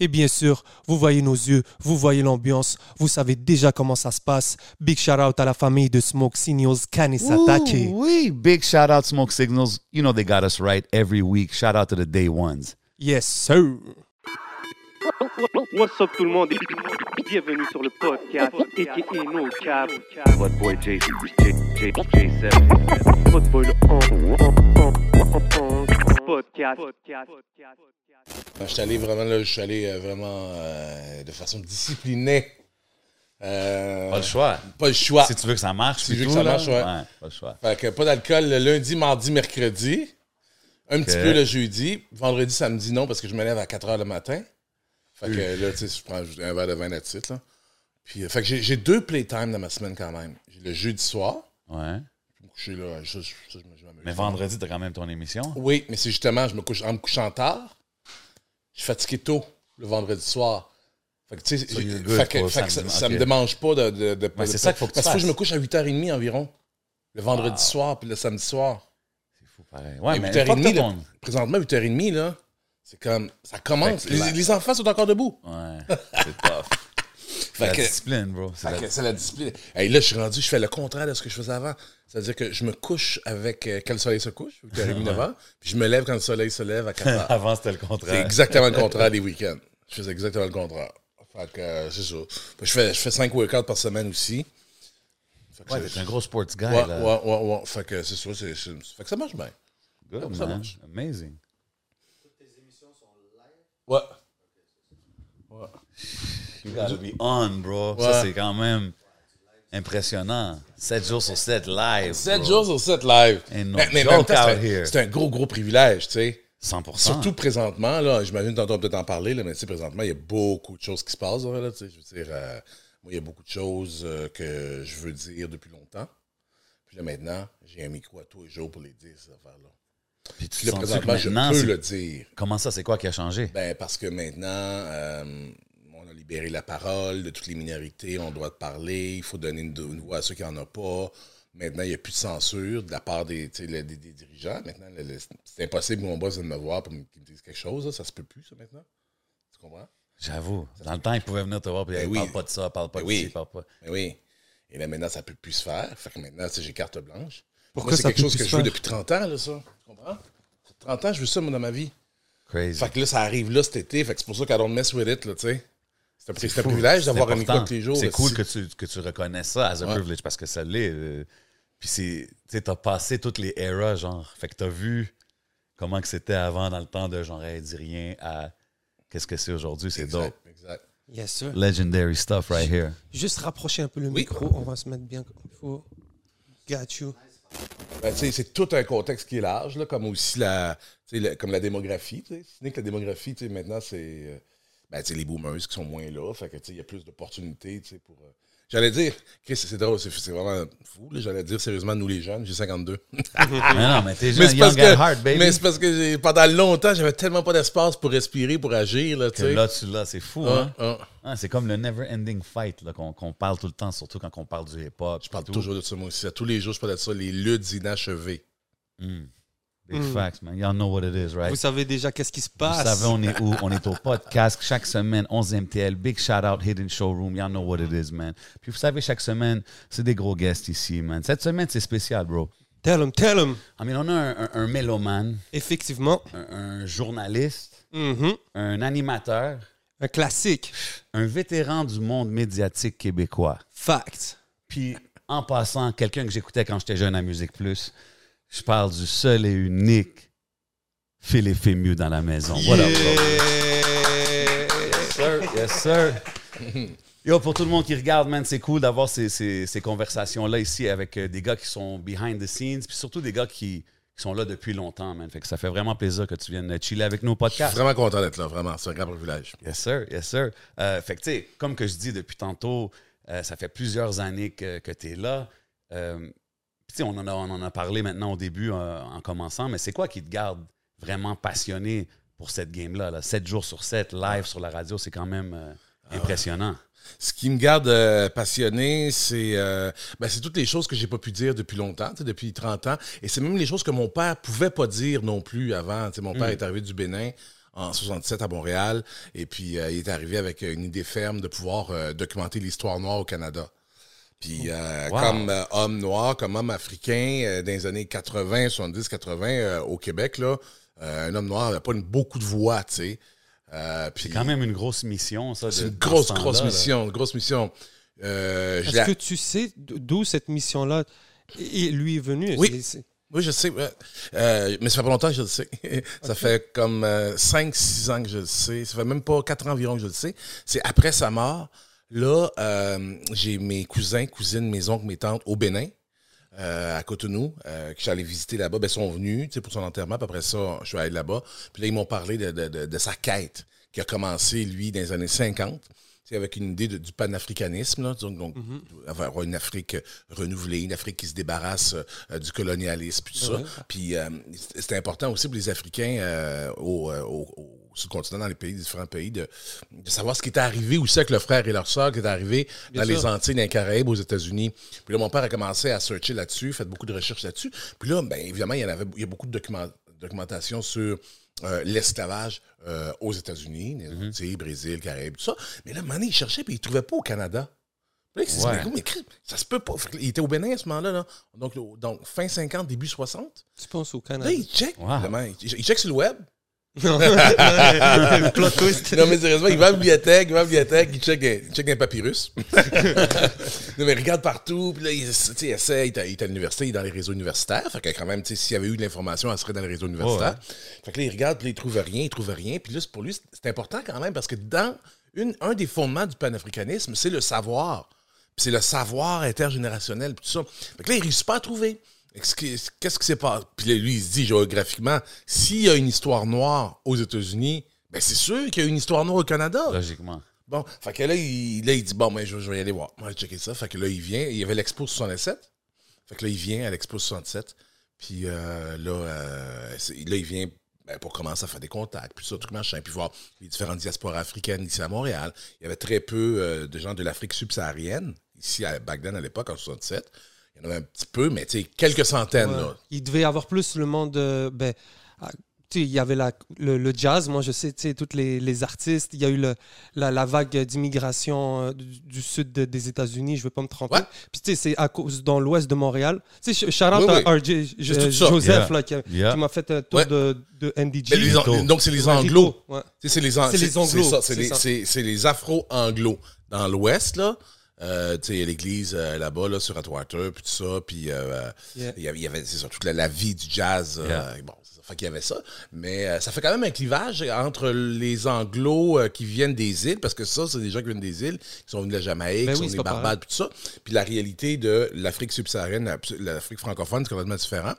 Et bien sûr, vous voyez nos yeux, vous voyez l'ambiance, vous savez déjà comment ça se passe. Big shout out à la famille de Smoke Signals Kanisatake. Wee. Big shout out Smoke Signals. You know they got us right every week. Shout out to the day ones. Yes, sir. What's up tout le monde? Et bienvenue sur le podcast aka No Cap. Votre boy J, J, J, J7. Votre boy le on, on, on, on, on, podcast. Je suis allé vraiment là, je suis allé euh, vraiment euh, de façon disciplinée. Euh, Pas le choix. Pas le choix. Si tu veux que ça marche, Si je veux tout, que ça là. marche, ouais. Pas le choix. Fait que pas d'alcool le lundi, mardi, mercredi. Un petit peu le jeudi. Vendredi, samedi, non, parce que je me lève à 4 h le matin. Fait que là, tu sais, je prends un verre de vin là-dessus, là. Puis, euh, fait que j'ai j'ai deux playtime dans ma semaine quand même. J'ai le jeudi soir. Ouais. Je me coucher là. Je me- je m'amuse. Mais vendredi, t'as quand même ton émission? Oui, mais c'est justement, je me couche, en me couchant tard, je suis fatigué tôt le vendredi soir. Fait que, tu sais, So j'ai- you're good fait que- pour fait que ça, samedi, ça me ok. démange pas de. de, de- Ouais, de- c'est ça qu'il faut que tu Parce que je me couche à 8h30 environ. Le vendredi soir, puis le samedi soir. C'est fou, pareil. Ouais, mais 8h30, pas que là, présentement, 8h30, là, c'est comme. Ça commence. Les, la- les enfants sont encore debout. Ouais, c'est tough. C'est la que- discipline, bro. C'est la- c'est discipline. Et là, je suis rendu, je fais le contraire de ce que je faisais avant. C'est-à-dire que je me couche avec euh, quand le soleil se couche, 8h30, 9h, puis je me lève quand le soleil se lève à 4h. Avant, c'était le C'est contraire. exactement le contraire des week-ends. Je faisais exactement le contraire. Fait que euh, c'est ça. Je fais, je fais 5 workouts par semaine aussi. Fait Ouais, c'est- t'es un gros sports guy, Ouais, là. ouais, ouais, ouais. Fait que c'est ça. c'est- c'est- Fait que ça marche bien. Good, Ça man. marche. Amazing. Ouais. You gotta be on, bro. Ouais. Ça, c'est quand même impressionnant. 7 jours sur 7 live. 7 bro. jours sur 7 live. No Mais, c'est un- gros, gros privilège, tu sais. 100%. Surtout présentement, là, j'imagine que tu peut-être en parler, là, mais tu sais, présentement, il y a beaucoup de choses qui se passent. Là, tu sais, je veux dire, euh, moi, il y a beaucoup de choses euh, que je veux dire depuis longtemps. Puis là, maintenant, j'ai un micro à tous les jours pour les dire, ces affaires-là. Puis tu là, présentement, je peux le dire. Comment ça, c'est quoi qui a changé? Ben, parce que maintenant, euh, on a libéré la parole de toutes les minorités, on doit parler, il faut donner une, une voix à ceux qui n'en ont pas. Maintenant, il n'y a plus de censure de la part des, des, des dirigeants. Maintenant, c'est impossible que mon boss vienne me voir pour qu'il me dise quelque chose. là. Ça se peut plus, ça, maintenant. Tu comprends? J'avoue. Dans le temps, ils pouvaient venir te voir et Ben dire oui. parle pas de ça, parle pas Ben de oui. parle pas. Mais oui. Et là, maintenant, ça ne peut plus se faire. Fait que maintenant, j'ai carte blanche. Pourquoi c'est quelque chose que je veux depuis 30 ans, là, ça. Tu comprends? Ça fait 30 ans, je veux ça, moi, dans ma vie. Crazy. Fait que là, ça arrive là cet été. Fait que c'est pour ça qu'à don't mess with it, là, tu sais. C'est un, privilège d'avoir un micro tous les jours. C'est cool que tu, que tu reconnaisses ça as a Ouais. privilege parce que ça l'est. euh. Puis c'est, tu sais, t'as passé toutes les eras, genre. Fait que t'as vu comment que c'était avant dans le temps de genre, hey, dis rien à qu'est-ce que c'est aujourd'hui, c'est dope. Exact, exact. Yes, sir. Legendary stuff right here. Juste rapprocher un peu le Oui. micro, on va se mettre bien comme il faut. Got you. Ben, c'est tout un contexte qui est large, là, comme aussi la, comme la démographie. tu sais. Ce n'est que la démographie, maintenant, c'est euh, ben, les boomers qui sont moins là. Il y a plus d'opportunités pour. euh, J'allais dire, Chris, c'est drôle, c'est vraiment fou. J'allais dire sérieusement, nous les jeunes, j'ai 52. mais non, mais t'es jeune, c'est parce young que, heart, baby. mais c'est parce que pendant longtemps, j'avais tellement pas d'espace pour respirer, pour agir. Là, Que là, tu l'as, c'est fou, Ah, hein? ah. Ah, c'est comme le never ending fight qu'on, parle tout le temps, surtout quand on parle du hip-hop. Je parle toujours de ça, moi aussi. À tous les jours, je parle de ça, les luttes inachevées. Big facts, man. Y'all know what it is, right? Vous savez déjà qu'est-ce qui se Vous passe. savez, on est où? On est au podcast chaque semaine, 11 MTL. Big shout out, Hidden Showroom. Y'all know what it is, man. Puis vous savez, chaque semaine, c'est des gros guests ici, man. Cette semaine, c'est spécial, bro. Tell him, tell him. I mean, on a un, un, un mélomane, Effectivement. un, un journaliste, Mhm. un animateur, Un classique. un vétéran du monde médiatique québécois. Fact. Puis, en passant, quelqu'un que j'écoutais quand j'étais jeune à Musique Plus, je parle du seul et unique Philippe Fémieux dans la maison. Bro? Yes, sir. Yes, sir. Yo, pour tout le monde qui regarde, man, c'est cool d'avoir ces, ces- ces conversations-là ici avec euh, des gars qui sont behind the scenes, puis surtout des gars qui, qui sont là depuis longtemps, man. Fait que ça fait vraiment plaisir que tu viennes chiller avec nos Je suis podcasts. vraiment content d'être là, vraiment. C'est un grand privilège. Yes, sir. Yes, sir. Euh, fait que, tu sais, comme que je dis depuis tantôt, euh, ça fait plusieurs années que, que tu es là. Euh, puis, on, en a- on en a parlé maintenant au début euh, en commençant, mais c'est quoi qui te garde vraiment passionné pour cette game-là. Là? 7 jours sur 7, live sur la radio, c'est quand même euh, Ah impressionnant. Ce qui me garde euh, passionné, c'est euh, ben, c'est toutes les choses que j'ai pas pu dire depuis longtemps, depuis 30 ans. Et c'est même les choses que mon père pouvait pas dire non plus avant. Mon père est arrivé du Bénin en 67 à Montréal. Et puis, euh, il est arrivé avec une idée ferme de pouvoir euh, documenter l'histoire noire au Canada. Puis, euh, Wow. comme euh, homme noir, comme homme africain, euh, dans les années 80, 70, 80, euh, au Québec, là, euh, un homme noir n'avait pas une- beaucoup de voix, tu sais. Euh, C'est quand même une grosse mission, ça. c'est une grosse, grosse mission, une grosse mission. Euh, Est-ce que tu sais d'où cette mission-là lui est venu? Oui. Oui, je sais. Euh, mais ça fait pas longtemps que je le sais. ça fait comme 5-6 ans que je le sais. Ça fait même pas 4 ans environ que je le sais. C'est après sa mort. Là, euh, j'ai mes cousins, cousines, mes oncles, mes tantes au Bénin, euh, à Cotonou, euh, que j'allais visiter là-bas. Ben, ils sont venus pour son enterrement. Après ça, je suis allé là-bas. Puis là, ils m'ont parlé de sa quête qui a commencé, lui, dans les années 50. Avec une idée de- du panafricanisme, là, donc, donc avoir une Afrique renouvelée, une Afrique qui se débarrasse euh, du colonialisme, puis tout ça. Puis euh, c'est- c'était important aussi pour les Africains euh, au, euh, au- au sous-continent, dans les pays, différents pays, de, de savoir ce qui était arrivé aussi avec le frère et leur sœur qui est arrivé Bien dans sûr. les Antilles, dans les Caraïbes, aux États-Unis. Puis là, mon père a commencé à searcher là-dessus, fait beaucoup de recherches là-dessus. Puis là, ben, évidemment, il y en avait, il y a beaucoup de documents- documentation sur euh, l'esclavage euh, aux États-Unis, les Antilles, Brésil, Caraïbes, tout ça. Mais là, un moment donné, il cherchait, puis il ne trouvait pas au Canada. Puis là, il s'est dit, Ouais. mais ça se peut pas. Il était au Bénin à ce moment-là. là. Donc, fin 50, début 60. Tu penses au Canada? Là, il check. Wow. évidemment, il, il check sur le web. Non. Plot twist. Non, mais sérieusement, il va à la bibliothèque, il va à la bibliothèque, il check, un- il check un papyrus. non, mais il regarde partout, puis là, il, essaie, il est à, l'université, il est dans les réseaux universitaires. Fait que quand même, s'il y avait eu de l'information, elle serait dans les réseaux universitaires. Fait que là, il regarde, puis là, il trouve rien, il trouve rien. Puis là, pour lui, c'est- c'est important quand même, parce que dans une, un des fondements du panafricanisme, c'est le savoir. Puis c'est le savoir intergénérationnel, puis tout ça. Fait que là, il réussit pas à trouver. Qu'est-ce qui s'est passé? Puis lui, il se dit géographiquement, s'il y a une histoire noire aux États-Unis, ben c'est sûr qu'il y a une histoire noire au Canada. Logiquement. Bon, fait que là, il, là, il dit, bon, ben, je, je vais y aller voir. Moi, checker ça. Fait que là, il vient. Il y avait l'Expo 67. Fait que là, il vient à l'Expo 67. Puis euh, là, euh, là, il vient ben, pour commencer à faire des contacts, puis ça, tout machin, puis voir les différentes diasporas africaines ici à Montréal. Il y avait très peu euh, de gens de l'Afrique subsaharienne, ici à Bagdad à l'époque, en 67. Il y en avait un petit peu, mais tu sais, quelques centaines, Ouais. là. Il devait y avoir plus le monde de. Ben, ah, tu sais, il y avait la, le, le jazz, moi je sais, tu sais, tous les, les artistes. Il y a eu le, la, la vague d'immigration euh, du, du sud de- des États-Unis, je ne veux pas me tromper. Ouais. Puis tu sais, c'est à cause dans l'ouest de Montréal. Tu sais, shout out Oui, à oui. RJ, euh. Joseph, Yeah. là, qui, Yeah. qui m'a fait un tour Ouais. de, de NDG. Les donc, c'est les Anglo. Ouais. C'est les, an- C'est les Anglo, C'est les, les Afro-Anglo. Dans l'Ouest, là, euh, tu sais, il y a l'église euh, là-bas, là, sur Atwater, puis tout ça, puis euh, Yeah. il y avait, c'est ça, toute la, la vie du jazz. euh, Yeah. bon, ça, fait qu'il y avait ça. Mais euh, ça fait quand même un clivage entre les Anglo euh, qui viennent des îles, parce que ça, c'est des gens qui viennent des îles, qui sont venus de la Jamaïque, Ben qui oui, sont c'est venus de pas Barbade, puis tout ça. Puis la réalité de l'Afrique subsaharienne, la- l'Afrique francophone, c'est complètement différent.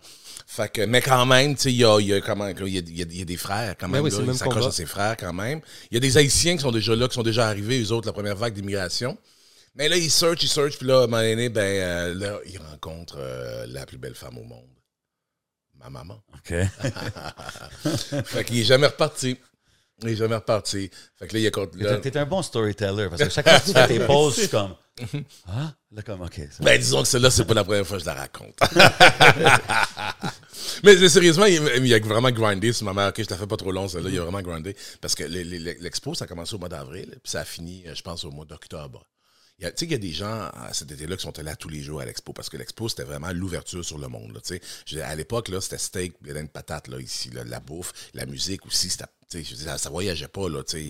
Fait que, mais quand même, tu sais, il y a, il y, a y, a, il y a- des frères quand Ben même. oui, là, c'est le il même s'accroche combat. à ses frères quand même. Il y a des Haïtiens qui sont déjà là, qui sont déjà arrivés, eux autres, la première vague d'immigration. Mais là, ils search, ils search, puis là, à un moment donné, ben, euh, là, ils rencontrent euh, la plus belle femme au monde. Ma maman. OK. fait qu'il est jamais reparti. Il est jamais reparti. Fait que là, il a... là- T'es un bon storyteller parce que chaque fois que tu fais tes pauses, je suis comme. Ah? Là, comme, OK. Ben, disons que celle-là, c'est pas la première fois que je la raconte. Mais sérieusement, il, il a vraiment grindé sur ma mère. Ok, je la fais pas trop long, celle-là. Il a vraiment grindé. Parce que l'expo, ça a commencé au mois d'avril, puis ça a fini, euh, je pense, au mois d'octobre. Il Tu sais qu'il y a des gens à cet été-là qui sont là tous les jours à l'expo parce que l'expo, c'était vraiment l'ouverture sur le monde. À l'époque, c'était steak, de patate, ici, la bouffe, la musique aussi, c'était, tu sais, je veux dire, ça, voyageait pas. Là, tu sais.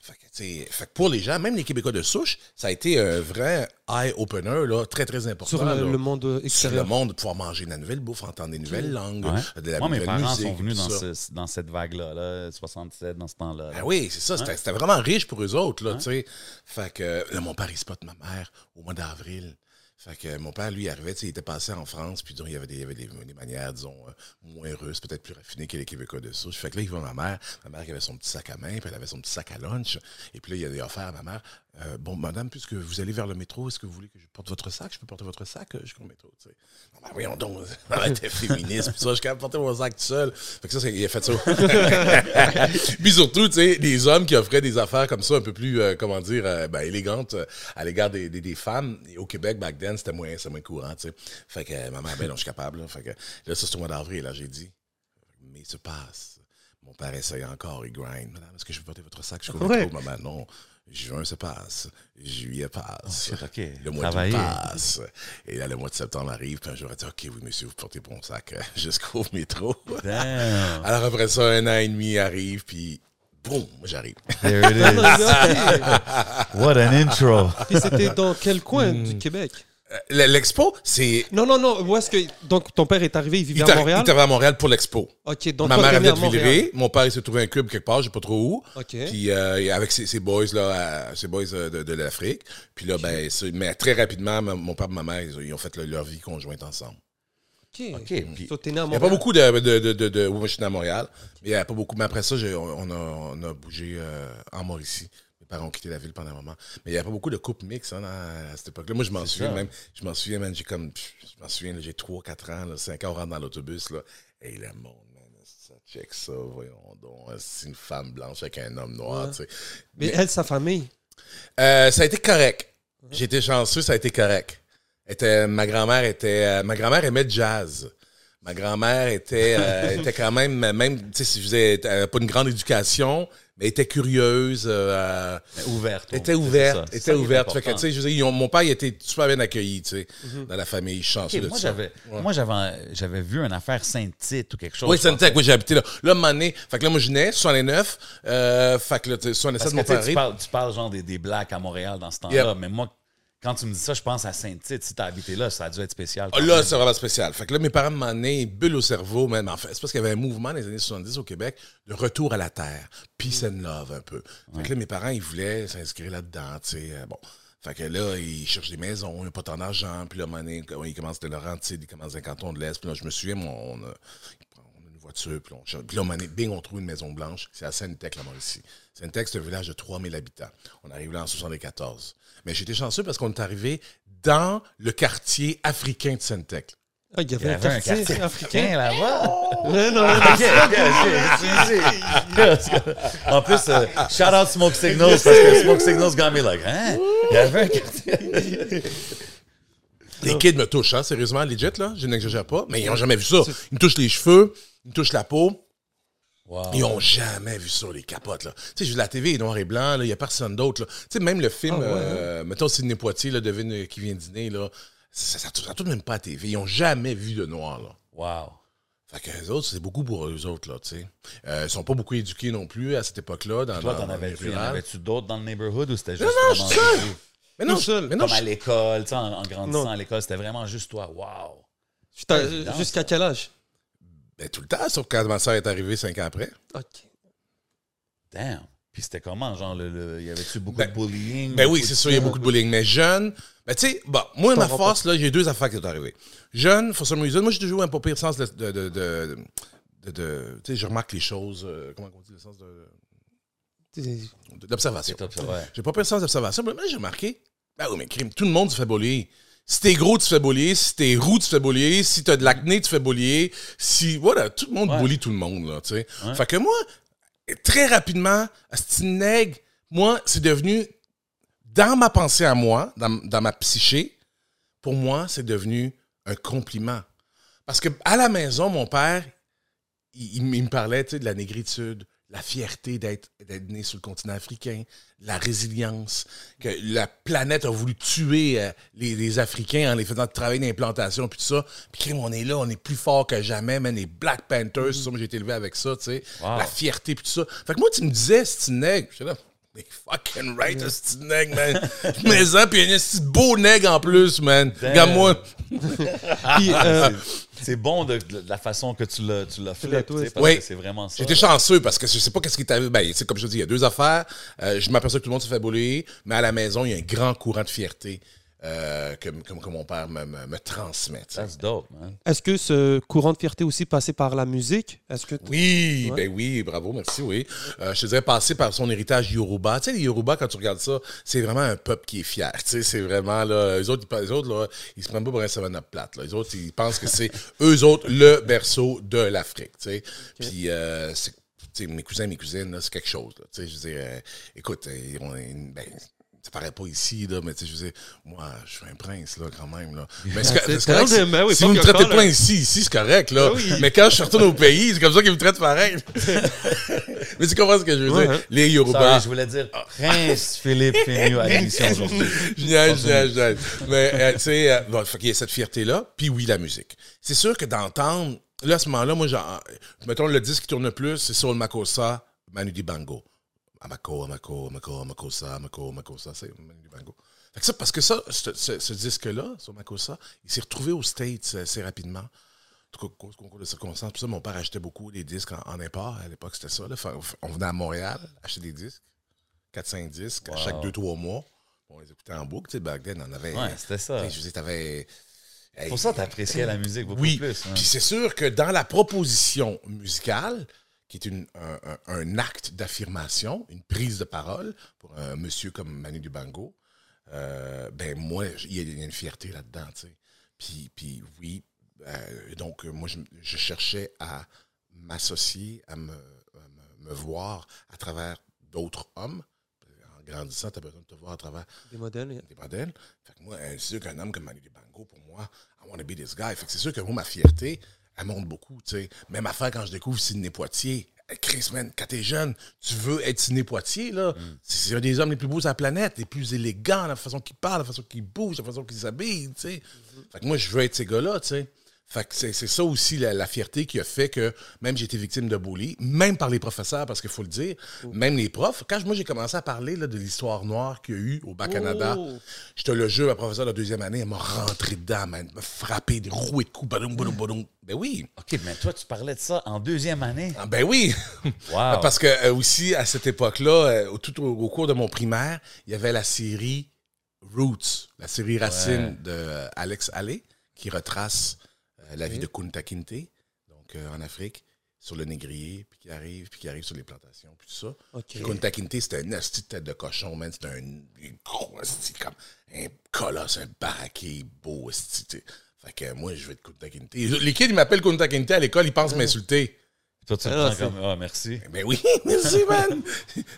fait, que, tu sais, fait que pour les gens, même les Québécois de souche, ça a été un vrai eye-opener là, très, très important. Sur le, là. le monde Sur le extérieur. monde, de pouvoir manger de la nouvelle bouffe, entendre des nouvelles langues, Ouais. de la Moi, mes parents musique, sont venus dans, ça. ce- dans cette vague-là, là, 67, dans ce temps-là. Ben oui, c'est ça. C'était c'était vraiment riche pour eux autres, là, tu sais. Fait que là, mon père, il spot ma mère au mois d'avril. Fait que mon père, lui, arrivait, il était passé en France, puis disons, il y avait des, il avait des manières, disons, euh, moins russes, peut-être plus raffinées que les Québécois de souche. Fait que là, il voit ma mère, ma mère qui avait son petit sac à main, puis elle avait son petit sac à lunch. Et puis là, il a offert à ma mère, euh, bon, madame, puisque vous allez vers le métro, est-ce que vous voulez que je porte votre sac? Je peux porter votre sac euh, jusqu'au métro, tu sais. Non, ben voyons donc, elle était féministe, puis ça, je suis de porter mon sac tout seul. Fait que ça, c'est- il a fait ça. puis surtout, tu sais, des hommes qui offraient des affaires comme ça, un peu plus, euh, comment dire, euh, ben, élégantes à l'égard des, des, des femmes. Et au Québec, back then, c'était moins, moins courant, tu sais. Fait que ma mère, ben non, je suis capable. Là. Fait que là, ça, c'est au mois d'avril, là, j'ai dit. Mais il se passe. Mon père essaye encore, il grind. Madame, est-ce que je peux porter votre sac jusqu'au Ouais. métro? Maman, non. Juin se passe. Juillet passe. Oh. Le mois Travailler. passe. Et là, le mois de septembre arrive. Puis un jour, elle dit OK, oui, monsieur, vous portez mon sac euh, jusqu'au métro. Damn. Alors après ça, un an et demi arrive. Puis, boum, j'arrive. There it is. What an intro. Puis c'était dans quel coin du Québec? Euh, L'expo, c'est. Non, non, non. Où est-ce que. Donc, ton père est arrivé, il vivait Il à Montréal? il est arrivé à Montréal pour l'expo. Ok, donc Ma mère avait de. Villeray. Mon père, il s'est trouvé un club quelque part, je sais pas trop où. Ok. Puis euh, avec ses, ses boys, là, à- ses boys euh, de, de l'Afrique. Puis là, ben, mais très rapidement, mon père et ma mère, ils, ont- fait le- leur vie conjointe ensemble. Ok. OK. Puis, Toi, t'es né à Il n'y a pas beaucoup de. de, de, de, oui, moi, je suis né à Montréal. Mais il n'y a pas beaucoup. Mais après ça, on a, on a bougé euh, en Mauricie. Mes parents ont quitté la ville pendant un moment. Mais il n'y a pas beaucoup de couples mixtes hein, à cette époque-là. Moi, je m'en souviens ça. même. Je m'en souviens, man. J'ai comme. Je m'en souviens, j'ai 3, 4 ans, là, 5 ans, on rentre dans l'autobus. Là, et le monde, man, ça, check ça, voyons donc. C'est une femme blanche avec un homme noir, Ouais. tu sais. Mais elle, sa famille? Euh, ça a été correct. J'ai été chanceux, ça a été correct. Était, ma grand-mère était, euh, ma grand-mère aimait le jazz. Ma grand-mère était, euh, était quand même, même, tu sais, si je faisais, pas une grande éducation, mais était curieuse, euh, ouverte. était ouverte. C'est était ouverte. Fait que, tu sais, je veux dire, ont- mon père, il était super bien accueilli, tu sais, Mhm. dans la famille, chanceux OK, de moi, ça. j'avais, moi, j'avais, j'avais vu une affaire Saint-Tite ou quelque chose. Oui. Sainte-Tech, oui, j'ai habité là. Là, moment donné, fait que là, moi, je nais, 69, euh, fait que là, tu sais, 67, Parce que mon père tu parles, tu parles genre des, des blacks à Montréal dans ce temps-là, Yep. mais moi, quand tu me dis ça, je pense à Saint-Tite. Si t'as habité là, ça a dû être spécial. Ah, Là, c'est vraiment spécial. Fait que là, mes parents m'ont donné une bulle au cerveau, même. En fait, c'est parce qu'il y avait un mouvement dans les années 70 au Québec de retour à la terre. Peace and love, un peu. Fait que là, mes parents, ils voulaient s'inscrire là-dedans, tu sais. euh, Bon. Fait que là, ils cherchent des maisons, ils n'ont pas tant d'argent. Puis là, un ils commencent de Laurentide, ils commencent le canton de l'Est. Puis là, je me souviens, mon, on, a, on a une voiture, puis, on puis là, un donné, bing, on trouve une maison blanche. C'est à Sainte-Tech, là, ici. Sainte-Tech, c'est un village de 3000 habitants. On arrive là en 74. Mais j'étais chanceux parce qu'on est arrivé dans le quartier africain de Sainte-Tech. Ah, il y Il avait y un avait un quartier quartier africain. là-bas. Ouais, non, non, OK. En plus, euh, shout out Smoke Signals parce que Smoke Signals got me like, hein? Il y avait un quartier. Les kids me touchent, hein, sérieusement, legit, là. Je n'exagère pas. Mais ils n'ont jamais vu ça. Ils me touchent les cheveux, ils me touchent la peau. Wow. Ils n'ont jamais vu ça, les capotes, là. Tu sais, je- la TV est noir et blanc, là. Il n'y a personne d'autre, là. Tu sais, même le film, Ah, ouais, euh, mettons Sidney Poitier, là, devine euh, qui vient dîner, là. Ça, ça, tourne même pas à TV. Ils n'ont jamais vu de noir, là. Wow. Fait que les autres, c'est beaucoup pour eux autres, là, tu sais. Euh, ils sont pas beaucoup éduqués non plus à cette époque-là. Dans, Toi, t'en avais-tu, avais-tu d'autres dans le neighborhood ou c'était juste non, je vraiment suis seul. Mais non, seul. mais non, Comme à je- l'école, tu sais, en, en grandissant Non. à l'école, c'était vraiment juste toi. Wow. Jusqu'à quel âge? Ben, tout le temps, sauf quand ma soeur est arrivée cinq ans après. Ok. Damn. Puis c'était comment, genre, le, le- y avait-tu beaucoup Ben- de bullying? Ben oui, c'est sûr, il y a beaucoup de bullying. Mais jeune, ben tu sais, bon, moi, ma force, là, j'ai deux affaires qui sont arrivées. Jeune, for some reason, moi, j'ai toujours un pas pire sens de. de, de, de- de- de- tu sais, je remarque les choses. euh, comment on dit le sens de. D'observation. J'ai pas pire sens d'observation, mais j'ai remarqué. Ben oui, mais crime, tout le monde se fait bullier. Si t'es gros, tu te fais bullier. Si t'es roux, tu te fais bullier. Si t'as de l'acné, tu te fais bullier. Si, voilà, tout le monde Ouais. bully tout le monde, là, tu sais. Ouais. Fait que moi, très rapidement, ce nègre, moi, c'est devenu, dans ma pensée à moi, dans, dans ma psyché, pour moi, c'est devenu un compliment. Parce que à la maison, mon père, il, il me parlait tu sais, de la négritude, la fierté d'être d'être né sur le continent africain, la résilience, que la planète a voulu tuer euh, les, les Africains en les faisant travailler dans l'implantation, puis tout ça. Puis on est là, on est plus fort que jamais, man, les Black Panthers, ça, moi j'ai été élevé avec ça, tu sais, Wow. la fierté, puis tout ça. Fait que moi, tu me disais, c'est une nègre, mais fucking right, c'est une nègre, man. Mais ça, puis il y a un petit beau nègre en plus, man. Regarde-moi. Puis, euh, C'est bon de, de la façon que tu l'as, tu l'as fait, l'as tu sais, twist. parce Oui. que c'est vraiment ça. J'étais chanceux parce que je sais pas qu'est-ce qui t'arrive. Ben, tu sais, comme je te dis, il y a deux affaires. Euh, je m'aperçois que tout le monde se fait bullier, mais à la maison, il y a un grand courant de fierté. Euh, que, que- que mon père me, me- me transmet. That's dope, man. Est-ce que ce courant de fierté aussi passait par la musique? Est-ce que Oui, Ouais. ben oui, bravo, merci, oui. Euh, je te dirais passer par son héritage Yoruba. Tu sais, les Yoruba, quand tu regardes ça, c'est vraiment un peuple qui est fier. Tu sais, c'est vraiment, là, eux autres, ils, les autres, là, ils se prennent pas pour un 7 up plate, là. Les autres, ils pensent que c'est, eux autres, le berceau de l'Afrique, tu sais. Puis, euh, c'est, tu sais, mes cousins, mes cousines, là, c'est quelque chose, là. Tu sais, je veux dire, euh, écoute, euh, on est, ben, ça paraît pas ici, là, mais tu sais, je veux dire, moi, je suis un prince, là, quand même, là. Mais c'est, correct, ben oui, si fuck vous me traitez pas ici, ici, c'est correct, là. Ben oui. Mais quand je retourne au pays, c'est comme ça qu'ils me traitent pareil. mais tu comprends ce que je veux Ouais, dire? hein. Les Yoruba. Sorry, je voulais dire Prince Philippe Fémieux à l'émission aujourd'hui. Génial, génial, génial. Mais, euh, tu sais, euh, bon, qu'il y a cette fierté-là. Puis oui, la musique. C'est sûr que d'entendre, là, à ce moment-là, moi, genre, mettons, le disque qui tourne le plus, c'est Soul Makossa, Manu Dibango. Amako, Amako, Amako, Amako, Makossa, c'est Manu Dibango. Fait que ça, parce que ça, ce, ce- ce disque-là, Soul Makossa, il s'est retrouvé aux States euh, assez rapidement. En tout concours de circonstances. Pour ça, mon père achetait beaucoup des disques en, en import. À l'époque, c'était ça. là. On venait à Montréal acheter des disques. 4-5 disques à chaque 2-3 mois. On les écoutait en boucle. Tu sais, back then, on avait. Ouais, c'était ça. Je t'avais. Hey, Pour ça, t'appréciais la musique beaucoup oui. plus. hein. Puis c'est sûr que dans la proposition musicale, qui est une- un, un- un acte d'affirmation, une prise de parole pour un monsieur comme Manu Dibango, euh, ben moi, il y a il y a une fierté là-dedans, tu sais. Puis, puis oui, euh, donc moi, je, je cherchais à m'associer, à me, à me- me voir à travers d'autres hommes. En grandissant, tu as besoin de te voir à travers des modèles? des modèles. Fait que moi, euh, c'est sûr qu'un homme comme Manu Dibango, pour moi, I want to be this guy. Fait que c'est sûr que moi, ma fierté, elle monte beaucoup, tu sais. Même affaire quand je découvre Sidney Poitier. Chris, man, quand t'es jeune, tu veux être Sidney Poitier, là. C'est un des hommes les plus beaux de la planète, les plus élégants, la façon qu'il parle, la façon qu'il bouge, la façon qu'il s'habille, tu sais. Fait que moi, je veux être ces gars-là, tu sais. Fait que c'est ça aussi la, la fierté qui a fait que même j'ai été victime de bully, même par les professeurs, parce qu'il faut le dire, même les profs. Quand moi j'ai commencé à parler là, de l'histoire noire qu'il y a eu au Bas-Canada, Oh. je te le jure, ma professeure de deuxième année, elle m'a rentré dedans, man, m'a frappé des roues de coups, badoum, badoum, badoum. Ben oui, OK, mais toi, tu parlais de ça en deuxième année? Ah, ben oui. Wow. Parce que euh, aussi, à cette époque-là, euh, au- tout au, au cours de mon primaire, il y avait la série Roots, la série Racine de euh, Alex Allais, qui retrace euh, la vie de Kunta Kinte, donc euh, en Afrique, sur le négrier, puis qui arrive, puis qui arrive sur les plantations, puis tout ça. OK. Puis Kunta Kinte, c'était un asti de tête de cochon, man. C'était un, gros asti, comme un colosse, un baraquet beau, asti. Fait que moi, je veux être Kunta Kinte. Les kids, ils m'appellent Kunta Kinte à l'école, ils pensent m'insulter. Toi, tu Ah, prends c'est- comme Ah, merci. Ben oui, merci, man.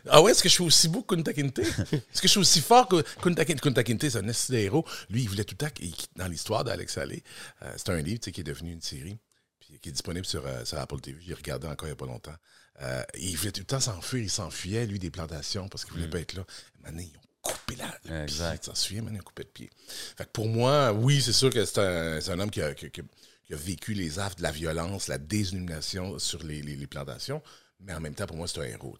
Ah ouais, est-ce que je suis aussi beau que Kunta Kinte? Est-ce que je suis aussi fort que Kunta Kinte? Kunta Kinte, c'est un héros. Lui, il voulait tout le temps, qu'il- dans l'histoire d'Alex Allais, euh, c'est un livre tu sais, qui est devenu une série, puis qui est disponible sur, euh, sur Apple TV. J'ai regardé encore il n'y a pas longtemps. Euh, il voulait tout le temps s'enfuir, il s'enfuyait, lui, des plantations, parce qu'il voulait pas être là. Maintenant, ils ont coupé la, le pied. Exact. Tu t'en souviens, maintenant, ils ont coupé le pied. Fait que pour moi, oui, c'est sûr que c'est un, un homme qui a, qui- qui- qui a vécu les affres de la violence, la désillumination sur les, les- les plantations, mais en même temps, pour moi, c'est un héros.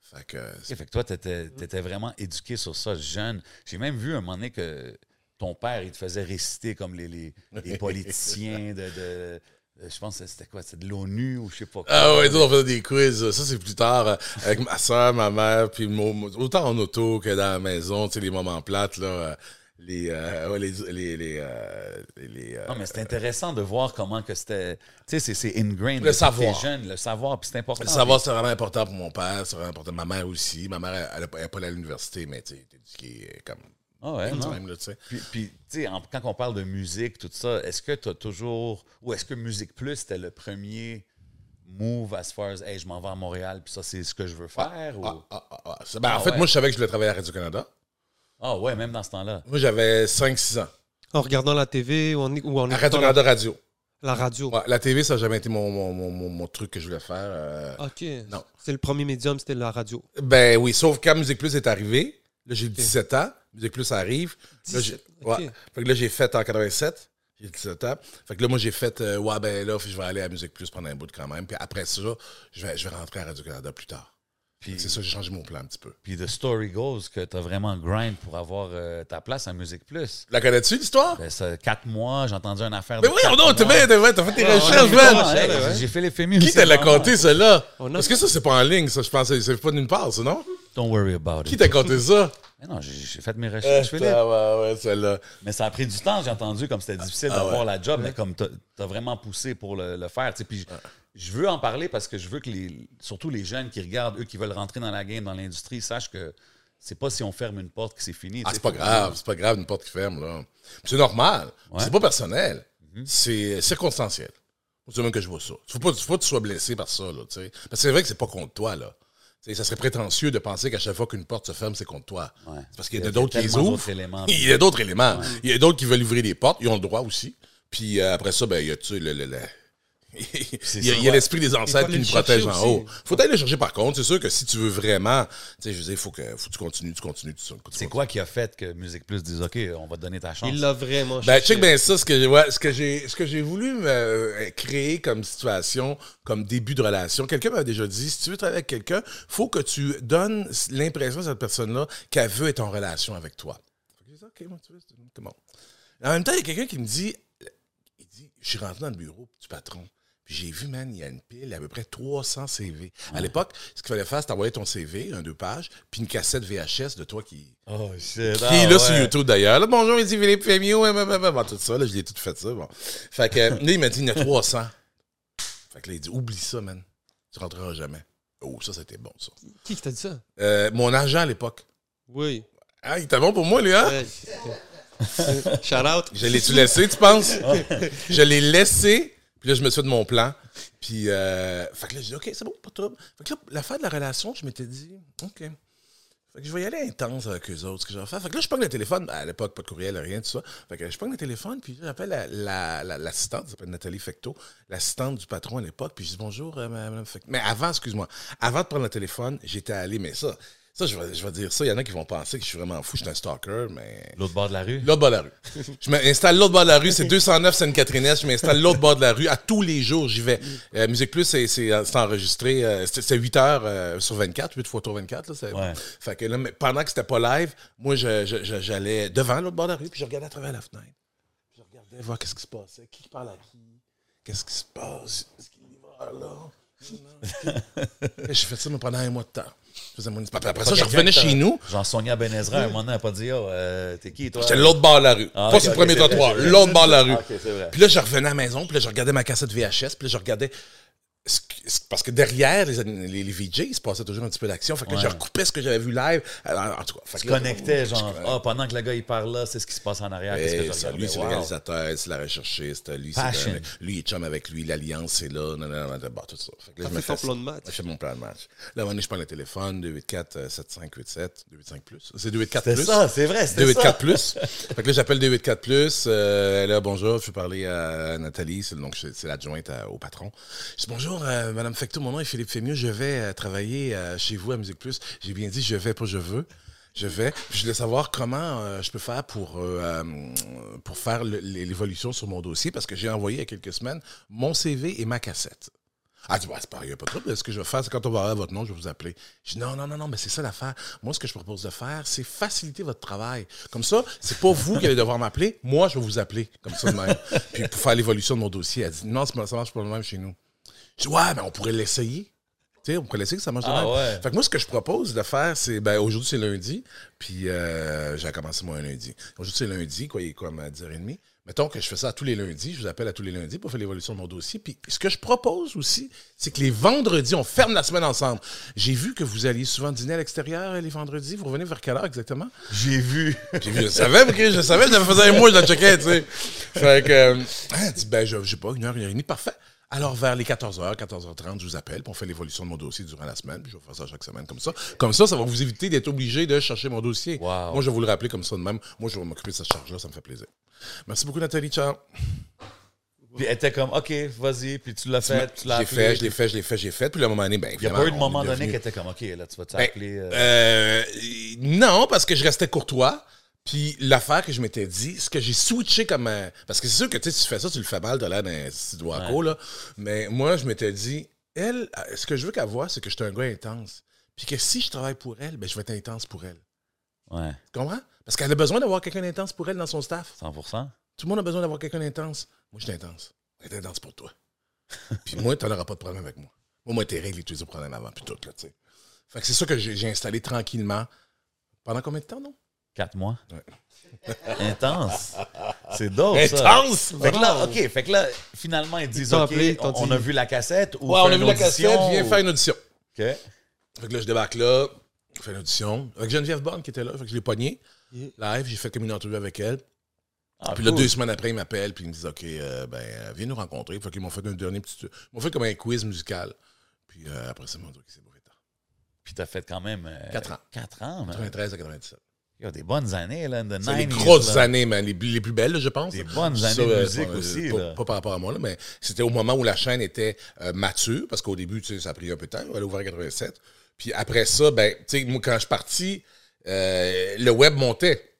Fait que, OK, fait que toi, tu étais, vraiment éduqué sur ça jeune. J'ai même vu un moment donné que ton père, il te faisait réciter comme les, les, les politiciens de, Je pense que c'était quoi? C'était de l'ONU ou je sais pas quoi. Ah nous, on faisait des quiz. Ça, c'est plus tard euh, avec ma soeur, ma mère, puis mon- autant en auto que dans la maison, tu sais, les moments plates, là. Euh, les, euh, ouais, les, les, les, euh, les, euh, Non, mais c'est intéressant de voir comment que c'était. Tu sais, c'est, ingrained. Le savoir. jeune, le savoir, puis c'est important. Le savoir, c'est vraiment important pour mon père, c'est vraiment important. Ma mère aussi. Ma mère, elle n'est pas allée à l'université, mais tu sais, éduquée comme. Ah ouais, non. même, là. Puis, puis, tu sais, quand on parle de musique, tout ça, est-ce que tu as toujours. Ou est-ce que Musique Plus, c'était le premier move as far as, hey, je m'en vais à Montréal, puis ça, c'est ce que je veux faire? ou... Ah, ah, ah, ah. C'est- ben, en Ah fait, ouais. moi, je savais que je voulais travailler à Radio-Canada. Ah ouais, même dans ce temps-là. Moi, j'avais 5-6 ans. En regardant la TV ou en, ou en écoutant la, Radio. la radio? Ouais, la TV, ça n'a jamais été mon, mon, mon, mon- mon truc que je voulais faire. euh. OK. Non. C'est le premier médium, c'était la radio. Ben oui, sauf quand Musique Plus est arrivé. Là, j'ai 17 ans. Musique Plus arrive. Là, j'ai 17, ok. ouais. Fait que là, j'ai fait en 87. J'ai 17 ans. Fait que là, moi, j'ai fait, euh, ouais, ben là, je vais aller à Musique Plus pendant un bout quand même. Puis après ça, je vais, je vais rentrer à Radio-Canada plus tard. Puis, C'est ça, j'ai changé mon plan un petit peu. puis the story goes que tu as vraiment grind pour avoir euh, ta place à Musique Plus. La connais-tu, l'histoire? Ben, ça, quatre mois, j'ai entendu une affaire Mais de oui, quatre non, t'as mois. bien, t'as bien, t'as fait tes recherches, man! hey, Ouais. J'ai fait les fémis Qui aussi, te l'a vraiment. conté, celle-là? On a- Parce que ça, c'est pas en ligne, ça, je pense. C'est pas d'une part, ça, non? Don't worry about Qui it. t'a conté ça? Mais non, j'ai fait mes Euh, recherches, Philippe. ouais, ouais, celle-là. Mais ça a pris du temps, j'ai entendu, comme c'était difficile Ah d'avoir ouais. la job, mais comme t'as as vraiment poussé pour le, le faire. tu sais, Puis je veux en parler parce que je veux que les, surtout les jeunes qui regardent, eux qui veulent rentrer dans la game, dans l'industrie, sachent que c'est pas si on ferme une porte que c'est fini. Ah, c'est pas grave, c'est pas grave une porte qui ferme, là. C'est normal. Ouais. C'est pas personnel. Mhm. C'est circonstanciel. C'est même que je vois ça. Faut pas, faut pas que tu sois blessé par ça, là. Parce que c'est vrai que c'est pas contre toi, là. Ça serait prétentieux de penser qu'à chaque fois qu'une porte se ferme, c'est contre toi. Ouais. C'est parce qu'il y Il y a a d'autres qui les ouvrent. Il y a d'autres éléments. Il y a d'autres qui veulent ouvrir des portes. Ils ont le droit aussi. Puis euh, après ça, ben, il y a, tu sais, le, le- le- il y a, l'esprit des ancêtres qui nous protège en aussi. haut. Faut aller le chercher par contre. C'est sûr que si tu veux vraiment, tu sais, je veux dire, faut que, faut que tu continues, tu continues, tu, tu C'est continues. quoi qui a fait que Musique Plus dise OK, on va te donner ta chance? Il l'a vraiment Ben, cherché. check bien ça, ce que j'ai, ouais, ce que j'ai, ce que j'ai voulu euh, créer comme situation, comme début de relation. Quelqu'un m'a déjà dit, si tu veux travailler avec quelqu'un, faut que tu donnes l'impression à cette personne-là qu'elle veut être en relation avec toi. OK, moi, tu veux, c'est c'est bon. En même temps, il y a quelqu'un qui me dit, il dit, je suis rentré dans le bureau du patron. J'ai vu, man, il y a une pile, il y a à peu près 300 CV. À l'époque, ce qu'il fallait faire, c'était envoyer ton CV, un deux pages, puis une cassette VHS de toi qui, Oh, shit. qui ah, est là ouais. sur YouTube d'ailleurs. Là, bonjour, il dit Philippe ouais, bon, tout ça, là, je l'ai tout fait ça. Bon. Fait que là, il m'a dit, il y en a 300. Fait que là, il dit, oublie ça, man. Tu rentreras jamais. Oh, ça, c'était bon, ça. Qui qui t'a dit ça? Euh, mon agent à l'époque. Oui. Ah, il était bon pour moi, lui, hein? Ouais. Shout out. Je l'ai-tu laissé, tu penses? je l'ai laissé, puis là, je me suis de mon plan. Puis, euh, fait que là, j'ai dit, OK, c'est bon, pas de. Fait que là, la fin de la relation, je m'étais dit, OK. Fait que je vais y aller intense avec eux autres, ce que je vais faire. Fait que là, je prends le téléphone. À l'époque, pas de courriel, rien, tout ça. Fait que je prends le téléphone, puis j'appelle la- la- la- l'assistante, elle s'appelle Nathalie Fecto, l'assistante du patron à l'époque, puis je dis bonjour, euh, madame Fecto. Mais avant, excuse-moi, avant de prendre le téléphone, j'étais allé, mais ça, ça, je vais, je vais dire ça. Il y en a qui vont penser que je suis vraiment fou, je suis un stalker, mais. L'autre bord de la rue? L'autre bord de la rue. Je m'installe l'autre bord de la rue, c'est 209 Sainte-Catherine. Je m'installe l'autre bord de la rue. À tous les jours, j'y vais. Euh, Musique Plus, c'est c'est- enregistré. euh, c'est c'est 8 heures euh, sur 24, 8 fois tour 24. Là, c'est- Ouais. Fait que là, mais pendant que c'était pas live, moi, je- je- je- j'allais devant l'autre bord de la rue, puis je regardais à travers la fenêtre. Puis je regardais voir qu'est-ce qui se passait. Qui parle à qui? Qu'est-ce qui se passe? Est-ce qu'il est là? Et J'ai fait ça mais pendant un mois de temps. Je faisais mon- Après, après ça, je revenais chez nous. Genre Sonia Benezra, à un moment donné, elle n'a pas dit, oh, euh, t'es qui, toi? J'étais l'autre bord de la rue. Ah, pas sur le premier trottoir, l'autre bord de la rue. Ah. Puis là, je revenais à la maison, puis là, je regardais ma cassette VHS, puis là, je regardais. Parce que derrière les, les, les VJ, il se passait toujours un petit peu d'action. Fait que là, Ouais. je recoupais ce que j'avais vu live. En, en tout cas, fait Tu là, connectais, genre, ah, pendant que le gars, il parle là, c'est ce qui se passe en arrière, qu'est-ce que ça, regardais? lui, c'est le réalisateur, c'est la recherchiste, lui, c'est lui, il est chum avec lui, l'alliance, c'est là, non, non, non, non, bon, tout ça. Fait que là, T'as je me fait plan de match. Je fais mon plan de match. Là, donné, je prends le téléphone, 284 euh, 7587, 285 plus. C'est 284 C'était plus. ça, c'est vrai, c'était 284 ça. plus. fait que là, j'appelle 284 plus. Euh, là, bonjour, je veux parler à Nathalie, c'est donc c'est c'est l'adjointe au patron. Je dis bonjour, euh, Madame Fecto, mon nom est Philippe Fémieux, je vais euh, travailler euh, chez vous à Musique Plus. J'ai bien dit je vais, pas je veux. Je vais. Puis je voulais savoir comment euh, je peux faire pour, pour faire l'évolution sur mon dossier parce que j'ai envoyé il y a quelques semaines mon CV et ma cassette. Ah, tu vois, c'est pas, il n'y a pas de trouble. Ce que je vais faire, c'est quand on va avoir votre nom, je vais vous appeler. Je dis non, non, non, non, mais c'est ça l'affaire. Moi, ce que je propose de faire, c'est faciliter votre travail. Comme ça, c'est pas vous qui allez devoir m'appeler. Moi, je vais vous appeler. Comme ça de même. Puis pour faire l'évolution de mon dossier, elle dit non, ça marche pas le même chez nous. Je dis ouais, mais on pourrait l'essayer. Tu sais, on pourrait l'essayer que ça marche de Ah même. ouais. Fait que moi, ce que je propose de faire, c'est. Ben, aujourd'hui, c'est lundi. Puis, euh, j'ai commencé, moi, un lundi. Aujourd'hui, c'est lundi, quoi, il est comme à 10h30. Mettons que je fais ça à tous les lundis. Je vous appelle à tous les lundis pour faire l'évolution de mon dossier. Puis, ce que je propose aussi, c'est que les vendredis, on ferme la semaine ensemble. J'ai vu que vous alliez souvent dîner à l'extérieur euh, les vendredis. Vous revenez vers quelle heure exactement? J'ai vu. J'ai vu, je savais, ok, je savais, ça faisait un mois, je la checkais, tu sais. Fait que, euh, dit, ben, je je sais pas, une heure, une heure et demie, parfait. Alors, vers les 14h, 14h30, je vous appelle, puis on fait l'évolution de mon dossier durant la semaine, puis je vais faire ça chaque semaine comme ça. Comme ça, ça va vous éviter d'être obligé de chercher mon dossier. Wow. Moi, je vais vous le rappeler comme ça de même. Moi, je vais m'occuper de cette charge-là, ça me fait plaisir. Merci beaucoup, Nathalie, ciao. Puis elle était comme, OK, vas-y, puis tu l'as fait, tu Je l'as l'ai appelé. fait, je l'ai fait, je l'ai fait, j'ai fait. Puis, à un moment donné, ben, Il n'y a pas eu de moment donné devenu- qu'elle était comme, OK, là, tu vas Ben, t'appeler. euh, euh, non, parce que je restais courtois. Puis l'affaire que je m'étais dit, ce que j'ai switché comme un- Parce que c'est sûr que tu tu fais ça, tu le fais mal, t'as l'air d'un petit doigt là. Mais moi, je m'étais dit, elle, ce que je veux qu'elle voie, c'est que je suis un gars intense. Puis que si je travaille pour elle, ben, je vais être intense pour elle. Ouais, Tu comprends? Parce qu'elle a besoin d'avoir quelqu'un d'intense pour elle dans son staff. 100% Tout le monde a besoin d'avoir quelqu'un d'intense. Moi, je suis intense. Je être intense pour toi. puis moi, tu n'auras pas de problème avec moi. Moi, moi, t'es réglé tous les problèmes avant, puis tout, là, tu sais. Fait que c'est ça que j'ai installé tranquillement Pendant combien de temps, non? Quatre mois. Ouais. Intense. C'est dope, ça. Intense! Fait que là, OK, fait que là, finalement, ils disent, OK, appelé, on, a vu la cassette ou Ouais, on a vu la cassette, viens ou- faire une audition. OK. Fait que là, je débarque là, je fais une audition. Avec Geneviève Bonne qui était là, fait que je l'ai pogné. Yeah. Live, j'ai fait comme une entrevue avec elle. Ah, puis là, cool. deux semaines après, ils m'appellent, puis ils me disent, OK, euh, ben, euh, viens nous rencontrer. Fait qu'ils m'ont fait un dernier petit. Ils m'ont fait comme un quiz musical. Puis euh, après ça, ils m'ont dit, OK, c'est mauvais temps. Puis t'as fait quand même... euh, Quatre ans. Quatre ans, man. 93 à 97. Il y a des bonnes années, là, de C'est les 90s, grosses là. années, man, les, les plus belles, je pense. Des bonnes Ça, années de euh, musique pas- aussi, Pas, là. pas par rapport à moi, là, mais c'était au moment où la chaîne était euh, mature, parce qu'au début, tu sais, ça a pris un peu de temps. Elle a ouvert en 87. Puis après ça, ben, tu sais, moi, quand je suis parti, euh, le web montait.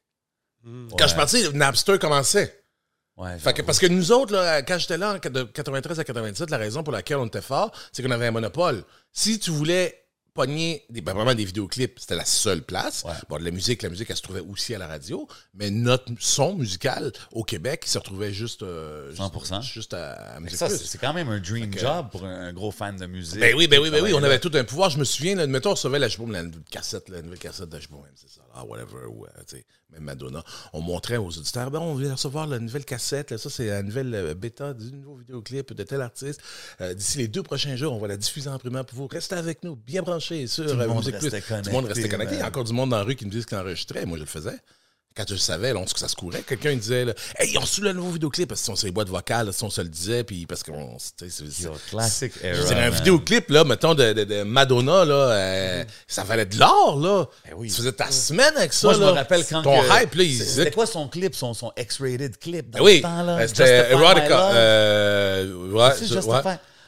Quand je suis parti, Napster commençait. Ouais, Fait que, parce que nous autres, là, quand j'étais là, en de 93 à 97, la raison pour laquelle on était fort, c'est qu'on avait un monopole. Si tu voulais pogner des, ben, vraiment des vidéoclips, c'était la seule place. Ouais. Bon, de la musique, la musique, elle se trouvait aussi à la radio, mais notre son musical au Québec, il se retrouvait juste, euh, juste- 100%. juste à, Musique c'est quand même un dream job pour un, un gros fan de musique. Ben oui, ben oui, ben oui, on avait tout un pouvoir. Je me souviens, là, mettons, on recevait la, je sais pas, la nouvelle cassette, la nouvelle cassette de, je sais pas, même, c'est ça, ah, whatever, euh, tu sais, même Madonna. On montrait aux auditeurs, ben, on vient recevoir la nouvelle cassette, là, ça, c'est la nouvelle euh, bêta du nouveau vidéoclip de tel artiste. Euh, D'ici les deux prochains jours, on va la diffuser en primeur pour vous. Restez avec nous, bien branchés sur Tout le euh, monde Musique Plus. Tout le monde restait connecté, connecté. Il y a encore du monde dans la rue qui me disent qu'il enregistrait. Moi, je le faisais. Quand je le savais, là, on ça se courait. Quelqu'un disait, là, hey, ils ont reçu le nouveau vidéoclip parce que on sait les boîtes vocales, si on se le disait, puis parce qu'on. c'est- c'est- classic era. dirais, un vidéoclip, là, mettons, de, de- de Madonna, là, euh, ça valait de l'or, là. Ben oui. Tu faisais ta semaine avec ça, Moi, je me rappelle quand. Ton que- hype, là, c'est- C'était quoi son clip, son, son X-rated clip dans Ben oui, le temps, là? euh, c'était Erotica. Euh, ouais,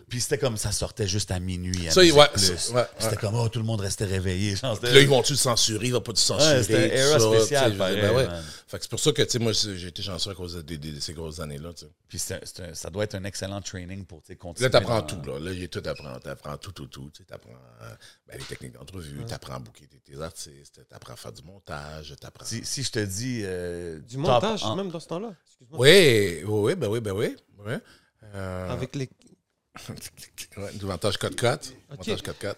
Puis c'était comme ça sortait juste à minuit. À Ça, Musique ouais, Plus. ça, ouais, C'était ouais. comme, oh, tout le monde restait réveillé. Genre, c'était- Puis là, ils vont-tu le censurer? Ils vont pas le censurer? Ouais, c'était un era ça, spécial, tu pareil, ben ouais. man. Fait que c'est pour ça que, tu sais, moi, j'ai été chanceux à cause de, de- de ces grosses années-là, tu. Puis c'est un- c'est un- ça doit être un excellent training pour tu sais, continuer. Là, t'apprends dans- tout, là. Là, j'ai tout appris. T'apprends tout, tout, tout. Tu t'apprends euh, ben, les techniques d'entrevue, t'apprends à booker tes, tes artistes, t'apprends à faire du montage, t'apprends... Si, si je te dis. euh, Du montage, en- même dans ce temps-là. Excuse-moi. Oui, oui, oui, ben oui, ben oui. Ouais. Euh, Avec les... ouais, du montage ouais.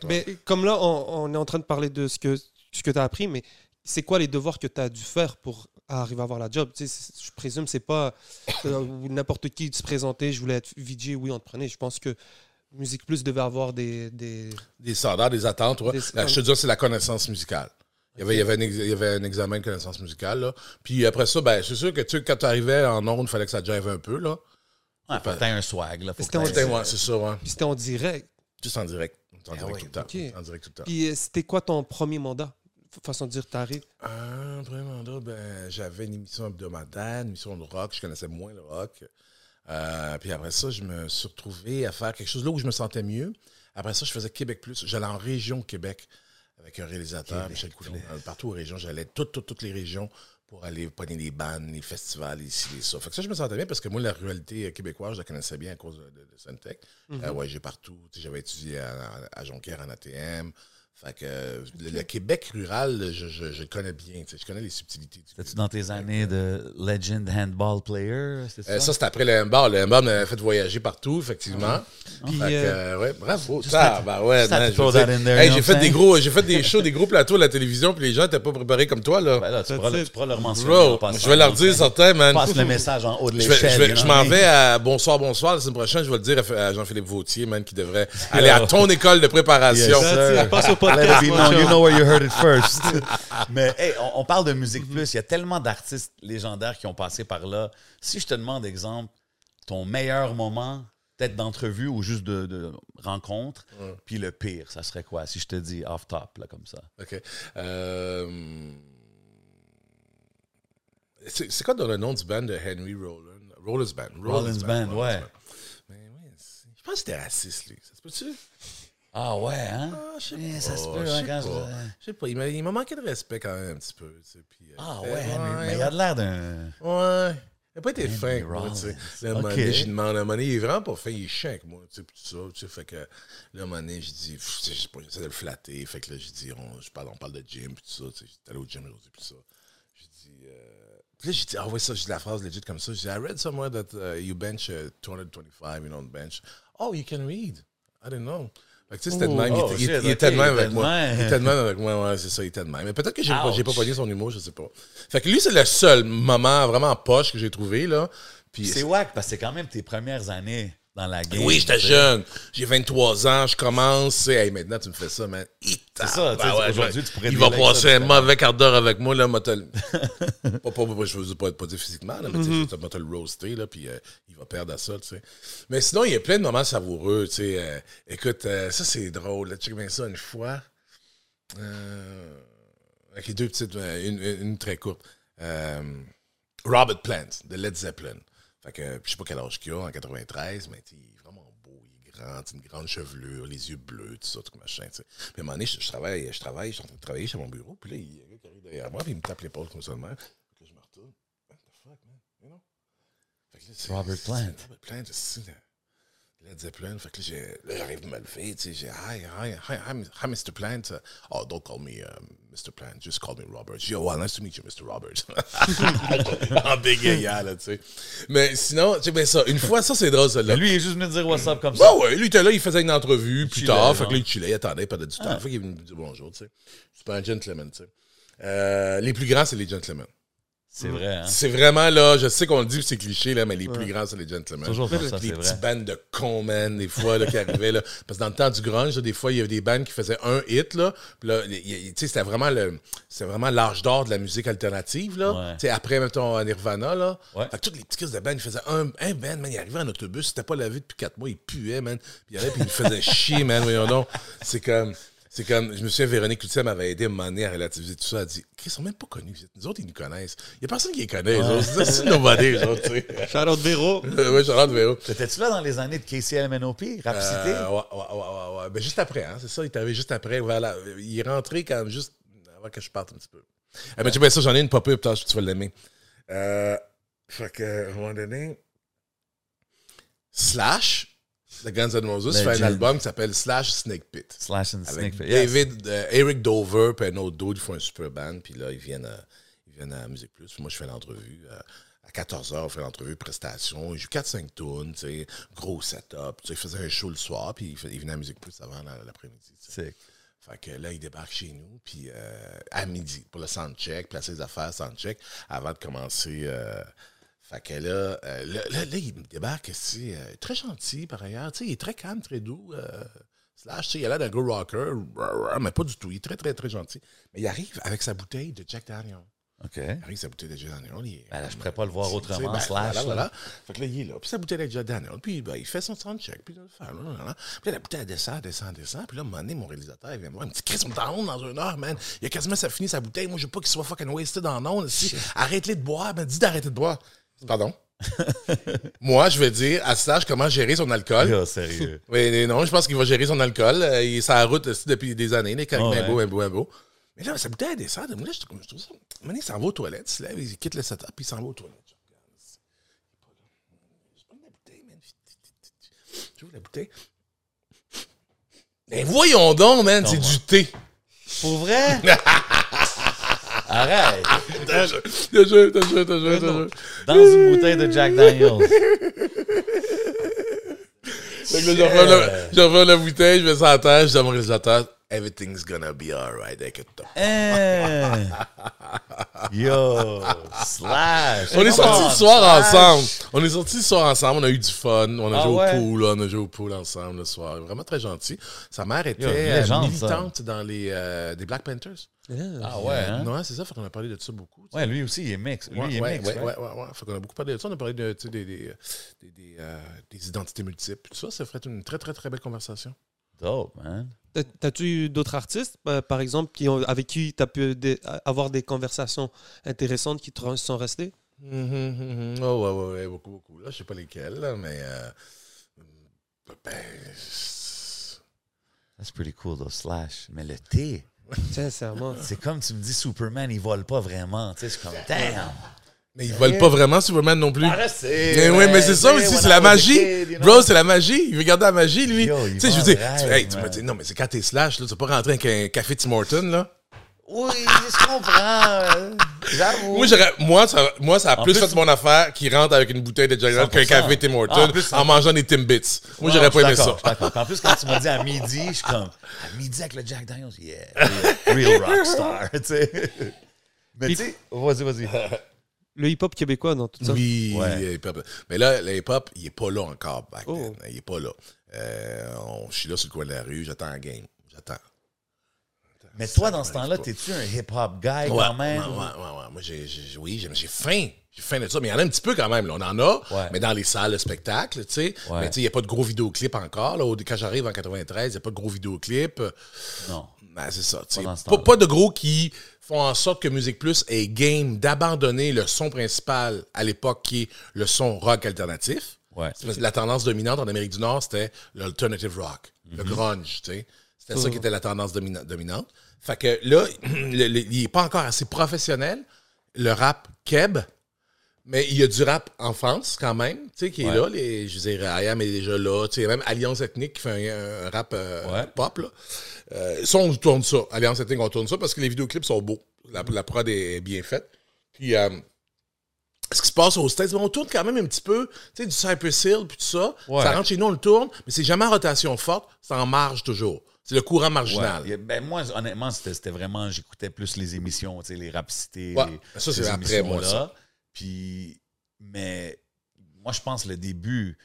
Mais comme là, on, on est en train de parler de ce que, ce que tu as appris, mais c'est quoi les devoirs que tu as dû faire pour arriver à avoir la job? Tu sais, je présume c'est pas euh, n'importe qui se présentait, je voulais être VJ, oui, on te prenait. Je pense que Musique Plus devait avoir des... des... Des standards, des attentes, ouais. Des- Là, je te dis, c'est la connaissance musicale. Il y, avait, il, y avait un ex- il y avait un examen de connaissance musicale, là. Puis après ça, ben, c'est sûr que, tu quand tu arrivais en ondes, il fallait que ça jive un peu, là. Ouais, faut que t'aies un swag. Là, faut C'était que en- t'aies- C'était, ouais, c'est ça, ouais. Puis c'était en direct. Juste en direct. En direct oui, tout le temps. En direct tout le temps. Puis euh, c'était quoi ton premier mandat? Façon de dire, t'arrives. Un premier mandat, ben, j'avais une émission hebdomadaire, une émission de rock. Je connaissais moins le rock. Euh, puis après ça, je me suis retrouvé à faire quelque chose là où je me sentais mieux. Après ça, je faisais Québec Plus. J'allais en région Québec avec un réalisateur, Michel Coulon. Euh, Partout aux régions, j'allais toutes, toutes, toutes les régions pour aller pogner les bandes, les festivals, ici, les ça. Fait que ça, je me sentais bien parce que moi, la ruralité québécoise, je la connaissais bien à cause de, de, de Suntech. Euh, ouais, j'ai partout. J'avais étudié à, à Jonquière en ATM. Fait que euh, le, le Québec rural, je, je, je connais bien. tu sais, Je connais les subtilités. C'était-tu dans tes années de Legend Handball Player? C'est ça? Euh, ça, c'était après le handball. Le handball m'avait fait voyager partout, effectivement. Fait que, euh, euh, ouais, bravo. Ça, bah ouais, hey, j'ai fait des gros, j'ai fait des shows, des gros plateaux à la télévision, puis les gens n'étaient pas préparés comme toi, là. Ben là, tu, pourras, tu pourras leur mentionner. Bro, je vais leur dire certains, man. Passe le message en haut de l'échelle. je, know m'en vais à Bonsoir, Bonsoir la semaine prochaine. Je vais le dire à, à Jean-Philippe Vautier, man, qui devrait aller à ton école de préparation. Podcast, Let it be known, you know where you heard it first. Mais hey, on, on parle de musique plus. Il y a tellement d'artistes légendaires qui ont passé par là. Si je te demande, exemple, ton meilleur moment, peut-être d'entrevue ou juste de, de rencontre, puis le pire, ça serait quoi? Si je te dis off top, là, comme ça? OK. Euh, C'est quoi dans le nom du band de Henry Rollins? Rollins Band. Rollins Band, ouais. Mais oui, je pense que c'était raciste, lui. Ça se peut-tu? Ah ouais, hein? Ah, je sais Eh, pas. ça se peut, je hein, sais quand je- pas. Je sais pas. Il m'a, il m'a manqué de respect quand même un petit peu. tu sais, puis, euh, Ah euh, ouais, Henry, mais il a de l'air d'un... Ouais. Il n'a pas été fin, moi, tu sais. Rollins. Là, à un moment Ok. donné, j'ai demandé, à un moment donné, il est vraiment pas fin, il est chiant avec moi, tu sais, puis tout ça, tu sais, fait que, là, dit, pff, tu sais, je sais pas, j'essaie de le flatter, fait que là, j'ai dit, on, je parle, on parle de gym, puis tout ça, tu sais, j'étais allé au gym aujourd'hui, puis tout ça. J'ai dit, euh, puis là, j'ai dit, ah ouais, ça, j'ai la phrase legit comme ça, j'ai dit, I read somewhere that uh, you bench uh, 225, you know, on bench. Oh, you can read. I didn't know. Fait que, tu sais, c'était de même. Il Oh, était- shit, il, de même avec moi. Il était de même avec moi, ouais, c'est ça, il était de même. Mais peut-être que j'ai pas, pas pogné son humour, je sais pas. Fait que lui, c'est le seul moment vraiment poche que j'ai trouvé, là. Puis C'est wack parce que c'est quand même tes premières années dans la game. Oui, j'étais tu jeune. J'ai 23 ans, je commence. tu Hey, maintenant, tu me fais ça, man. C'est ça, tu aujourd'hui, tu pourrais Il va passer un tu mauvais quart d'heure avec moi, là, moi, te le- pas, pas, pas- je veux pas, pas dire physiquement, là, mais tu sais, Mm-hmm. le roaster, là, puis euh, il va perdre à ça, tu sais. Mais sinon, il y a plein de moments savoureux, tu sais. euh, écoute, euh, ça, c'est drôle. Là, check bien ça une fois. Avec les deux petites, une, une- une très courte. Robert Plant, de Led Zeppelin. Fait que, je sais pas quel âge qu'il a, en 93, mais il est vraiment beau, il est grand, une grande chevelure, les yeux bleus, tout ça, tout machin, tu sais. Puis à un moment donné, je, je travaille, je travaille, je suis en train de travailler chez mon bureau, puis là, il y a un gars qui arrive derrière moi, puis il me tape l'épaule comme ça de même. Fait que là, je me retourne. What the fuck, man? You know? Fait que là, Robert Plant. Robert Plant, c'est. Led Zeppelin. Fait que là, j'ai- j'arrive à me lever, tu sais, j'ai hi, hi, hi, hi, Mr. Plant. Oh, don't call me um, Mr. Plant, just call me Robert. Yo, well, nice to meet you, Mr. Robert. en bégayant, là, tu sais. Mais sinon, tu sais, ben ça, une fois, ça, c'est drôle, ça, là. Mais lui, il est juste venu dire what's up comme ça. Bah ouais, lui, il était là, il faisait une entrevue plus tard. Fait que là, il chillait, il attendait, il perdait du temps. Fait qu'il est venu me dire bonjour, tu sais. C'est pas un gentleman, tu sais. Euh, les plus grands, c'est les gentlemen. C'est vrai, hein? C'est vraiment là, je sais qu'on le dit, c'est cliché, là, mais les plus grands, c'est les gentlemen. Toujours comme ça, les c'est petites bandes de cons, man, des fois, là, qui arrivaient, là. Parce que dans le temps du grunge, là, des fois, il y avait des bandes qui faisaient un hit, là. Puis là, y- tu sais, c'était vraiment le, c'était vraiment l'âge d'or de la musique alternative, là. Ouais. Tu sais, après, mettons, Nirvana, là. Ouais. Fait que toutes les petits kids de band, ils faisaient un, un band, man, il arrivait en autobus, c'était pas lavé depuis quatre mois, il puait, man. Puis il arrivait, puis il me faisait chier, man, voyons donc. C'est comme, c'est comme, je me souviens, Véronique Cloutier m'avait aidé à donné à relativiser tout ça. Elle a dit, Chris, ils sont même pas connus. Nous autres, ils nous connaissent. Il y a personne qui les connaît. C'est nobody, les autres, tu sais. Out Véro. ouais, je rentre Véro. T'étais-tu là dans les années de KCLMNOP, Rapidité? Euh, ouais, ouais, ouais, ouais, ouais. Ben, juste après, hein, c'est ça, il est arrivé juste après. Voilà. Il est rentré quand juste avant que je parte un petit peu. Ah, mais tu vois, ça, j'en ai une pop-up, putain, tu vas l'aimer. Euh, fait que, à un moment donné, Slash, de Guns N' Roses, fait un album qui s'appelle Slash Snake Pit. Slash and Snake. Yes. David, euh, Eric Dover, puis un autre dude, ils font un super band, puis là, ils viennent à, ils viennent à Musique Plus. Puis moi, je fais l'entrevue. euh, à 14h, on fait l'entrevue, prestation. Ils jouent 4-5 tunes, tu sais, gros setup. Ils faisaient un show le soir, puis ils venaient à Musique Plus avant la- l'après-midi. Fait que là, ils débarquent chez nous, puis euh, à midi, pour le soundcheck, placer les affaires, soundcheck, avant de commencer. euh, fait que là, euh, là, là, là, il débarque, c'est euh, très gentil par ailleurs. Tu sais, il est très calme, très doux. euh, slash, tu sais, il a l'air d'un gros rocker, mais pas du tout. Il est très, très, très gentil. Mais il arrive avec sa bouteille de Jack Daniel. OK. Il arrive avec sa bouteille de Jack Daniel. il est- Ben là, je pourrais pas le voir autrement, ben, Slash, Voilà, là. voilà. Fait que là, il est là. Puis sa bouteille de Jack Daniel. Puis ben, il fait son soundcheck. Puis là, il fait, là, là, là. Puis la bouteille descend, descend, descend. Puis là, à un moment donné, mon réalisateur, il vient me voir. Il me dit, Chris, on est en onde dans une heure, man. Il a quasiment ça fini sa bouteille. Moi, je veux pas qu'il soit fucking wasted en onde. Si, Arrête-les de boire. Ben, dis d'arrêter de boire. Pardon? Moi, je vais dire à Slash comment gérer son alcool? Yo, sérieux. Oui, mais non, je pense qu'il va gérer son alcool. Euh, il est sur la route aussi depuis des années. Il est quand Ah ouais. beau, beau, beau. Mais là, sa bouteille elle descend. Moi, là, je, je trouve ça. Maintenant, il s'en va aux toilettes. Il se lève, il quitte le setup, puis il s'en va aux toilettes. Je regarde. Il est pas là. Je prends la bouteille, man. J'ouvre la bouteille. Ben voyons donc, man, c'est du thé. Pour vrai? Arrête. T'as joué, t'as joué, t'as joué, t'as joué. Dans une bouteille de Jack Daniels. Fait que là, je referme la- bouteille, je mets ça à terre, je dis à mon réalisateur, everything's gonna be alright, inquiète-toi. Hein? Yo, Slash. On est sortis le soir Slash. ensemble. On est sortis le soir ensemble. On a eu du fun. On a Ah joué ouais? au pool. là. On a joué au pool ensemble le soir. Vraiment très gentil. Sa mère était Yo, euh, militante dans les euh, des Black Panthers. Ah ouais, hein? Non, c'est ça. Fait qu'on a parlé de ça beaucoup. tu sais. Ouais, lui aussi, il est mix. Lui, Ouais, il est ouais, mix. ouais, ouais, ouais, ouais. Fait qu'on a beaucoup parlé de ça. On a parlé de, tu sais, des, des, des, des, euh, des identités multiples. Tout ça, ça ferait une très, très, très belle conversation. Dope, man. T'as- T'as-tu eu d'autres artistes, euh, par exemple, qui ont, avec qui tu as pu des- avoir des conversations intéressantes qui te sont restées? Mhm. Oh, ouais, ouais, ouais, beaucoup, beaucoup. Là, je sais pas lesquels, là, mais. Euh, ben, That's pretty cool, though, Slash. Mais le thé, Sincèrement. c'est comme tu me dis, Superman, il vole pas vraiment. Tu sais, c'est comme, damn. mais ils volent pas vraiment Superman non plus. Mais oui, mais c'est ça aussi, c'est la magie. Bro, c'est la magie. Il veut garder la magie, lui. Tu sais, je veux dire, tu, hey, tu man. m'as dit, non, mais c'est quand t'es slash, là, tu vas pas rentrer avec un café Tim Horton, là. Oui, je comprends. J'avoue. Moi, j'aurais- moi, ça, moi, ça a En plus, plus, fait mon affaire qui rentre avec une bouteille de Jack qu'un 100%. café Tim Hortons Ah, en plus, en mangeant des Timbits. Moi, j'aurais pas aimé ça. En plus, quand tu m'as dit à midi, je suis comme, à midi avec le Jack Daniels, yeah, real, real rockstar, tu sais. Mais tu sais, vas-y, vas-y. Le hip-hop québécois dans tout ça? Oui, Ouais. le hip-hop. Mais là, le hip-hop, il est pas là encore. back Oh. then. Il est pas là. Euh, on- je suis là sur le coin de la rue, j'attends la game. J'attends. Mais toi, dans ce temps-là, t'es-tu un hip-hop guy Ouais, quand même? ouais, ouais, ouais, ouais. Moi, j'ai, oui, j'ai, faim. J'ai faim de ça. Mais il y en a un petit peu quand même. là. On en a, Ouais. mais dans les salles de spectacle, tu sais. Mais tu sais, il n'y a pas de gros vidéoclip encore. Là. Quand j'arrive en 93, il n'y a pas de gros vidéoclip. Non. Ben, c'est ça. Pas, temps-là. pas de gros qui font en sorte que Musique Plus est game d'abandonner le son principal à l'époque qui est le son rock alternatif. Ouais. C'est parce que La tendance dominante en Amérique du Nord, c'était l'alternative rock, le Mhm. grunge, tu sais. C'était ça qui était la tendance domina- dominante. Fait que là, le- le- il n'est pas encore assez professionnel, le rap keb, mais il y a du rap en France quand même, tu sais, qui est là. Les, je veux dire, IAM est déjà là. Tu sais, même Alliance Ethnique qui fait un, un rap euh, Ouais. pop, là. Euh, ça, on tourne ça. Alliance Ethnique, on tourne ça parce que les vidéoclips sont beaux. La, la prod est bien faite. Puis, euh, ce qui se passe aux States, on tourne quand même un petit peu, tu sais, du Cypress Hill, puis tout ça. Ouais. Ça rentre chez nous, on le tourne, mais c'est jamais en rotation forte, c'est en marge toujours. C'est le courant marginal. Ouais. Ben, moi, honnêtement, c'était c'était vraiment, j'écoutais plus les émissions, tu sais, les rapacités. Ouais. les- Ça, c'est ces après, moi, émissions-là. ça. Puis, mais moi, je pense le début,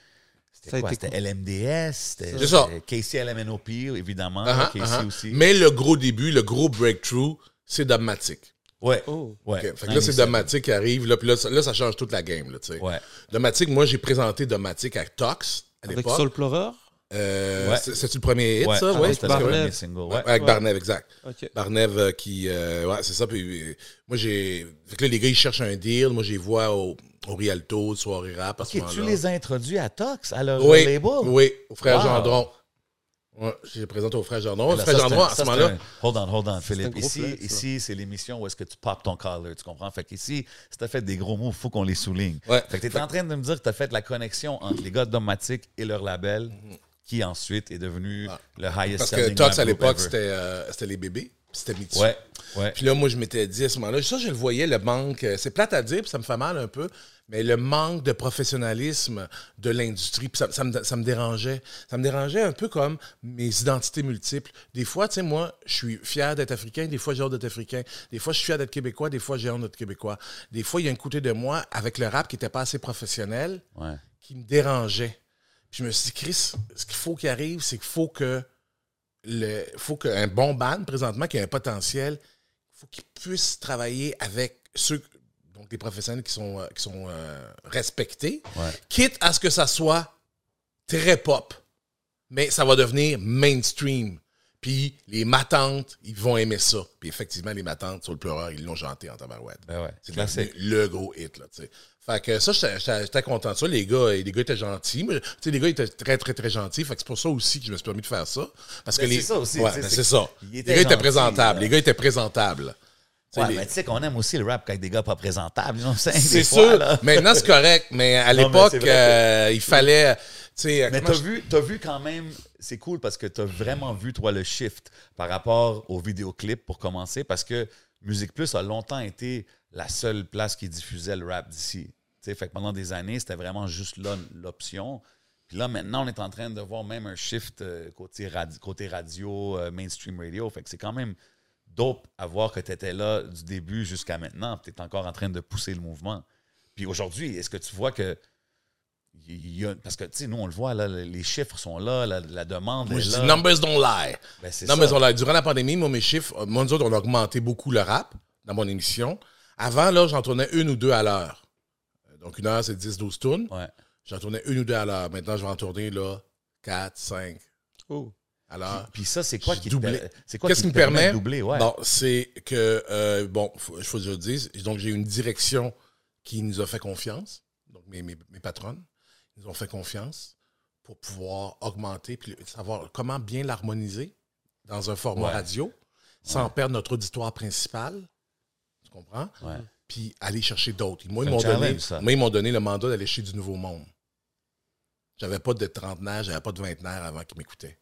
c'était quoi? LMDS, c'était KCLMNOP, évidemment. KC uh-huh. aussi. Mais le gros début, le gros breakthrough, c'est Dogmatic. Ouais. Oh. ouais. Fait que là, c'est 97. Dogmatic qui arrive, là, puis là, ça- là, ça change toute la game, là, tu sais. Ouais. Dogmatic, moi, j'ai présenté Dogmatic à Tox, à Avec. Soul Pleureur. Euh, Ouais. C'est-tu le premier hit, Ouais. ça? Ah, c'était le premier single. Ouais. Avec Ouais. Barnev, exact. OK. Barnev euh, qui. euh, ouais, c'est ça. Puis euh, moi, j'ai. Fait que là, les gars, ils cherchent un deal. Moi, j'ai vois au, au Rialto, soirée rap à ce tu les as introduits à Tox, à leur Oui, label? oui, au frère Wow. Gendron. Ouais, j'ai présenté au frère Gendron. Le Là, frère Gendron, à ce moment-là. un- Hold on, hold on, Philippe. Ici, ici c'est l'émission où est-ce que tu popes ton collar, tu comprends? Fait qu'ici, si t'as fait des gros mots, il faut qu'on les souligne. Ouais. Fait que t'es en train de me dire que t'as fait la connexion entre les gars de Domatic et leur label, qui ensuite est devenu le highest. Parce que rap à l'époque, c'était euh, c'était les bébés. C'était Mitsu. Ouais, ouais. Puis là, moi, je m'étais dit à ce moment-là, ça, je le voyais, le manque, euh, c'est plate à dire, puis ça me fait mal un peu, mais le manque de professionnalisme de l'industrie, puis ça, ça me, ça me dérangeait. Ça me dérangeait un peu comme mes identités multiples. Des fois, tu sais, moi, je suis fier d'être africain, des fois, j'ai hâte d'être africain. Des fois, je suis fier d'être québécois, des fois, j'ai hâte d'être québécois. Des fois, il y a un côté de moi, avec le rap qui n'était pas assez professionnel, ouais. qui me dérangeait. Puis je me suis dit, Chris, ce qu'il faut qu'il arrive, c'est qu'il faut que le faut qu'un bon band, présentement, qui a un potentiel, il faut qu'il puisse travailler avec ceux, donc des professionnels qui sont, euh, qui sont euh, respectés, Ouais. quitte à ce que ça soit très pop, mais ça va devenir mainstream. Puis les matantes, ils vont aimer ça. Puis effectivement, les matantes sur le pleureur, ils l'ont chanté en tabarouette. Ben ouais. C'est le gros hit, là, tu sais. Fait que ça, j'étais- content de ça. Les gars, les gars étaient gentils. Mais, Tu sais, les gars étaient très, très, très gentils. Fait que c'est pour ça aussi que je me suis permis de faire ça. Parce que Ben, les. c'est ça aussi, Ouais, ben, c'est ça. Les gars étaient présentables. Les gars étaient présentables. Ouais, les- mais tu sais qu'on aime aussi le rap avec des gars pas présentables. C'est fois, sûr. Maintenant, c'est correct. Mais à l'époque, euh, il fallait. Mais t'as je- vu, t'as vu quand même, c'est cool parce que t'as vraiment vu, toi, le shift par rapport aux vidéoclips pour commencer, parce que Musique Plus a longtemps été la seule place qui diffusait le rap d'ici. Tu sais, fait que pendant des années, c'était vraiment juste là l'option. Puis là, maintenant, on est en train de voir même un shift euh, côté, radi- côté radio, euh, mainstream radio. Fait que c'est quand même dope à voir que tu étais là du début jusqu'à maintenant. Tu es encore en train de pousser le mouvement. Puis aujourd'hui, est-ce que tu vois que. il y a- parce que, tu sais, nous, on le voit, là, les chiffres sont là, la, la demande Moi, est je dis là. numbers don't lie. Ben, Numbers ça. don't lie. Durant la pandémie, moi, mes chiffres, euh, moi, nous autres, on a augmenté beaucoup le rap dans mon émission. Avant, là, j'en tournais une ou deux à l'heure. Donc, une heure, c'est 10-12 tournes. Ouais. J'en tournais une ou deux à l'heure. Maintenant, je vais en tourner là 4, 5 Oh. à l'heure. Puis ça, c'est quoi qui doublé. c'est quoi Qu'est-ce qui me permet permet? de doubler? Ouais. Bon, c'est que, euh, bon, il faut que je le dise. Donc, j'ai une direction qui nous a fait confiance. Donc, mes, mes, mes patronnes nous ont fait confiance pour pouvoir augmenter puis savoir comment bien l'harmoniser dans un format Ouais. radio sans perdre notre auditoire principal. Tu comprends? Puis aller chercher d'autres. Moi, ils m'ont donné, moi, ils m'ont donné le mandat d'aller chez du nouveau monde. J'avais pas de trentenaire, j'avais pas de vingtenaire avant qu'ils m'écoutaient.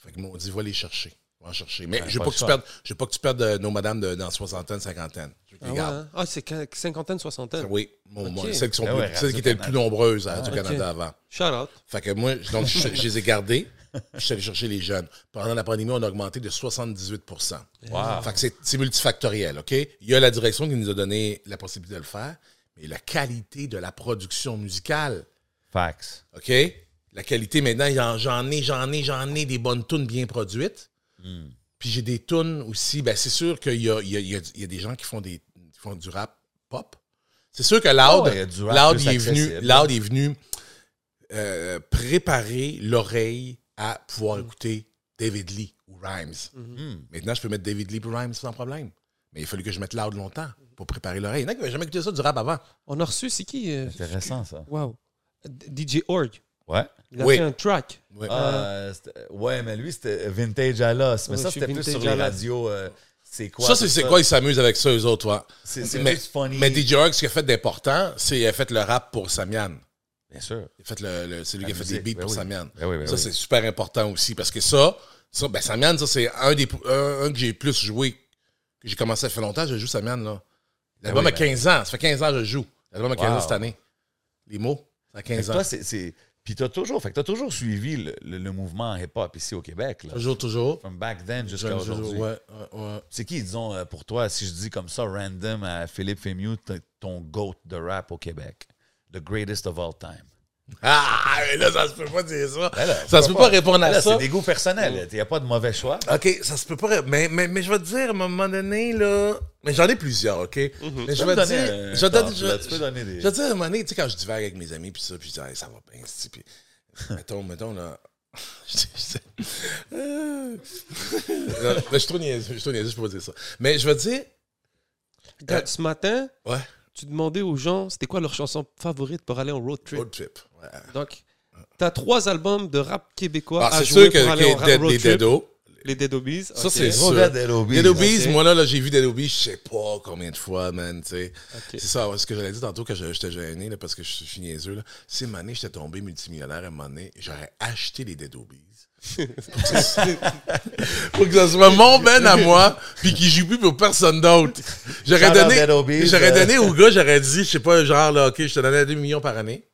Fait qu'ils m'ont dit, va les chercher. Va en chercher. Mais Ouais, je veux pas que tu perdes, je veux pas que tu perdes euh, nos madames de- dans soixantaine, cinquantaine. Ah, ouais, hein? Ah, c'est cinquantaine, soixantaine? Oui, mon- Ok. mon- celles qui, sont Ah plus- ouais, celles qui étaient le plus Radio-Canada. nombreuses à Ah, du ok. Canada avant. Shout out. Fait que moi, je- donc, je, je les ai gardés. Puis Je suis allé chercher les jeunes. Pendant la pandémie, on a augmenté de 78 Wow. Fait que c'est- multifactoriel, OK? Il y a la direction qui nous a donné la possibilité de le faire, mais la qualité de la production musicale, Facts. OK? La qualité, maintenant, j'en ai, j'en ai, j'en ai des bonnes tunes bien produites. Hmm. Puis j'ai des tunes aussi. Ben, c'est sûr qu'il y a, il y, a, il y a- des gens qui font, des, qui font du rap pop. C'est sûr que Loud, il il est venu. Loud est venu euh, préparer l'oreille à pouvoir écouter David Lee ou Rhymes. Hmm. Maintenant, je peux mettre David Lee ou Rhymes sans problème. Mais il a fallu que je mette Loud longtemps pour préparer l'oreille. Il y en a qui n'avaient jamais écouté ça du rap avant. On a reçu, c'est qui euh, Intéressant, ça. Wow. DJ Org. Ouais. Il a Oui. fait un track. Ouais. Ah, ouais, mais lui, c'était Vintage à l'os. Mais Ouais, ça, c'était plus sur les radios. euh, c'est quoi? ça, c'est c'est quoi? Ils s'amusent avec ça, eux autres, toi. C'est Mais, plus funny. mais DJ Org, ce qu'il a fait d'important, c'est qu'il a fait le rap pour Samian. Bien sûr. Il fait le, le- c'est lui qui a fait des beats ben pour oui. Samian. Ben oui, ben ça, oui. c'est super important aussi parce que ça, ça ben Samian, ça, c'est un des un, un que j'ai plus joué, que j'ai commencé à faire longtemps. Je joue Samian, là. L'album a ben- 15 ans. Ça fait 15 ans que je joue. L'album a 15 ans cette année. Les mots, ça a Fait que 15 ans. toi, c'est. Puis t'as toujours, fait que t'as toujours suivi le, le- le mouvement hip-hop ici au Québec. Là. Toujours, toujours. From back then jusqu'à aujourd'hui. Ouais, ouais. C'est qui, disons, euh, pour toi, si je dis comme ça, random à Philippe Fémieux, ton GOAT de rap au Québec? The greatest of all time. Ah, mais là, ça se peut pas dire ça. Ben là, ça se peut pas répondre à Là, ça. c'est des goûts personnels. Il n'y a pas de mauvais choix. OK, ça se peut pas. Mais, mais, mais je vais te dire, à un moment donné, là. Mais j'en ai plusieurs, OK? Mais je Tu peux vais te donner dire. un Je vais te dire- là, tu peux donner des- Je vais te dire, à un moment donné, tu sais, quand je divague avec mes amis, puis ça, puis je dis, Hey, ça va bien, c'est puis. Mettons, mettons, là. Je dis- je dis- Euh. Non, mais je suis trop niaiseux, je suis trop niaiseux, je peux pas dire ça. Mais je vais te dire, Regarde, ce matin, ouais, tu demandais aux gens c'était quoi leur chanson favorite pour aller en road trip? road trip. Ouais. Donc, tu as trois albums de rap québécois Ah, à jouer que, pour aller en road les trip. Dedo. Les Dead Obies. Ça, c'est sûr. Dead Obies. Moi, là, là j'ai vu Dead Obies, je sais pas combien de fois, man, tu sais. Ok. C'est ça, ce que j'allais dire tantôt quand j'étais gêné, là, parce que je suis niaiseux, là. C'est une année, j'étais tombé multimillionnaire, à un moment donné, j'aurais acheté les Dead Obies. pour que ça soit mon ben à moi, puis qu'il joue plus pour personne d'autre. J'aurais donné, j'aurais euh. donné au gars, j'aurais dit, je sais pas, genre, là, OK, je te donnais 2 millions par année,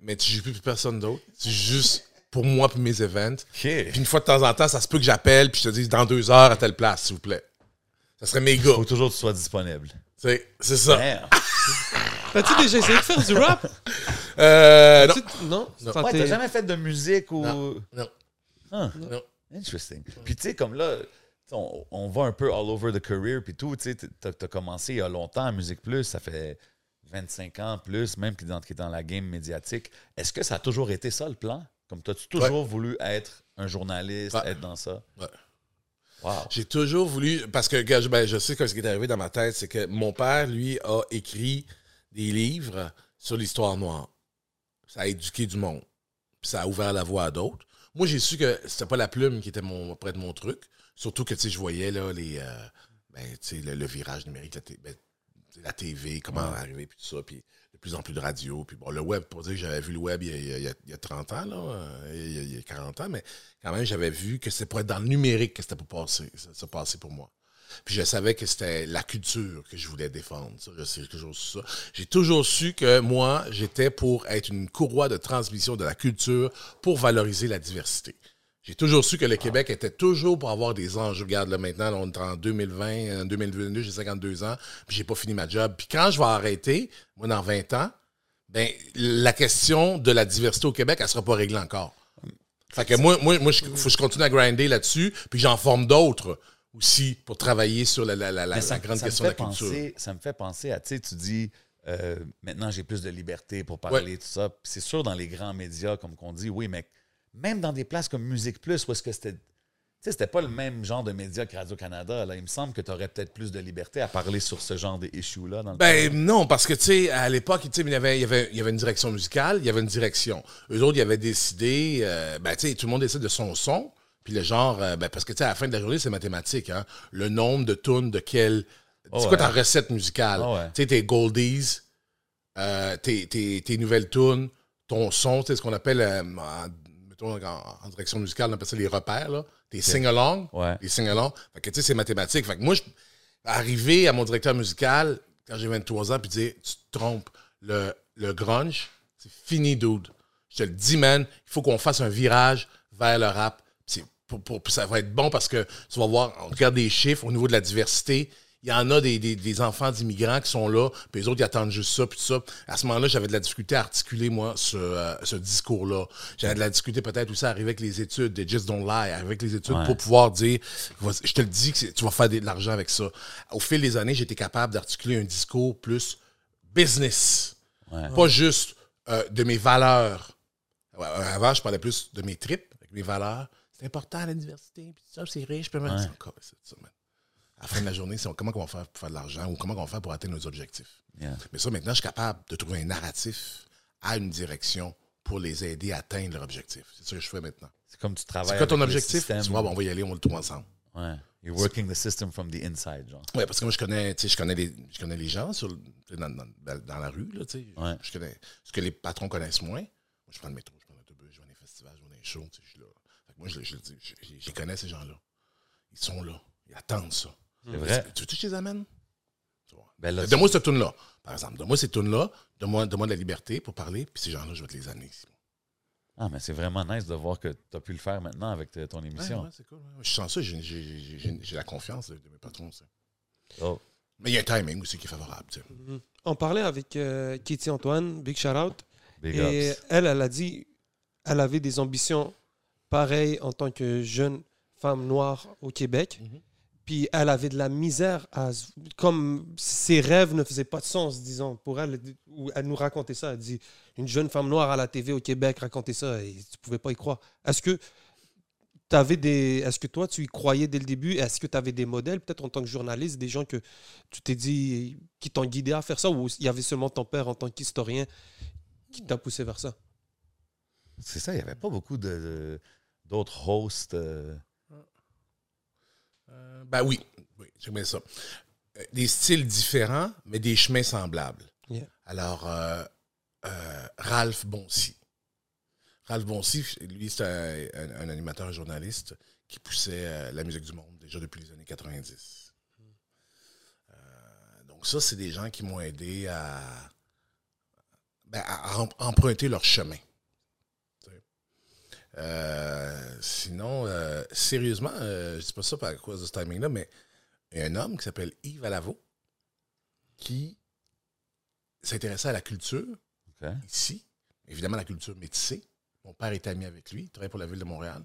mais tu joues plus pour personne d'autre. C'est juste pour moi puis mes events. Puis une fois de temps en temps, ça se peut que j'appelle puis je te dise dans deux heures à telle place, s'il vous plaît. Ça serait méga. Faut toujours que tu sois disponible. C'est c'est ça. Damn. As-tu déjà essayé de faire du rap? Euh, non. Non? Enfin, Ouais, t'as jamais fait de musique ou. Non. Non. Ah, Non. Interesting. Puis tu sais, comme là, on, on va un peu all over the career, puis tout. Tu sais, t'as as commencé il y a longtemps à Musique Plus, ça fait 25 ans plus, même qui est dans, la game médiatique. Est-ce que ça a toujours été ça le plan? Comme t'as-tu toujours voulu être un journaliste, Ouais. être dans ça? Ouais. Wow. J'ai toujours voulu. Parce que ben, je sais que ce qui est arrivé dans ma tête, c'est que mon père, lui, a écrit des livres sur l'histoire noire. Ça a éduqué du monde. Puis ça a ouvert la voie à d'autres. Moi, j'ai su que c'était pas la plume qui était mon, près de mon truc. Surtout que, tu sais, je voyais, là, les. euh, ben, tu sais, le, le virage numérique, la, té- ben, la TV, comment arriver, puis tout ça. Puis de plus en plus de radio. Puis bon, le web, pour dire que j'avais vu le web il y a, il y a- il y a 30 ans, là, euh, il y a, il y a 40 ans, mais quand même, j'avais vu que c'était pour être dans le numérique que c'était pour passer, ça, ça passait pour moi. Puis je savais que c'était la culture que je voulais défendre. Ça, j'ai toujours su que moi, j'étais pour être une courroie de transmission de la culture pour valoriser la diversité. J'ai toujours su que le Québec était toujours pour avoir des enjeux. Regarde, là, maintenant, on est en 2020, en 2022, j'ai 52 ans, puis j'ai pas fini ma job. Puis quand je vais arrêter, moi, dans 20 ans, ben, la question de la diversité au Québec, elle sera pas réglée encore. Fait que moi, moi, moi, faut que je continue à grinder là-dessus, puis j'en forme d'autres aussi pour travailler sur la, la, la, la- Mais ça, la grande question de la culture. penser, ça me fait penser à, tu sais, tu dis, euh, maintenant j'ai plus de liberté pour parler, tout ça. C'est sûr, dans les grands médias, comme qu'on dit, oui, mais même dans des places comme Musique Plus, où est-ce que c'était. Tu sais, c'était pas le même genre de média que Radio-Canada. Là. Il me semble que tu aurais peut-être plus de liberté à parler sur ce genre d'issue-là. dans le Ben non, parce que tu sais, à l'époque, tu sais, il y avait, il y avait, il y avait une direction musicale, il y avait une direction. Eux autres, ils avaient décidé, euh, ben tu sais, tout le monde décide de son son, puis le genre, euh, ben parce que tu sais, à la fin de la journée, c'est mathématique, hein. Le nombre de tunes de quel, c'est Oh, quoi ouais. ta recette musicale? Oh, ouais. Tu sais, tes goldies, euh, tes, tes, tes nouvelles tunes, ton son, tu sais, ce qu'on appelle, euh, en, mettons, en, en direction musicale, on appelle ça les repères là, tes sing-along, Ouais. les sing-along. Fait que tu sais, c'est mathématique. Fait que moi, je arriver à mon directeur musical, quand j'ai 23 ans, puis dire Tu te trompes, le, le grunge, c'est fini, dude. Je te le dis, man, il faut qu'on fasse un virage vers le rap. Pour, pour- ça va être bon parce que tu vas voir, on regarde des chiffres au niveau de la diversité. Il y en a des, des- des enfants d'immigrants qui sont là, puis les autres, ils attendent juste ça, puis tout ça. À ce moment-là, j'avais de la difficulté à articuler, moi, ce, euh, ce discours-là. J'avais de la difficulté peut-être aussi à arriver avec les études, des Just Don't Lie, avec les études Ouais. pour pouvoir dire, je te le dis, que tu vas faire de l'argent avec ça. Au fil des années, été capable d'articuler un discours plus business. Ouais. Pas juste euh, de mes valeurs. Avant, je parlais plus de mes tripes, avec mes valeurs. C'est important la diversité, puis ça, c'est riche, puis Ouais. c'est encore c'est ça, man. À la fin de la journée, c'est comment on va faire pour faire de l'argent ou comment on va faire pour atteindre nos objectifs? Yeah. Mais ça, maintenant, je suis capable de trouver un narratif à une direction pour les aider à atteindre leur objectif. C'est ça que je fais maintenant. C'est comme tu C'est travailles. quoi ton objectif? Tu vois, bon, on va y aller, on le trouver ensemble. Ouais. You're working the system from the inside, genre. Oui, parce que moi, je connais, tu sais, je connais, les, je connais les gens sur, dans, dans- dans- la rue. Là, tu sais. Ouais. je connais ce que les patrons connaissent moins. Moi, je prends le métro, je prends l'autobus, je vais dans les festivals, je vais dans les shows. Moi, je, je, je, je- connais, ces gens-là. Ils sont là. Ils attendent ça. C'est vrai. Tu veux-tu que je les amène? Ben là, Donne-moi cette tune-là, par exemple. Donne-moi cette tune-là. Donne-moi donne-moi de la liberté pour parler. Puis ces gens-là, je vais te les amener ici. Ah, mais c'est vraiment nice de voir que tu as pu le faire maintenant avec ton émission. ouais, c'est cool. ouais. Je sens ça. J'ai- j'ai- J'ai j'ai- j'ai la confiance de, de mes patrons. Oh. Mais il y a un timing aussi qui est favorable. Mhm. On parlait avec euh, Katie Antoine, big shout out. Big Et ups. elle, elle a dit elle avait des ambitions pareilles en tant que jeune femme noire au Québec. Mhm. Puis elle avait de la misère à. Comme ses rêves ne faisaient pas de sens, disons, pour elle. Ou Elle nous racontait ça. Elle dit une jeune femme noire à la TV au Québec racontait ça et tu pouvais pas y croire. Est-ce que. Avais des... Est-ce que toi, tu y croyais dès le début? Est-ce que tu avais des modèles, peut-être en tant que journaliste, des gens que tu t'es dit qui t'ont guidé à faire ça, ou il y avait seulement ton père en tant qu'historien qui t'a poussé vers ça? C'est ça, il n'y avait pas beaucoup de- de- d'autres hosts. euh, Euh, ben oui, oui j'aime bien ça. Euh, Des styles différents, mais des chemins semblables. Yeah. Alors, euh, euh, Ralph Boncy. Ralph Boncy, lui, c'est un, un- un animateur, un journaliste qui poussait euh, la musique du monde déjà depuis les années 90. Euh, donc ça, c'est des gens qui m'ont aidé à, ben, à emprunter leur chemin. Euh, sinon, euh, sérieusement, euh, je dis pas ça à cause de ce timing-là, mais il y a un homme qui s'appelle Yves Alavo qui s'intéressait à la culture ici, évidemment la culture métissée. Mon père était ami avec lui, il travaillait pour la ville de Montréal.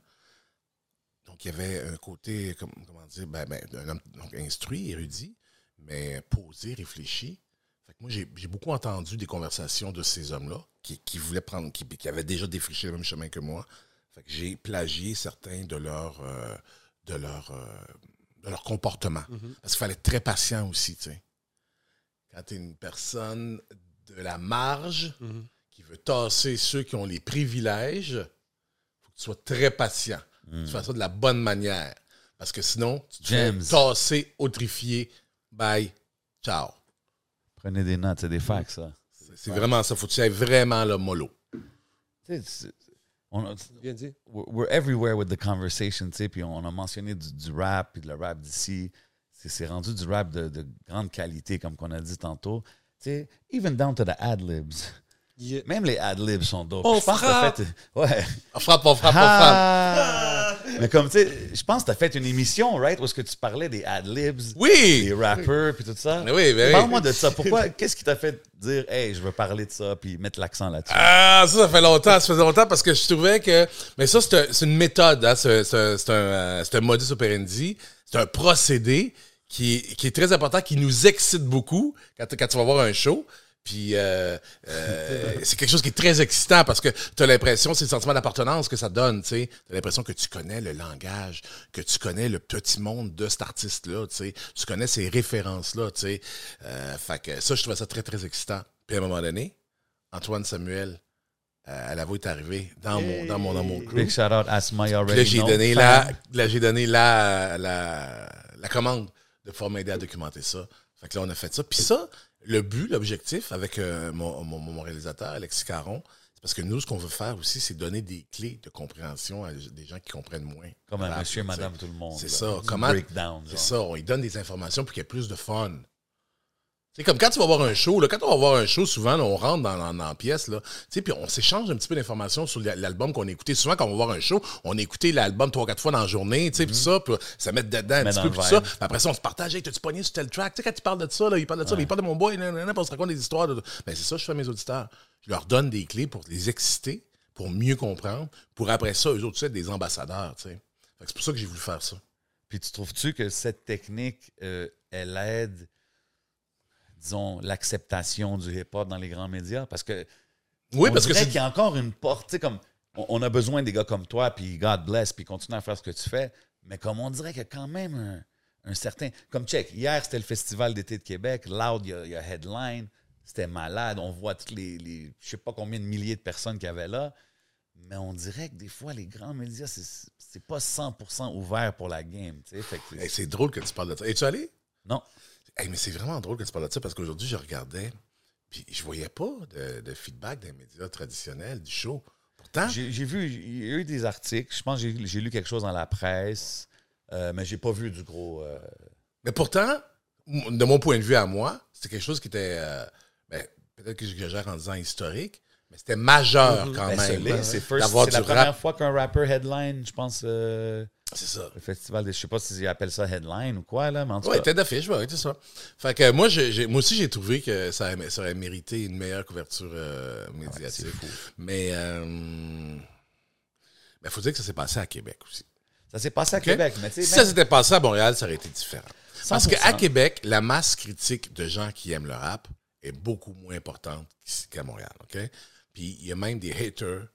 Donc il y avait un côté, comme- comment dire, ben, ben, un homme donc, instruit, érudit, mais posé, réfléchi. Fait que moi, j'ai j'ai beaucoup entendu des conversations de ces hommes-là qui, qui voulaient prendre, qui, qui avaient déjà défriché le même chemin que moi. J'ai plagié certains de leurs euh, de leur, euh, de leur comportement. Parce qu'il fallait être très patient aussi, tu sais. Quand tu es une personne de la marge qui veut tasser ceux qui ont les privilèges, il faut que tu sois très patient. Tu fais ça de la bonne manière. Parce que sinon, tu te tasser, autrifier, bye, ciao. Prenez des notes, c'est des facts, ça. C'est vraiment ça. Faut que tu ailles vraiment le mollo. On a- Bien dit. we're everywhere with the conversation, tu sais, puis on a mentionné du, du rap, puis de le rap d'ici. C'est rendu du rap de, de grande qualité, comme qu'on a dit tantôt. Tu sais, even down to the ad-libs. Yeah. Même les ad-libs sont dope. On Je pense que t'as frappe. fait... Ouais. On frappe, on frappe, on frappe. Ah! Mais comme, tu sais, je pense que tu as fait une émission, right, où est-ce que tu parlais des ad-libs, Oui! des rappers, puis tout ça. Mais oui, oui. Parle-moi de ça. Pourquoi, qu'est-ce qui t'a fait dire, hey, je veux parler de ça, puis mettre l'accent là-dessus? Ah, ça, ça fait longtemps. Ça faisait longtemps parce que je trouvais que. Mais ça, c'est un- une méthode. Hein, c'est c'est un, euh, c'est un modus operandi. C'est un procédé qui, est- qui est très important, qui nous excite beaucoup quand, quand tu vas voir un show. Puis euh, euh, c'est quelque chose qui est très excitant parce que tu as l'impression, c'est le sentiment d'appartenance que ça donne, tu sais. Tu as l'impression que tu connais le langage, que tu connais le petit monde de cet artiste-là, tu sais. Tu connais ces références-là, tu sais. Euh, fait que ça, je trouvais ça très, très excitant. Puis à un moment donné, Antoine Samuel, à la voix est arrivé dans mon, dans mon, dans mon crew. Big shout out à là, j'ai donné, la, là, j'ai donné la, la, la commande de pouvoir m'aider à documenter ça. Fait que là, on a fait ça. Puis ça, le but, l'objectif avec euh, mon, mon, mon réalisateur, Alexis Caron, C'est parce que nous, ce qu'on veut faire aussi, c'est donner des clés de compréhension à des gens qui comprennent moins. Comme Rap, monsieur madame tout le monde. C'est ça. Comment- breakdown. C'est ça, on lui donne des informations pour qu'il y ait plus de fun. C'est comme quand tu vas voir un show, là, quand on va voir un show, souvent, là, on rentre dans, dans, dans la pièce, là, puis on s'échange un petit peu d'informations sur l'album qu'on a écouté. Souvent, quand on va voir un show, on a écouté l'album trois, quatre fois dans la journée, tu sais, ça, puis ça met dedans un petit peu, ça. après ça, on se partage, hey, t'as-tu pogné sur tel track? Tu sais, quand tu parles de ça, là, il parle de ça, mais il parle de mon boy, nan, nan, nan, on se raconte des histoires. De... Ben, c'est ça, je fais à mes auditeurs. Je leur donne des clés pour les exciter, pour mieux comprendre, pour après ça, eux autres, tu sais, être des ambassadeurs, tu sais. Fait que C'est pour ça que j'ai voulu faire ça. Puis tu trouves-tu que cette technique, euh, elle aide, disons, l'acceptation du hip-hop dans les grands médias? Parce que Oui, on parce que c'est qu'il y a encore une porte, comme on, on a besoin des gars comme toi, puis God bless, puis continue à faire ce que tu fais, mais comme on dirait qu'il y a quand même un, un certain... Comme check, hier, c'était le Festival d'été de Québec, Loud, il y a, il y a Headline, c'était malade, on voit toutes les, les je sais pas combien de milliers de personnes qu'il y avait là, mais on dirait que des fois, les grands médias, c'est pas 100% ouvert pour la game, Hey, c'est drôle que tu parles de ça. Es-tu allé? Non. Hey, mais c'est vraiment drôle que tu parles de ça parce qu'aujourd'hui, je regardais, puis je voyais pas de, de feedback des médias traditionnels du show. Pourtant, J'ai vu, il y a eu des articles. Je pense que j'ai- lu quelque chose dans la presse, euh, mais j'ai pas vu du gros. euh, mais pourtant, de mon point de vue à moi, c'était quelque chose qui était, euh, ben, peut-être que j'exagère en disant historique, mais c'était majeur quand ben, même. hein, c'est du la première fois qu'un rapper headline, je pense, euh, C'est ça. le festival. Des, je sais pas s'ils appellent ça headline ou quoi, là, mais en tout Oui, cas. tête d'affiche, ouais, c'est ça. Fait que moi, j'ai, moi aussi, j'ai trouvé que ça, aurait mérité une meilleure couverture euh, médiatique. fou. mais il faut dire que ça s'est passé à Québec aussi. Ça s'est passé à? Québec, mais tu sais, Si même- ça s'était passé à Montréal, ça aurait été différent. Parce 100%. qu'à Québec, la masse critique de gens qui aiment le rap est beaucoup moins importante qu'à Montréal. OK? Puis il y a même des haters,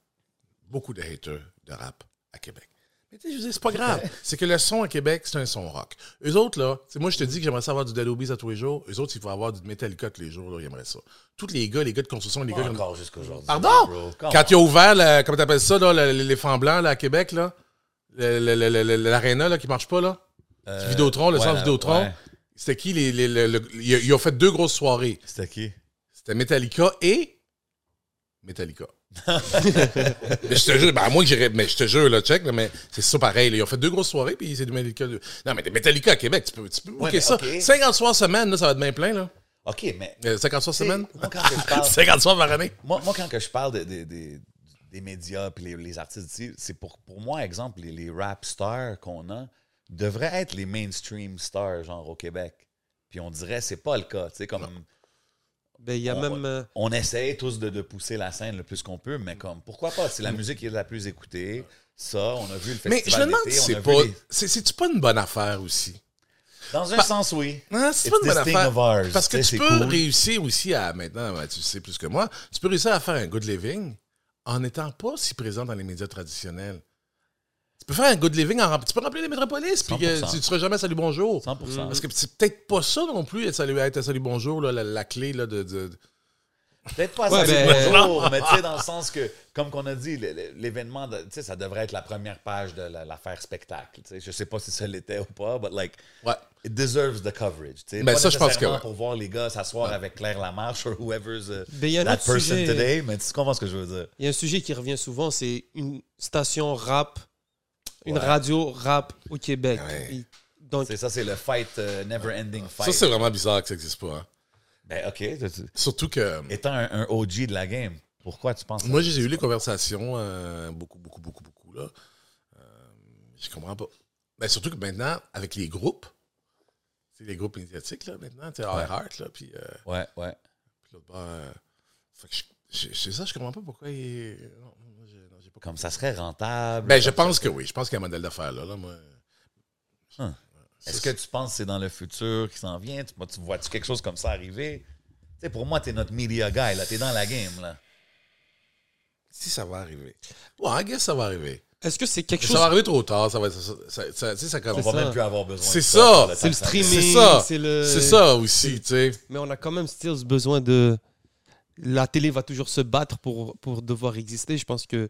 beaucoup de haters de rap à Québec. Mais tu sais, je veux dire, c'est pas grave. c'est que le son à Québec, c'est un son rock. Eux autres, là, moi, je te dis que j'aimerais ça avoir du Dead à tous les jours. Eux autres, il faut avoir du Metallica tous les jours, là, ils aimeraient ça. Tous les gars, les gars de construction, les gars comme- encore jusqu'à aujourd'hui. Pardon? Quand ils ont ouvert, le, comment t'appelles ça, là, l'éléphant blanc là, à Québec, là, l'aréna là, qui marche pas, là, Euh, Vidéotron, le ouais, centre la- Vidéotron, ouais. c'était qui les, les- ils ont fait deux grosses soirées. C'était qui? C'était Metallica et Metallica. mais je te jure, ben, à moins que j'irais, mais je te jure, là, check, là, mais c'est ça pareil. là. Ils ont fait deux grosses soirées, puis c'est du Metallica. Non, mais des Metallica à Québec, tu peux, tu peux mais ça. ok. 50 soirs semaine, là, ça va être bien plein, là. OK, mais. Euh, 50 soirs semaine? Moi, quand que je parle. 50 soirs par année. Moi, moi, quand que je parle de- de- de- des médias et les, les artistes ici, c'est pour, pour moi, exemple, les, les rap stars qu'on a devraient être les mainstream stars, genre au Québec. Puis on dirait c'est pas le cas. Tu sais, comme Ben, il y a on, même. euh, on essaie tous de, de pousser la scène le plus qu'on peut, mais comme pourquoi pas? C'est la musique qui est la plus écoutée. Ça, on a vu le festival Mais je me demande si c'est pas, les- c'est, c'est-tu pas une bonne affaire aussi? Dans un sens, oui. Hein, c'est pas une bonne affaire. of ours, Parce que tu peux cool. réussir aussi à, maintenant, ben, tu sais plus que moi, tu peux réussir à faire un good living en n'étant pas si présent dans les médias traditionnels. Tu peux faire un good living en rempli- Tu peux remplir les métropolis, puis que 100%. tu, tu seras jamais à Salut Bonjour. 100%. Parce que c'est peut-être pas ça non plus, être, salut, être à Salut Bonjour, là, la, la clé là, de, Peut-être pas Ouais, ben- bonjour, mais tu sais, dans le sens que, comme qu'on a dit, l'événement, tu sais, ça devrait être la première page de la- l'affaire spectacle. tu sais. Je sais pas si ça l'était ou pas, but like, Ouais. it deserves the coverage. tu sais. Ben, Pas ça, je pense que ouais. pour voir les gars s'asseoir avec Claire Lamarche ou whoever's uh, Ben, that person sujet- today, mais tu comprends ce que je veux dire. Il y a un sujet qui revient souvent, c'est une station rap, une Ouais. radio rap au Québec. Et Donc, C'est ça, c'est le fight, uh, never ending fight. Ça, c'est vraiment bizarre que ça n'existe pas. hein. Ben, OK. tu- Surtout que. Étant un, un OG de la game, pourquoi tu penses ça? Moi, j'ai eu les conversations, euh, beaucoup, beaucoup, beaucoup, beaucoup, là. Euh, je comprends pas. Ben, surtout que maintenant, avec les groupes, c'est les groupes médiatiques, là, maintenant, tu sais, iHeart, là, puis, euh, Ouais, ouais. puis l'autre bord, euh, fait que je- je- c'est ça, je comprends pas pourquoi il... non, moi, j'ai- non, j'ai pas Comme ça serait rentable? Ben, je pense que oui. Je pense qu'il y a un modèle d'affaires, là, là, moi. Hum. Est-ce que tu penses que c'est dans le futur qui s'en vient? Tu, tu vois-tu quelque chose comme ça arriver? Tu sais, pour moi, t'es notre media guy, là. T'es dans la game, là. Si ça va arriver. Ouais, I guess ça va arriver. est-ce que c'est quelque chose. Ça va arriver trop tard, ça va être... Ça, ça, ça- tu sais, ça On va ça. même plus avoir besoin C'est de ça. C'est le streaming. C'est ça. c'est le- C'est ça aussi, tu sais. Mais on a quand même still besoin de. La télé va toujours se battre pour, pour devoir exister. Je pense que.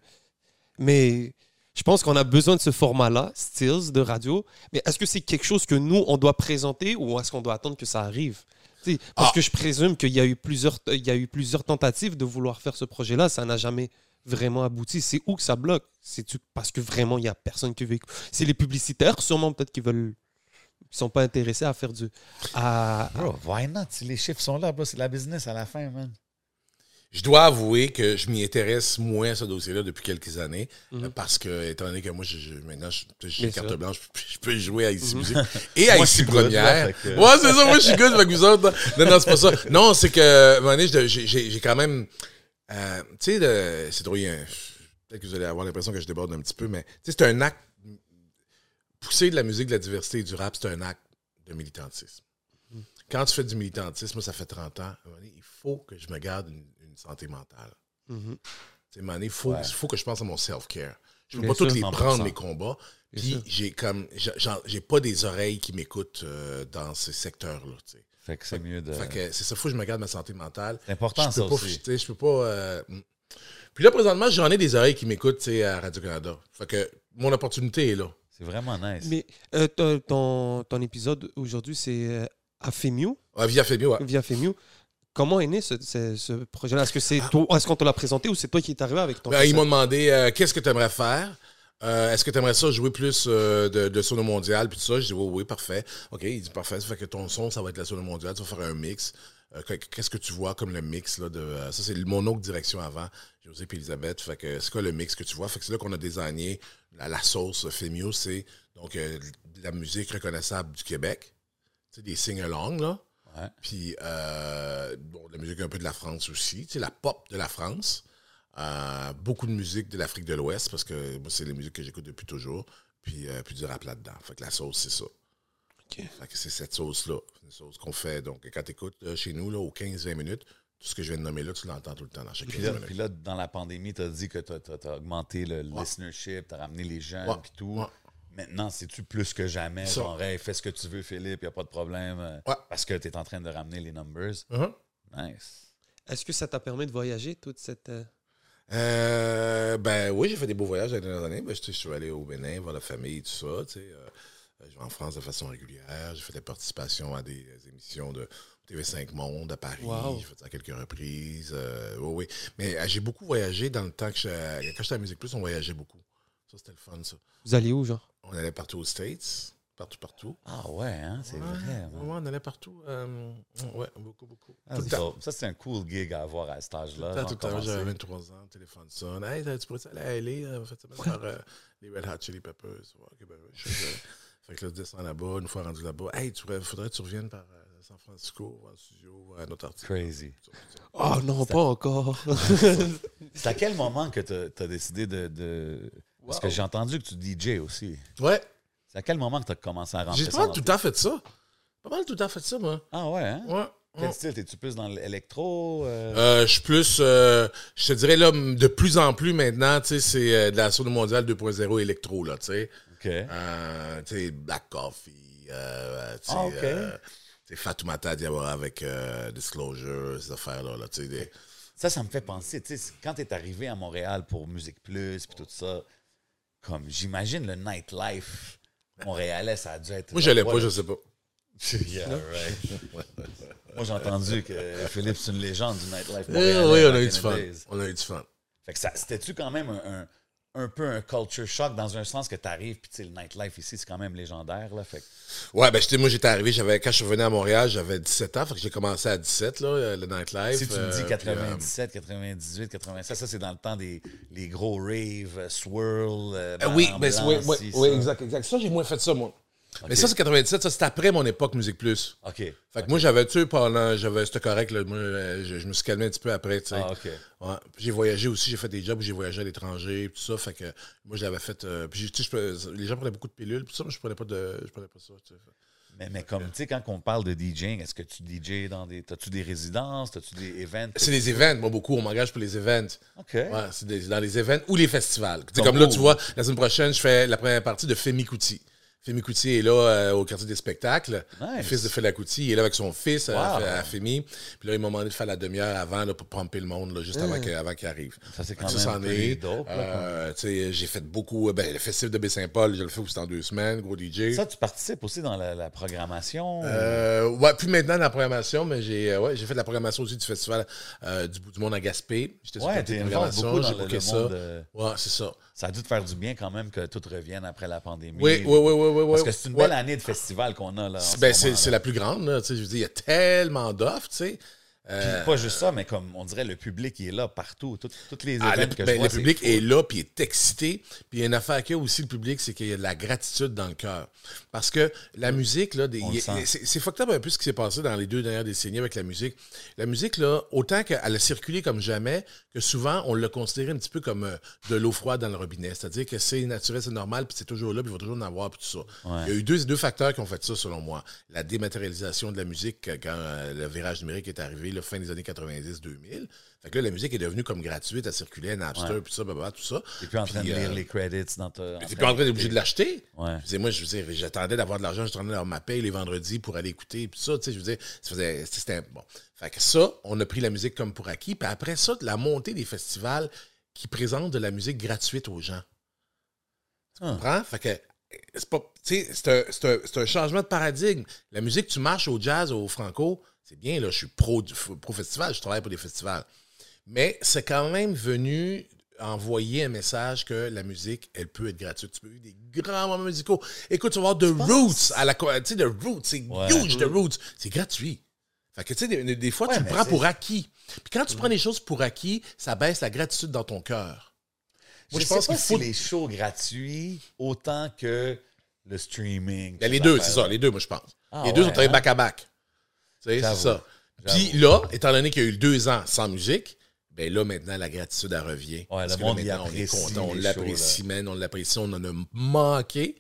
Mais Je pense qu'on a besoin de ce format-là, Stills, de radio. Mais est-ce que c'est quelque chose que nous, on doit présenter ou est-ce qu'on doit attendre que ça arrive? Parce Ah. que je présume qu'il y, a eu plusieurs- il y a eu plusieurs tentatives de vouloir faire ce projet-là. Ça n'a jamais vraiment abouti. C'est où que ça bloque? C'est parce que vraiment, il n'y a personne qui veut. C'est les publicitaires, sûrement, peut-être, qui veulent. Ils sont pas intéressés à faire du. À, Bro, why not? Les chiffres sont là, bro, c'est la business à la fin, man. Je dois avouer que je m'y intéresse moins à ce dossier-là depuis quelques années, Mhm. euh, parce que, étant donné que moi, je, je- maintenant, je- j'ai Bien carte blanche, je peux jouer à Ici Musique et à Moi, je Ici Première. là, fait que- Ouais, c'est ça, moi, je suis good, que vous autres. Non, non, c'est pas ça. Non, c'est que, je- j'ai quand même, euh, tu sais, c'est trop, peut-être que vous allez avoir l'impression que je déborde un petit peu, mais, tu sais, c'est un acte, pousser de la musique, de la diversité et du rap, c'est un acte de militantisme. Quand tu fais du militantisme, ça fait 30 ans, il faut que je me garde une, une santé mentale. Moment donné, il faut, Ouais. faut que je pense à mon self-care. Je peux Bien pas toutes sûr, les 100%. prendre, mes combats. Puis j'ai comme j'ai- pas des oreilles qui m'écoutent euh, dans. Fait que c'est mieux de. Fait que c'est ça, faut que je me garde ma santé mentale. C'est important, je peux ça pas, aussi. je peux pas. euh, mm. Puis là, présentement, j'en ai des oreilles qui m'écoutent à Radio-Canada. Fait que mon opportunité est là. C'est vraiment nice. Mais euh, ton, ton, ton épisode aujourd'hui, c'est euh, à Femiu, Ah, via Femi, ouais. via Femiu. Comment est né ce, ce- ce projet-là? Est-ce que c'est Ah. toi, est-ce qu'on te l'a présenté ou c'est toi qui est arrivé avec ton Ben, ils m'ont demandé euh, qu'est-ce que tu aimerais faire? Euh, Est-ce que tu aimerais ça jouer plus euh, de, de sono mondial puis tout ça? Je dis oui, oui, parfait. OK, il dit parfait. Ça fait que ton son, ça va être la sono mondiale. Tu vas faire un mix. Que- Qu'est-ce que tu vois comme le mix là, de. ça, c'est mon autre direction avant, José et Elisabeth. Fait que c'est quoi le mix que tu vois? Fait que c'est là qu'on a désigné la, la sauce Femio, c'est donc de la musique reconnaissable du Québec. Sais, des sing-along, là. Ouais. Puis, euh, bon, la musique un peu de la France aussi. Tu sais, la pop de la France. Euh, beaucoup de musique de l'Afrique de l'Ouest, parce que moi, c'est les musiques que j'écoute depuis toujours. Puis, euh, puis du rap là-dedans. Fait que la sauce, c'est ça. Fait que c'est cette sauce-là. C'est une sauce qu'on fait. Donc, quand tu écoutes chez nous, là, aux 15-20 minutes, tout ce que je viens de nommer là, tu l'entends tout le temps dans chaque 15 Puis là, puis là, dans la pandémie, tu as dit que tu as, augmenté le Ouais. listenership, tu as ramené les Ouais. puis tout. Ouais. Maintenant, c'est-tu plus que jamais? Ça. Genre, hey, fais ce que tu veux, Philippe, il a pas de problème. euh, Ouais. Parce que tu es en train de ramener les numbers. Mhm. Nice. Est-ce que ça t'a permis de voyager toute cette. euh, Euh, ben oui, j'ai fait des beaux voyages les dernières années. Ben, je, je suis allé au Bénin, voir la famille, tout ça. tu sais, euh, je vais en France de façon régulière. J'ai fait des participations à des émissions de TV5 Monde à Paris. Wow. J'ai fait ça à quelques reprises. euh, oui, oui. Mais euh, j'ai beaucoup voyagé dans le temps que je, quand j'étais à Musique Plus, on voyageait beaucoup. Ça, c'était le fun, ça. Vous alliez où, genre? On allait partout aux States, partout, partout. Ah ouais, hein? c'est Ouais, vrai. ouais, man. on allait partout. euh, ouais, beaucoup, beaucoup. Ah, tout le c'est temps. dope. Ça, c'est un cool gig à avoir à cet âge-là. Tout commencer. J'avais 23 ans, téléphone sonne. Hey, tu pourrais aller à LA, en fait, par euh, les Red Hot Chili Peppers. Ouais, ok, ben, je Fait que là, je descends là-bas, une fois rendu là-bas. Hey, tu pourrais, faudrait que tu reviennes par euh, San Francisco, en studio, un autre artiste. Crazy. Oh non, pas encore. C'est à quel moment que tu as décidé de. de- Parce que j'ai entendu que tu DJ aussi. Ouais, C'est à quel moment que tu as commencé à rentrer j'ai pas mal tout temps fait ça. Pas mal tout temps fait ça, moi. Ah ouais, hein? Ouais. Quel ouais. style? T'es-tu plus dans l'électro? euh? Euh, je suis plus, euh, je te dirais là, de plus en plus maintenant, tu sais, c'est de la sono mondiale 2.0 électro, là, tu sais. OK. Tu sais, Black Coffee, tu sais, Ah, ok. tu sais, Fatoumata Diawara avec Disclosure, ces affaires-là, là, tu sais, des- Ça, ça me fait penser, tu sais, quand t'es arrivé à Montréal pour Musique Plus puis tout ça, comme j'imagine le nightlife montréalais, ça a dû être. Moi, j'allais pas, Ouais. je sais pas. Yeah, right. Moi, j'ai entendu que Philippe, c'est une légende du nightlife Eh montréalais. oui, on a eu du fun. On a eu du fun. Fait que ça, c'était-tu quand même un, un, un peu un culture shock dans un sens que puis tu sais, le nightlife ici, c'est quand même légendaire, là. Fait que- Ouais, ben, j'étais- moi, j'étais arrivé, j'avais, quand je suis venu à Montréal, j'avais 17 ans, fait que j'ai commencé à 17, là, euh, le nightlife. Si tu me euh, dis puis, 97, 98, 96, ça c'est dans le temps des les gros raves, euh, swirl. euh, euh, oui, ben, oui, oui, oui, exact, exact. Ça, j'ai moins fait ça, moi. Mais ça, c'est 97, ça, c'est après mon époque Musique Plus. OK. Fait que moi, j'avais, tu pendant, j'avais, c'était correct, là, moi, euh, je, je me suis calmé un petit peu après, tu sais. Ah, OK. Ouais. Puis J'ai voyagé aussi, j'ai fait des jobs où j'ai voyagé à l'étranger, tout ça. Fait que moi, je l'avais fait. euh, puis, tu sais, les gens prenaient beaucoup de pilules, puis ça, moi, je prenais pas de, je prenais pas ça. tu sais. Mais, mais comme, tu sais, quand on parle de DJing, est-ce que tu DJ dans des. T'as-tu des résidences? T'as-tu des events? C'est des events, moi, beaucoup. On m'engage pour les events. OK. Ouais, c'est dans les events ou les festivals. Tu sais, Comme là, tu vois, la semaine prochaine, je fais la première partie de Femi Kuti. Femi Kuti est là euh, au quartier des spectacles. Nice. Le fils de Fela il est là avec son fils euh, Wow. à, à Femi. Puis là, ils m'ont demandé de faire la demi-heure avant là, pour pomper le monde, là, juste avant avant qu'il arrive. Ça, c'est quand Ça, même est. Euh, j'ai fait beaucoup. euh, Ben, le festival de Baie-Saint-Paul, je le fais aussi dans deux semaines, gros DJ. Ça, tu participes aussi dans la, la programmation? Euh, ouais, plus maintenant dans la programmation, mais j'ai euh, ouais, fait de la programmation aussi du festival euh, du bout du monde à Gaspé. J'étais ouais, de involved programmation, j'ai le, booké ça. monde. euh, Ouais, c'est ça. Ça a dû te faire du bien quand même que tout revienne après la pandémie. Oui, oui, oui, oui, oui. Parce que c'est une Ouais. belle année de festival qu'on a là. Ben, c'est la plus grande, là. Tu sais, je veux dire, il y a tellement d'offres, tu sais. Euh, pas juste ça, mais comme on dirait, le public il est là partout. Tout- Toutes les ah, le, événements que ben, je vois, le public est là, puis est excité. Puis il y a une affaire qu'il y a aussi, le public, c'est qu'il y a de la gratitude dans le cœur. Parce que la musique, là, c'est fucked up un peu ce qui s'est passé dans les deux dernières décennies avec la musique. La musique, là, autant qu'elle a circulé comme jamais, que souvent, on l'a considéré un petit peu comme euh, de l'eau froide dans le robinet. C'est-à-dire que c'est naturel, c'est normal, puis c'est toujours là, puis il va toujours en avoir, puis tout ça. Ouais. Il y a eu deux, deux facteurs qui ont fait ça, selon moi. La dématérialisation de la musique, quand euh, le virage numérique est arrivé, la fin des années 90-2000. Fait que là, la musique est devenue comme gratuite à circuler, à Napster, puis ça, blablabla, tout ça. T'es plus en train de lire euh, les credits dans ta. T'es plus en train d'être obligé de l'acheter. Ouais. Moi, je veux dire, j'attendais d'avoir de l'argent, j'attendais d'avoir ma paye les vendredis pour aller écouter, puis ça, tu sais, je veux dire, ça faisait, c'était bon. Fait que ça, on a pris la musique comme pour acquis, puis après ça, la montée des festivals qui présentent de la musique gratuite aux gens. Tu Ah. comprends? Fait que, c'est un, un- c'est un changement de paradigme. La musique, tu marches au jazz, au franco, c'est bien, là, je suis pro, du- pro festival, je travaille pour des festivals. Mais c'est quand même venu envoyer un message que la musique, elle peut être gratuite. Tu peux vivre des grands moments musicaux. Écoute, tu vas voir The Roots à la tu sais, The Roots, c'est Ouais. huge, The Roots. C'est gratuit. Fait que, tu sais, des, des fois, Ouais, tu le prends pour acquis. Puis quand tu prends les choses pour acquis, ça baisse la gratitude dans ton cœur. Moi, je, je pense qu'il faut- si les shows gratuits autant que le streaming. Il y a les deux, c'est ça, les deux, moi, je pense. Ah les deux ouais, sont hein? back-à-back. Tu sais, c'est ça. Puis là, étant donné qu'il y a eu deux ans sans musique, ben là, maintenant, la gratitude, elle revient. Ouais, Parce le que monde maintenant, on est content, on l'apprécie, man, on l'apprécie, on en a manqué.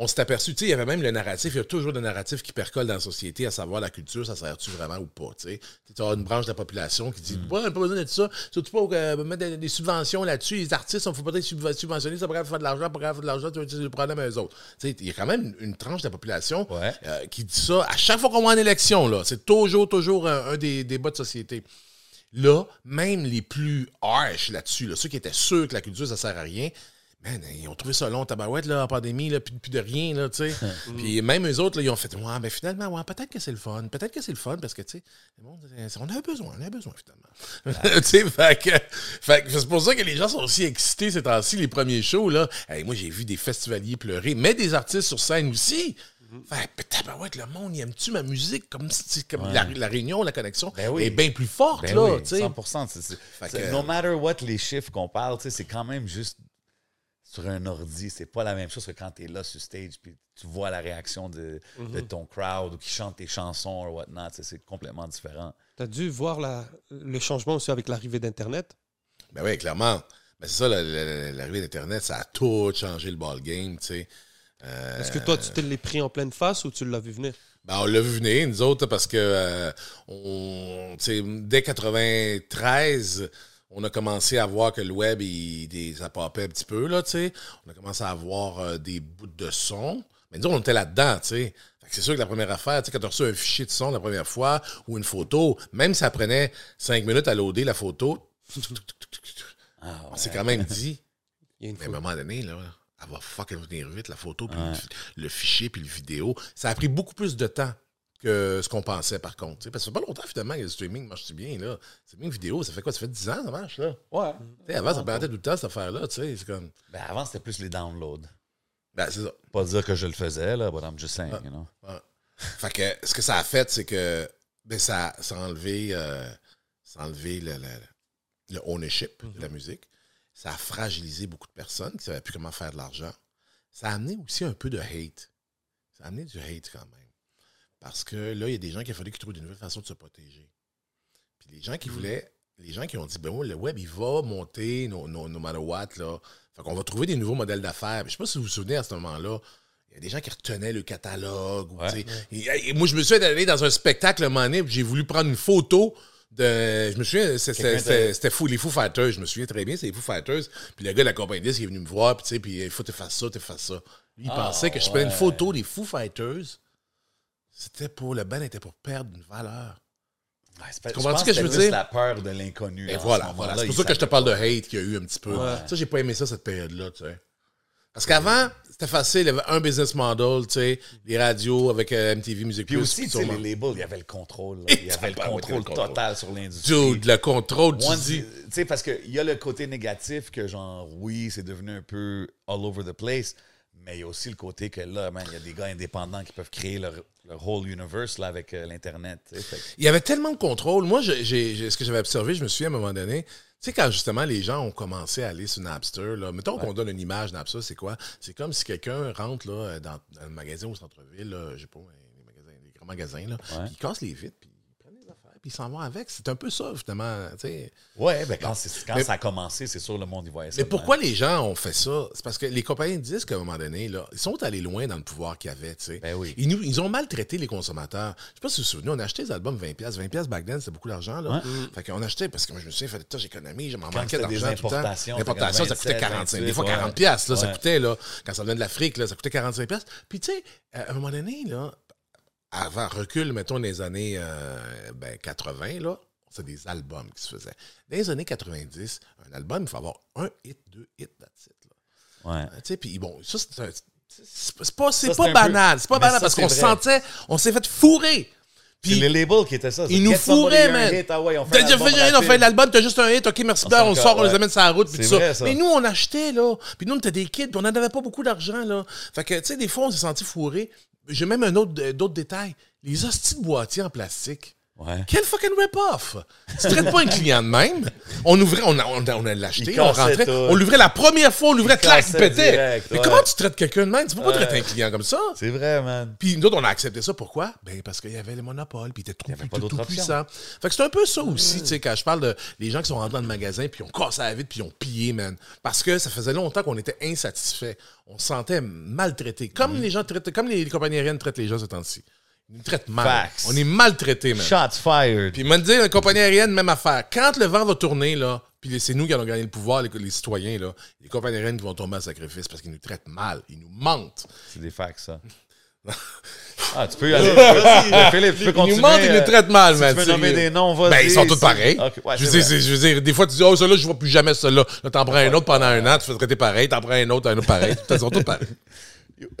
On s'est aperçu, tu sais, il y avait même le narratif, il y a toujours le narratif qui percole dans la société, à savoir la culture, ça sert-tu vraiment ou pas, tu sais. Tu as une branche de la population qui dit, Mm. ouais, on n'a pas besoin de ça, surtout pas euh, mettre des, des subventions là-dessus, les artistes, on ne faut pas être subven- subventionnés, ça pourrait faire de l'argent, pourrait faire de l'argent, tu vois, c'est le problème à eux autres. Tu sais, il y a quand même une, une tranche de la population Ouais. euh, qui dit ça à chaque fois qu'on va en élection, là. C'est toujours, toujours un, un des débats de société. Là, même les plus harsh là-dessus, là, ceux qui étaient sûrs que la culture, ça sert à rien, man, ils ont trouvé ça long, tabarouette, là, en pandémie, là, plus, plus de rien, là, tu sais. Puis même eux autres, là, ils ont fait, ouais, ben finalement, ouais, peut-être que c'est le fun, peut-être que c'est le fun, parce que, tu sais, on a besoin, on a besoin, finalement. tu sais, fait que, fait que c'est pour ça que les gens sont aussi excités ces temps-ci, les premiers shows, là. Hey, moi, j'ai vu des festivaliers pleurer, mais des artistes sur scène aussi. Fait que, tabarouette, le monde, il aime-tu ma musique? Comme, comme Ouais. la, la réunion, la connexion Ben oui. est bien plus forte, Ben là, oui, tu sais. 100%. c'est- c'est- Fait c'est- que- No matter what les chiffres qu'on parle, tu sais, c'est quand même juste sur un ordi. C'est pas la même chose que quand tu es là sur stage puis tu vois la réaction de, de ton crowd ou qui chante tes chansons ou whatnot. C'est complètement différent. Tu as dû voir la- le changement aussi avec l'arrivée d'Internet? Ben oui, clairement. Ben c'est ça, la- la- l'arrivée d'Internet, ça a tout changé le ball game, tu sais. Euh, Est-ce que toi, tu te l'es pris en pleine face ou tu l'as vu venir? ben, on l'a vu venir, nous autres, parce que euh, on, tu sais, dès 93, on a commencé à voir que le web, il, il- ça popait un petit peu, là, tu sais. On a commencé à avoir euh, des bouts de son. Mais nous, on était là-dedans, tu sais. C'est sûr que la première affaire, tu sais, quand tu as reçu un fichier de son la première fois ou une photo, même si ça prenait cinq minutes à loader la photo, Ah, on s'est quand même dit, Il y a une mais à un moment donné, là, elle va fucking venir vite, la photo, puis le, le fichier, puis le vidéo. Ça a pris beaucoup plus de temps que ce qu'on pensait, par contre. tu sais, Parce que ça fait pas longtemps, finalement, que le streaming marche bien. là. C'est bien vidéo, ça fait quoi? Ça fait 10 ans, ça marche, là. Ouais. Tu sais, avant, ça perdait tout le temps, cette affaire-là. tu sais, C'est comme. Ben, avant, c'était plus les downloads. Ben, c'est ça. Pas dire que je le faisais, là, but I'm just saying, you know. Ouais. Fait que ce que ça a fait, c'est que ben, ça, ça a enlevé, euh, ça a enlevé le, le- le ownership de la musique. Ça a fragilisé beaucoup de personnes qui ne savaient plus comment faire de l'argent. Ça a amené aussi un peu de hate. Ça a amené du hate quand même. Parce que là, il y a des gens qui a fallu qu'ils trouvent de nouvelles façons de se protéger. Puis les gens qui voulaient, les gens qui ont dit, ben ouais, le web, il va monter, no, no, no matter what, là. Fait qu'on va trouver des nouveaux modèles d'affaires. Je sais pas si vous vous souvenez à ce moment-là, il y a des gens qui retenaient le catalogue. ou, Ouais. et- et moi, je me suis allé dans un spectacle un j'ai voulu prendre une photo de. Je me souviens, c'était fou, les Foo Fighters. Je me souviens très bien, c'est les Foo Fighters. Puis le gars de la compagnie disque, est venu me voir, puis tu sais, puis il faut que tu fasses ça, tu fasses ça. Lui, il Ah, pensait que je prenais une photo des Foo Fighters. C'était pour, le band était pour perdre une valeur. Ouais, c'est pas- je Comprends-tu pense ce que je veux dire? la peur de l'inconnu. Et ce voilà, voilà. C'est pour ça que je te parle de hate qu'il y a eu un petit peu. Ouais. Ça, j'ai pas aimé ça, cette période-là, tu sais. Parce qu'avant, c'était facile, il y avait un business model, tu sais, les radios avec euh, MTV Music Puis Plus. aussi, tu sais, les labels, il y avait le contrôle. Il y avait le contrôle le contrôle. total sur l'industrie. Dude, le contrôle, tu dis. tu sais, parce qu'il y a le côté négatif que, genre, oui, c'est devenu un peu all over the place, mais il y a aussi le côté que là, man, il y a des gars indépendants qui peuvent créer leur, leur whole universe là, avec euh, l'Internet. tu sais. Fait que- Il y avait tellement de contrôle. Moi, j'ai- j'ai- j'ai- ce que j'avais observé, je me souviens à un moment donné, tu sais, quand justement les gens ont commencé à aller sur Napster, là, mettons qu'on donne une image Napster, c'est quoi? C'est comme si quelqu'un rentre là, dans, dans le magasin au centre-ville, là, je sais pas, les, magasins, les grands magasins, là, puis ils cassent les vitres, puis ils prennent les affaires, puis ils s'en vont avec. C'est un peu ça, finalement. tu sais. Ouais, ben, quand, c'est- quand Mais- ça a commencé, c'est sûr, le monde y voyait ça. Mais pourquoi les gens ont fait ça? C'est parce que les compagnies de disques, à un moment donné, là, ils sont allés loin dans le pouvoir qu'ils avaient. tu sais. Ben oui. Ils, nous, ils ont maltraité les consommateurs. Je sais pas si vous vous souvenez, on achetait des albums 20$. 20$ back then, c'était beaucoup d'argent. Là. Fait qu'on achetait, parce que moi, je me souviens, il fallait tout j'économie, je m'en manquais d'argent tout le temps. L'importation, ça coûtait 27, 45 Des fois, 28, 40$, piastres, là, ça coûtait, là, quand ça venait de l'Afrique, là, ça coûtait 45$. piastres. Puis, tu sais, à un moment donné, là, avant, recul, mettons, dans les années euh, ben, 80, là, c'est des albums qui se faisaient. Dans les années 90, un album, il faut avoir un hit, deux hits, that's it, là. Ouais. Euh, Tu sais, puis bon, ça, c'est un- c'est pas, Ça, banal. C'est pas Mais banal ça, parce qu'on sentait, on s'est fait fourrer. C'est Puis, les labels qui étaient ça. ils nous fourraient, man. hit, ah ouais, on fait l'album l'album, t'as juste un hit, ok, merci, On bien, on sort, on les amène sur la route, puis tout ça. vrai, ça. Mais nous, on achetait, là. Puis nous, on était des kids, puis on n'en avait pas beaucoup d'argent, là. Fait que, tu sais, des fois, on s'est senti fourrés. J'ai même un autre, euh, d'autres détails. Les hosties de boîtiers en plastique. Ouais. Quel fucking rip-off! Tu traites pas un client de même. On ouvrait, on, a- on, a- on allait l'acheter, Il on cassait rentrait, tout. on l'ouvrait la première fois, on l'ouvrait, clac, il pétait. direct, Mais ouais. comment tu traites quelqu'un de même? Tu peux pas Ouais. traiter un client comme ça. C'est vrai, man. Puis nous autres, on a accepté ça. Pourquoi? Ben, parce qu'il y avait les monopoles, puis il était trop, Il tout, pas tout, puissant. Fait que c'est un peu ça aussi, tu sais, quand je parle de les gens qui sont rentrés dans le magasin, puis ils ont cassé la vitre, puis ils ont pillé, man. Parce que ça faisait longtemps qu'on était insatisfaits. On se sentait maltraités. Comme Mm. les gens traitent, comme les, les compagnies aériennes traitent les gens ce temps-ci. Ils nous traitent mal. Facts. On est maltraités, man. Shots fired. Puis m'a dit, la compagnie aérienne, même affaire. Quand le vent va tourner, là, puis c'est nous qui allons gagner le pouvoir, les, les citoyens, là, les compagnies aériennes qui vont tomber à sacrifice parce qu'ils nous traitent mal. Ils nous mentent. C'est des facts, ça. Ah, tu peux y aller. Euh, Philippe, tu peux Ils continuer. nous mentent, ils euh, nous traitent mal, si man. tu veux nommer des noms, vas-y. Ben, ils sont tous pareils. Ouais, je, veux dire, je veux dire, des fois, tu dis, oh, celui-là, je vois plus jamais celui-là. Là, t'en prends un autre pendant un an, tu fais traiter pareil, t'en prends un autre, un autre pareil. Ils sont tous pareils.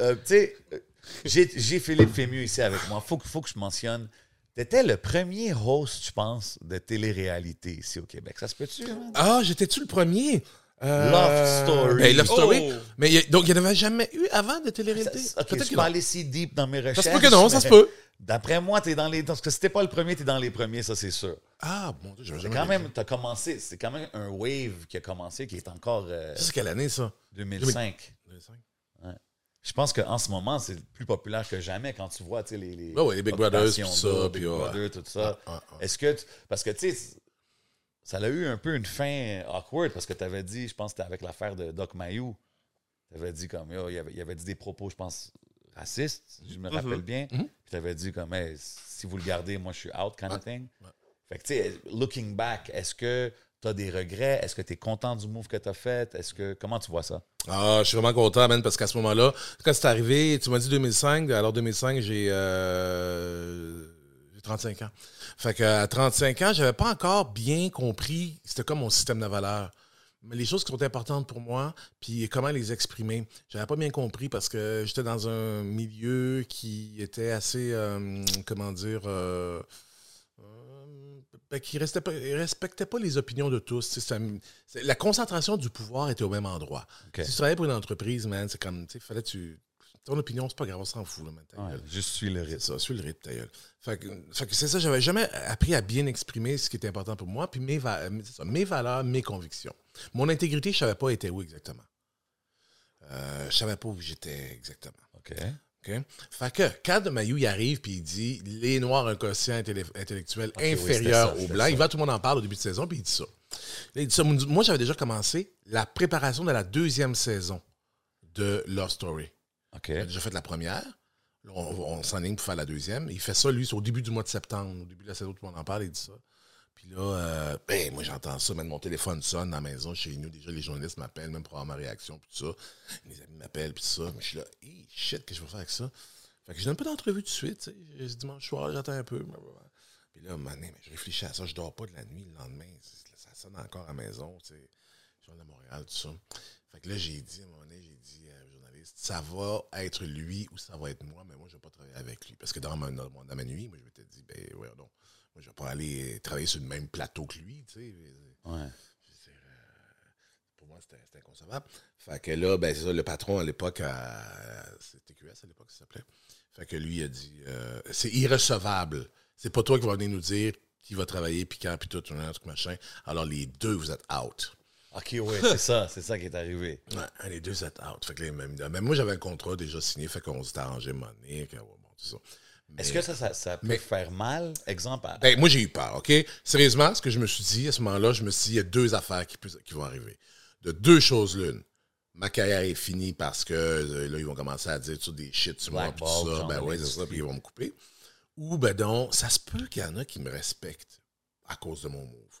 Euh, tu sais, euh, j'ai j'ai Philippe Fémieux ici avec moi. Faut, que- faut que je mentionne. T'étais le premier host, je pense, de télé-réalité ici au Québec. Ça se peut-tu, man? Ah, j'étais-tu le premier? Euh, Love Story. ben, Love Story. Oh. Mais il y a- donc, il n'y en avait jamais eu avant de télé-réalité? Ça- ok, Peut-être je que pas allé si deep dans mes recherches. Ça se peut que non, ça se peut. D'après moi, t'es dans les. Parce que si t'es pas le premier, t'es dans les premiers, ça c'est sûr. Ah, mon Dieu, jamais quand même, t'as commencé, c'est quand même un wave qui a commencé, qui est encore euh, c'est quelle année, ça? 2005. Je pense qu'en ce moment, c'est plus populaire que jamais quand tu vois tu sais, les, les, les Big Brothers, puis ça, Big. Brother, tout ça. Ah, ah. Est-ce que. tu- parce que, tu sais, ça a eu un peu une fin awkward parce que tu avais dit, je pense que c'était avec l'affaire de Doc Mayou. Tu avais dit comme, yo, il avait, il avait dit des propos, je pense, racistes, si je me rappelle bien. Mhm. Puis tu avais dit comme, Hey, si vous le gardez, moi je suis out, kind of thing. Fait que, tu sais, looking back, est-ce que tu as des regrets? Est-ce que tu es content du move que tu as fait? Est-ce que. Comment tu vois ça? Ah, je suis vraiment content, man, parce qu'à ce moment-là, quand c'est arrivé, tu m'as dit 2005, alors 2005, j'ai euh, j'ai 35 ans. Fait qu'à 35 ans, j'avais pas encore bien compris, c'était comme mon système de valeurs. Mais les choses qui sont importantes pour moi, puis comment les exprimer. J'avais pas bien compris parce que j'étais dans un milieu qui était assez, euh, comment dire, euh, euh, ben, qui il respectait pas les opinions de tous. ça c'est- la concentration du pouvoir était au même endroit. Si tu travaillais pour une entreprise, man, c'est comme, tu fallait tu. Ton opinion, c'est pas grave, on s'en fout, là, man, Ouais, je suis le C'est rythme. ça, suis le rythme, ta gueule. Fait que, c'est ça, j'avais jamais appris à bien exprimer ce qui était important pour moi, puis mes, va- euh, c'est ça, mes valeurs, mes convictions. Mon intégrité, je savais pas était où exactement. Euh, je savais pas où j'étais exactement. OK. Fait que quand Mayou il arrive puis il dit les Noirs ont un quotient intellectuel inférieur aux Blancs, il va, tout le monde en parle au début de saison, puis il dit ça. Là, il dit ça. Moi, j'avais déjà commencé la préparation de la deuxième saison de Love Story. OK. Il a déjà fait la première. Là, on, on s'enligne pour faire la deuxième. Il fait ça, lui, c'est au début du mois de septembre, au début de la saison, tout le monde en parle, il dit ça. Puis là, euh, ben, moi, j'entends ça. Même mon téléphone sonne à la maison, chez nous. Déjà, les journalistes m'appellent, même pour avoir ma réaction, puis tout ça. Mes amis m'appellent, puis tout ça. Mais je suis là, hey, shit, qu'est-ce que je vais faire avec ça? Fait que je donne pas d'entrevue tout de suite. tu sais. Dimanche soir, j'attends un peu. Puis là, donné, mais je réfléchis à ça. Je dors pas de la nuit le lendemain. Ça sonne encore à la maison. Tu sais. Je viens de Montréal, tout ça. Fait que là, j'ai dit, à un moment donné, j'ai dit à un journaliste, ça va être lui ou ça va être moi, mais moi, je vais pas travailler avec lui. Parce que dans ma, ma nuit, moi, je m'étais dit, ben, ouais, non. Moi, je vais pas aller travailler sur le même plateau que lui, tu sais. Ouais. Veux dire, euh, pour moi, c'était inconcevable. Fait que là, ben, c'est ça, le patron à l'époque, c'était QS à l'époque, ça s'appelait. Fait que lui, il a dit euh, c'est irrecevable. C'est pas toi qui vas venir nous dire qui va travailler, puis quand, puis tout, un truc machin. Alors, les deux, vous êtes out. OK, ouais, c'est ça. C'est ça qui est arrivé. Ouais, les deux, vous êtes out. Fait que les mêmes, même moi, j'avais un contrat déjà signé, fait qu'on s'était arrangé que, ouais, bon, tout ça. Est-ce que ça, ça, ça peut mais- faire mal? Exemple, à- Ben, moi, j'ai eu peur, OK? Sérieusement, ce que je me suis dit à ce moment-là, je me suis dit, il y a deux affaires qui, qui vont arriver. De deux choses l'une. Ma carrière est finie parce que euh, là, ils vont commencer à dire tout des shit sur moi, puis tout ça. Ben ouais, c'est ça, puis ils vont me couper. Ou, ben donc, ça se peut qu'il y en a qui me respectent à cause de mon move.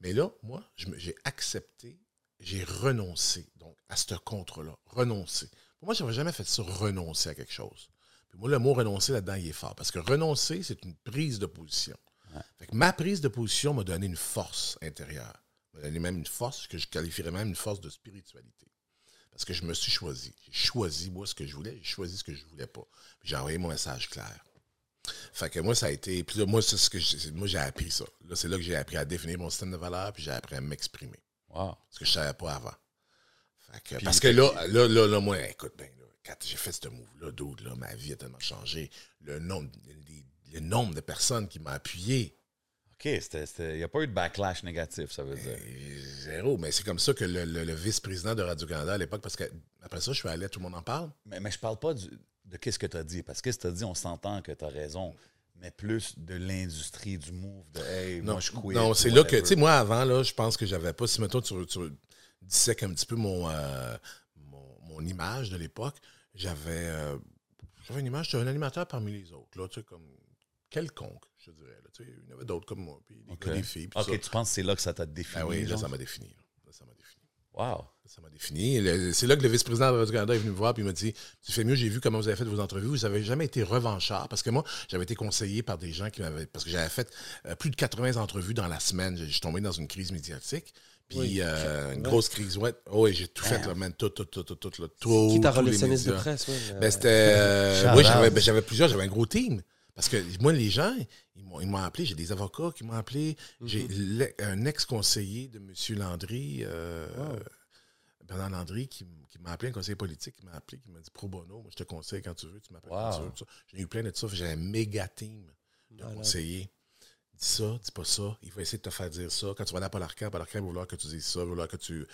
Mais là, moi, j'ai accepté, j'ai renoncé donc à ce contrat-là. Renoncer. Pour moi, je n'avais jamais fait ça, renoncer à quelque chose. Puis moi, le mot renoncer là-dedans, il est fort. Parce que renoncer, c'est une prise de position. Fait que ma prise de position m'a donné une force intérieure. M'a donné même une force que je qualifierais même une force de spiritualité. Parce que je me suis choisi. J'ai choisi, moi, ce que je voulais. J'ai choisi ce que je voulais pas. Puis j'ai envoyé mon message clair. Fait que moi, ça a été. Puis là, moi, c'est ce que j'ai- moi, j'ai appris ça. Là, c'est là que j'ai appris à définir mon système de valeurs, puis j'ai appris à m'exprimer. Wow. Ce que je savais pas avant. Fait que- parce que là, là, là, là, moi, écoute, ben, là, quand j'ai fait ce move-là, dude, là, ma vie a tellement changé. Le nombre, les- le nombre de personnes qui m'ont appuyé, OK, il n'y a pas eu de backlash négatif, ça veut dire. euh, zéro. Mais c'est comme ça que le, le- le vice-président de Radio-Canada à l'époque, parce que après ça, je suis allé, tout le monde en parle. Mais, mais je parle pas du- de qu'est-ce que tu as dit, parce que ce que tu as dit, on s'entend que tu as raison, mais plus de l'industrie, du move, de hey, Non, moi je quit. non c'est là que, tu sais, moi, avant, là, je pense que j'avais pas, si mettons, tu, tu dissèques un petit peu mon, euh, mon, mon image de l'époque, j'avais euh, j'avais une image, j'étais un animateur parmi les autres, là, tu sais, comme quelconque, je dirais. Là, tu sais, il y en avait d'autres comme moi, puis des OK. gars, des filles, puis OK, ça. tu penses que c'est là que ça t'a défini? Ben oui, là, ça m'a défini. là. Là, ça m'a défini. Wow. Ça m'a défini. C'est là que le vice-président de Radio-Canada est venu me voir et il m'a dit Tu fais mieux, j'ai vu comment vous avez fait vos entrevues. Vous n'avez jamais été revanchard. Parce que moi, j'avais été conseillé par des gens qui m'avaient. Parce que j'avais fait euh, plus de 80 entrevues dans la semaine. Je suis tombé dans une crise médiatique. Puis Oui. euh, une Ouais. grosse crise. Ouais, oh, oui, j'ai tout fait, là, man. Tout, tout, tout, tout, tout. Là, tout Qui t'a relationniste de presse, ouais. Ben, c'était. euh, oui, j'avais ben, j'avais plusieurs, j'avais un gros team. Parce que moi, les gens, ils m'ont ils m'ont appelé, j'ai des avocats qui m'ont appelé, j'ai Mhm. un ex-conseiller de M. Landry, euh, Wow. Bernard Landry, qui, qui m'a appelé, un conseiller politique, qui m'a appelé, qui m'a dit pro bono, moi je te conseille quand tu veux, tu m'appelles quand Wow. tu veux. tout ça. J'ai eu plein de ça, j'ai un méga team de conseillers. Dis ça, dis pas ça. Il va essayer de te faire dire ça. Quand tu vas aller à Paul Arcand, Paul Arcand va vouloir que tu dises ça, va vouloir que tu,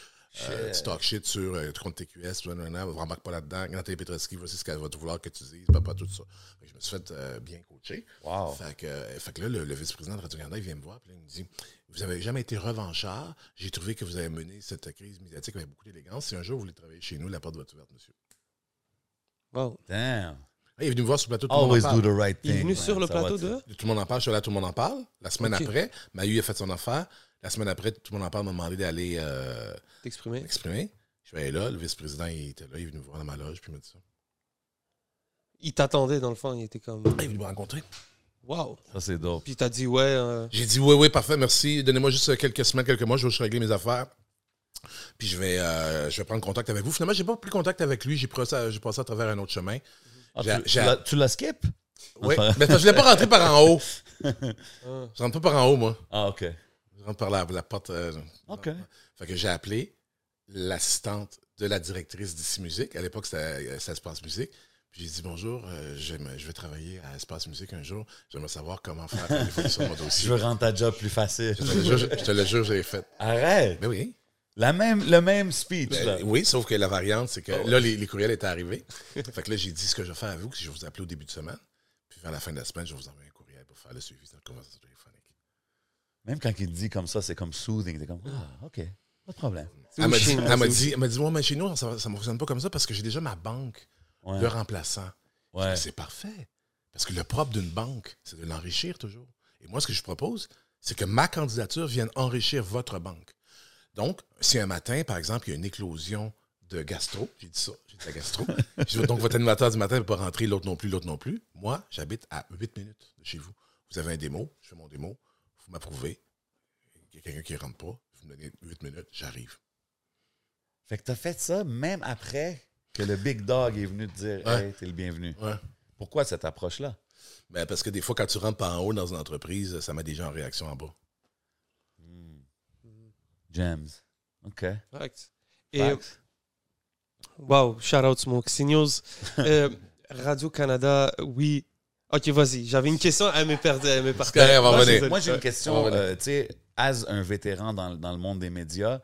euh, tu talk shit sur euh, contre TQS, tu ne rembarque pas là-dedans. Nathalie Petrovski, voici ce qu'elle va te vouloir que tu dises, pas, pas tout ça. Fait que je me suis fait euh, bien coacher. Wow. Fait que, euh, fait que là, le, le vice-président de Radio-Canada, il vient me voir, puis là, il me dit Vous avez jamais été revanchard. J'ai trouvé que vous avez mené cette crise médiatique avec beaucoup d'élégance. Si un jour vous voulez travailler chez nous, la porte va être ouverte, monsieur. Wow. Damn. Il est venu me voir sur le plateau, tout le monde en Always parle. do the right Il est thing. venu sur le plateau te- de? Tout le monde en parle, je suis là, tout le monde en parle. La semaine Ok. après, Mahu a fait son affaire. La semaine après, tout le monde en parle, m'a demandé d'aller euh, T'exprimer. m'exprimer. Je suis allé là, le vice-président, il était là, il est venu me voir dans ma loge, puis il m'a dit ça. Il t'attendait, dans le fond. Il était comme. Ah, il est venu me rencontrer. Wow. Ça, c'est dope. Puis t'as dit, ouais. euh, J'ai dit oui, oui, parfait, merci. Donnez-moi juste quelques semaines, quelques mois, je vais juste régler mes affaires. Puis je vais, euh, je vais prendre contact avec vous. Finalement, j'ai pas pris contact avec lui. J'ai passé, j'ai passé à travers un autre chemin. Ah, tu- j'ai- tu skip? Oui, Enfin. mais je l'ai pas rentré par en haut. ah. Je rentre pas par en haut, moi. Ah, OK. Je rentre par la, la porte. euh, OK. Fait que j'ai appelé l'assistante de la directrice d'Ici Musique. À l'époque, c'était euh, Espace Musique. Puis j'ai dit bonjour, euh, je vais travailler à Espace Musique un jour. J'aimerais savoir comment faire pour de mon Je dossier. veux rendre ta job plus facile. Je te le jure, je, je j'ai fait. Arrête. Ben oui. La même, le même speech, Ben, là. oui, sauf que la variante, c'est que Oh. là, les, les courriels étaient arrivés. fait que là, j'ai dit ce que je vais faire à vous, que je vais vous appeler au début de semaine. Puis vers la fin de la semaine, je vais vous envoyer un courriel pour faire le suivi de notre conversation téléphonique. Même quand il dit comme ça, c'est comme soothing. T'es comme, ah, OK, pas de problème. Elle m'a dit, elle m'a c'est dit, elle m'a dit, ouais, mais chez nous, ça ne fonctionne pas comme ça parce que j'ai déjà ma banque Ouais. de remplaçants. Ouais. C'est parfait. Parce que le propre d'une banque, c'est de l'enrichir toujours. Et moi, ce que je propose, C'est que ma candidature vienne enrichir votre banque. Donc, si un matin, par exemple, il y a une éclosion de gastro, j'ai dit ça, j'ai dit la gastro, je donc votre animateur du matin ne peut pas rentrer, l'autre non plus, l'autre non plus. Moi, j'habite à 8 minutes de chez vous. Vous avez un démo, je fais mon démo, vous m'approuvez. Il y a quelqu'un qui ne rentre pas, vous me donnez 8 minutes, j'arrive. Fait que t'as fait ça même après que le Big Dog est venu te dire Ouais. Hey, t'es le bienvenu. Ouais. Pourquoi cette approche-là? Ben, parce que des fois, quand tu rentres par en haut dans une entreprise, ça met des gens en réaction en bas. Gems. OK. Correct. Et, Facts. wow, shout out Smoke News. Euh, Radio-Canada, oui. Ok, vas-y. J'avais une question, elle m'est perdue. Elle m'est partie. correct, on va Moi, j'ai une on question. euh, tu sais, as un vétéran dans, le- dans le monde des médias,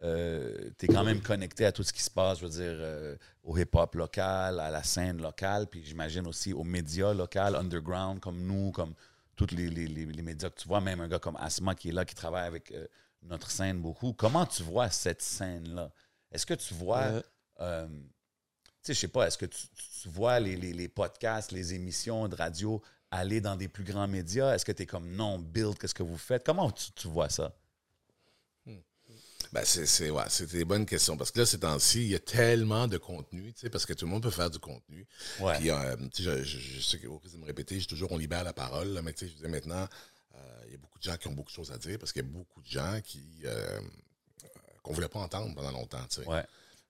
tu es quand même connecté à tout ce qui se passe, je veux dire, euh, au hip-hop local, à la scène locale, puis j'imagine aussi aux médias locaux, underground, comme nous, comme tous les, les- les- les médias que tu vois, même un gars comme Asma qui est là, qui travaille avec euh, notre scène beaucoup. Comment tu vois cette scène-là? Est-ce que tu vois... Ouais. euh, tu sais, je sais pas, est-ce que tu, vois les, les- les podcasts, les émissions de radio aller dans des plus grands médias? Est-ce que tu es comme non, build, qu'est-ce que vous faites? Comment tu, tu vois ça? Ben, c'est, c'est, ouais, c'est des bonnes questions. Parce que là, ces temps-ci, il y a tellement de contenu, tu sais, parce que tout le monde peut faire du contenu. Ouais. Puis, euh, tu sais, je, je, je sais risque de me répéter, je toujours, on libère la parole, là, mais tu sais, je disais maintenant, euh, il y a beaucoup de gens qui ont beaucoup de choses à dire parce qu'il y a beaucoup de gens qui, euh, qu'on voulait pas entendre pendant longtemps, tu sais. Ouais.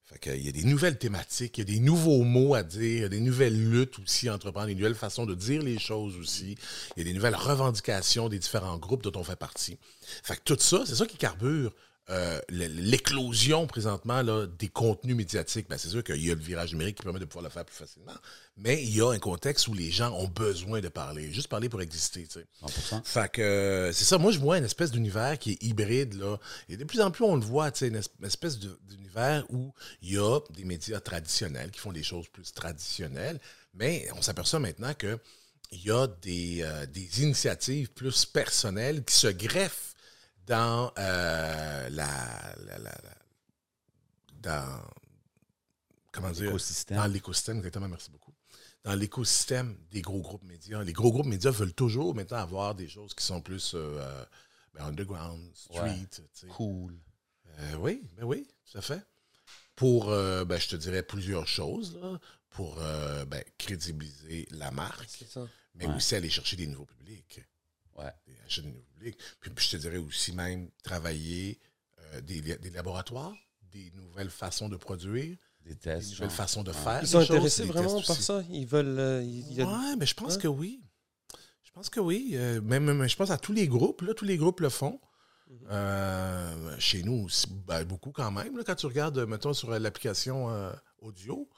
Fait qu'il y a des nouvelles thématiques, il y a des nouveaux mots à dire, il y a des nouvelles luttes aussi à entreprendre, des nouvelles façons de dire les choses aussi. Il y a des nouvelles revendications des différents groupes dont on fait partie. Fait que tout ça, c'est ça qui carbure euh, l'éclosion présentement là, des contenus médiatiques. Ben, c'est sûr qu'il y a le virage numérique qui permet de pouvoir le faire plus facilement, mais il y a un contexte où les gens ont besoin de parler, juste parler pour exister. tu sais. 100%. Fait que euh, c'est ça, moi je vois une espèce d'univers qui est hybride là. Et de plus en plus on le voit, tu sais, une es- une espèce d'univers où il y a des médias traditionnels qui font des choses plus traditionnelles, mais on s'aperçoit maintenant que il y a des, euh, des initiatives plus personnelles qui se greffent dans euh, la, la- la- la- dans comment dire? L'écosystème. dans l'écosystème exactement merci beaucoup dans l'écosystème des gros groupes médias les gros groupes médias veulent toujours maintenant avoir des choses qui sont plus euh, euh, ben, underground street Ouais. Cool. Euh, oui, ben oui, tout à fait. Pour, euh, ben, je te dirais plusieurs choses, là, pour ben, crédibiliser la marque, ça. mais Ouais. aussi aller chercher des nouveaux publics. Ouais. Des, acheter des nouveaux publics. Puis, puis je te dirais aussi même travailler des, des laboratoires, des nouvelles façons de produire, Des des tests. nouvelles genre. façons de Ouais. faire. Ils sont des choses, intéressés des vraiment par aussi. ça. Ils veulent. euh, il y a- Ouais, mais je pense Ouais. que oui. Je pense que oui. Euh, même, même- je pense à tous les groupes. Là, tous les groupes le font. Mhm. Euh, chez nous, ben, beaucoup quand même. Là, quand tu regardes, mettons, sur euh, l'application euh, audio.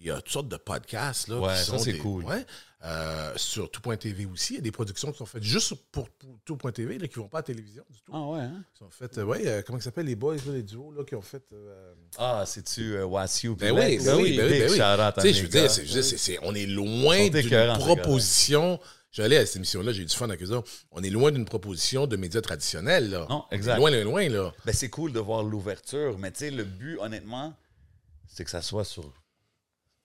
Il y a toutes sortes de podcasts. Là, Ouais, qui ça, sont c'est cool. ouais. Euh, sur tout.tv aussi, il y a des productions qui sont faites juste pour, pour tout.tv, qui ne vont pas à la télévision du tout. Ah ouais, hein? Sont faites, euh, ouais, euh, comment ils s'appellent les boys, là, les duos, là, qui ont fait. Ah, c'est-tu Wassiu? ben oui, ben oui, ben oui, ben oui. shout-out à Tu sais, mes je veux gars. dire, c'est- je veux dire, c'est- c'est- on est loin d'une proposition. J'allais à cette émission-là, j'ai eu du fun avec eux autres. On est loin d'une proposition de médias traditionnels. Là. Non, exact. Loin, loin, loin, là. Ben, c'est cool de voir l'ouverture, mais tu sais, le but, honnêtement, c'est que ça soit sur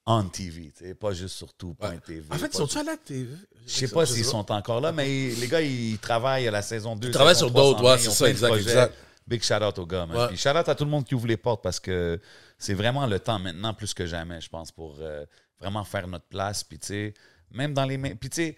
on TV, pas juste sur tout.tv. En fait, ils sont-ils à la TV? Je sais pas s'ils sont encore là, mais les gars, ils travaillent à la saison 2. Ils travaillent sur 3, d'autres, ouais, 120, c'est ça, exact, exact. Big shout out aux gars, man. Ouais. Puis shout out à tout le monde qui ouvre les portes parce que c'est vraiment le temps maintenant, plus que jamais, je pense, pour euh, vraiment faire notre place. Puis, tu sais, même dans les. Puis, tu sais,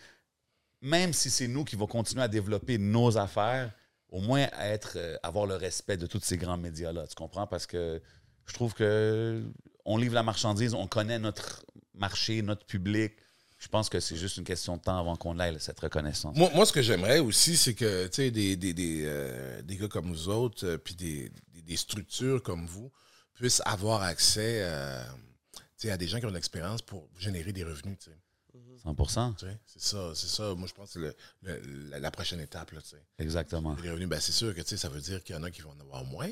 même si c'est nous qui vont continuer à développer nos affaires, au moins être, euh, avoir le respect de tous ces grands médias-là. Tu comprends? Parce que je trouve que on livre la marchandise, on connaît notre marché, notre public. Je pense que c'est juste une question de temps avant qu'on ait cette reconnaissance. Moi, moi, ce que j'aimerais aussi, c'est que tu sais, des, des, des, euh, des gars comme nous autres, euh, puis des, des, structures comme vous, puissent avoir accès euh, à des gens qui ont de l'expérience pour générer des revenus. tu sais. 100 Tu sais, C'est ça, c'est ça. Moi, je pense que c'est la, la prochaine étape. Là. Exactement. Les revenus, ben, c'est sûr que ça veut dire qu'il y en a qui vont en avoir moins,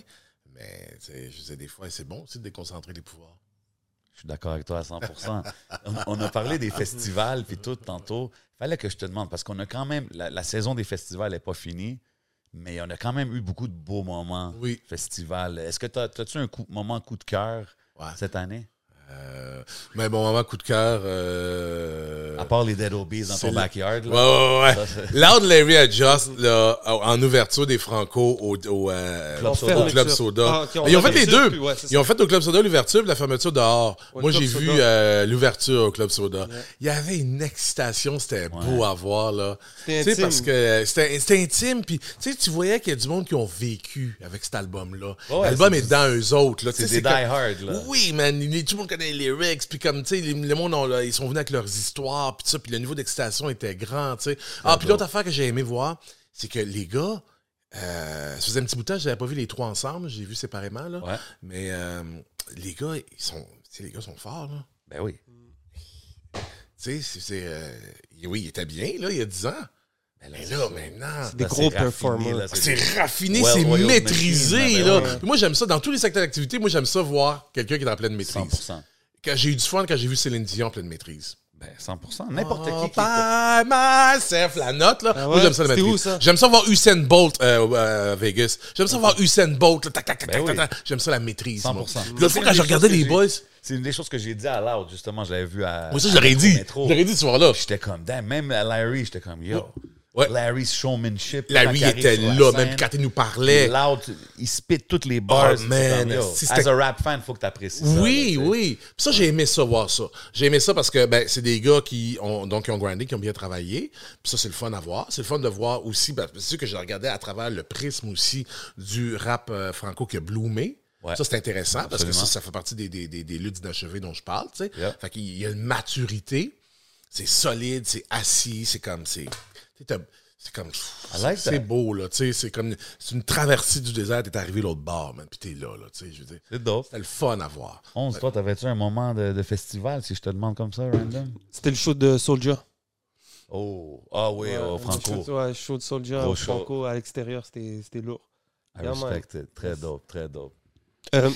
mais sais, je disais des fois, c'est bon aussi de déconcentrer les pouvoirs. Je suis d'accord avec toi à 100 on, a parlé des festivals puis tout tantôt. fallait que je te demande parce qu'on a quand même la, la saison des festivals n'est pas finie, mais on a quand même eu beaucoup de beaux moments Oui. festivals. Est-ce que tu as, tu un coup- moment coup de cœur Ouais. cette année? Euh, mais bon, moment coup de cœur. euh, À part les Dead Obies dans ton le- backyard. Ouais, là. ouais, ouais. Ça, c'est- Loud Larry Adjust, là, en ouverture des Franco au, au, euh, Club au Soda. Club Fermeture. Soda. Ah, Ils ont fait les deux. puis ouais, Ils ont fait au Club Soda l'ouverture et la fermeture dehors. Ouais, Moi, j'ai vu euh, l'ouverture au Club Soda. Il y avait une excitation, c'était beau à voir, là. C'était Tu sais, intime. parce que c'était intime, puis tu sais, tu voyais qu'il y a du monde qui ont vécu avec cet album-là. Ouais, L'album est dans eux autres, C'est des die-hard, là. oui, man, il- tout le monde les lyrics, puis comme, tu sais, les- le monde, là, ils sont venus avec leurs histoires, puis ça, puis le niveau d'excitation était grand, tu sais. Ah, puis l'autre affaire que j'ai aimé voir, c'est que les gars, euh, ça faisait un petit bout de temps, j'avais pas vu les trois ensemble, j'ai vu séparément, là. Ouais. Mais euh, les gars, ils sont, tu sais, les gars sont forts, là. Ben oui. Tu sais, c'est, c'est, euh, oui, il était bien, là, il y a 10 ans. Mais là, maintenant... Des Là, gros c'est raffiné, performers. là, C'est raffiné, Well c'est maîtrisé, machine, là. Moi, j'aime ça. Dans tous les secteurs d'activité, moi, j'aime ça voir quelqu'un qui est en pleine maîtrise. 100%. Quand j'ai eu du fun quand j'ai vu Céline Dion en pleine maîtrise. Ben 100%. N'importe Oh, qui by myself, la note, là. Ah Moi, ouais? j'aime ça, la C'était maîtrise. où, ça? J'aime ça voir Usain Bolt euh, euh, à Vegas. J'aime ça voir Usain Bolt, là, tac, tac, tac, Ben tac, tac. J'aime ça, la maîtrise. moi. 100%. Puis L'autre fois, C'est quand une je des regardais choses que les j'ai- boys, C'est une des choses que j'ai dit à Loud, justement. Je l'avais vu à. moi, ça, à- je l'aurais au dit. l'aurais dit ce soir-là. J'étais comme, damn, même à Larry, j'étais comme, yo. Ouais. Larry's showmanship. Larry il était la là, scène, même quand il nous parlait. Loud, il spit toutes les bars. Oh, man, comme, yo, si as a rap fan, faut que tu apprécies ça. Oui, sais. oui. Puis ça, j'ai aimé ça, voir ça. J'ai aimé ça parce que ben, c'est des gars qui ont, donc, qui ont grindé, qui ont bien travaillé. Puis ça, c'est le fun à voir. C'est le fun de voir aussi, ben, c'est sûr que j'ai regardé à travers le prisme aussi du rap euh, franco qui a bloomé. Ouais. Ça, c'est intéressant parce que ça, ça fait partie des, des, des, des luttes inachevées dont je parle. tu sais. Yeah. Fait qu'il y a une maturité. C'est solide, c'est assis, c'est comme. C'est c'est comme. Like c'est beau, là. tu sais, C'est comme. C'est une traversée du désert, t'es arrivé l'autre bord, man. Puis t'es là, là. tu sais, Je veux dire. C'est dope. C'était le fun à voir. 11, toi, t'avais-tu un moment de, de festival, si je te demande comme ça, random? C'était le show de Soulja. Oh, ah oui, Ouais, oh, le Franco. show- Ouais, le show de au show. Franco à l'extérieur, c'était c'était lourd. I Yeah, man. respect it. Très dope, très dope. Euh,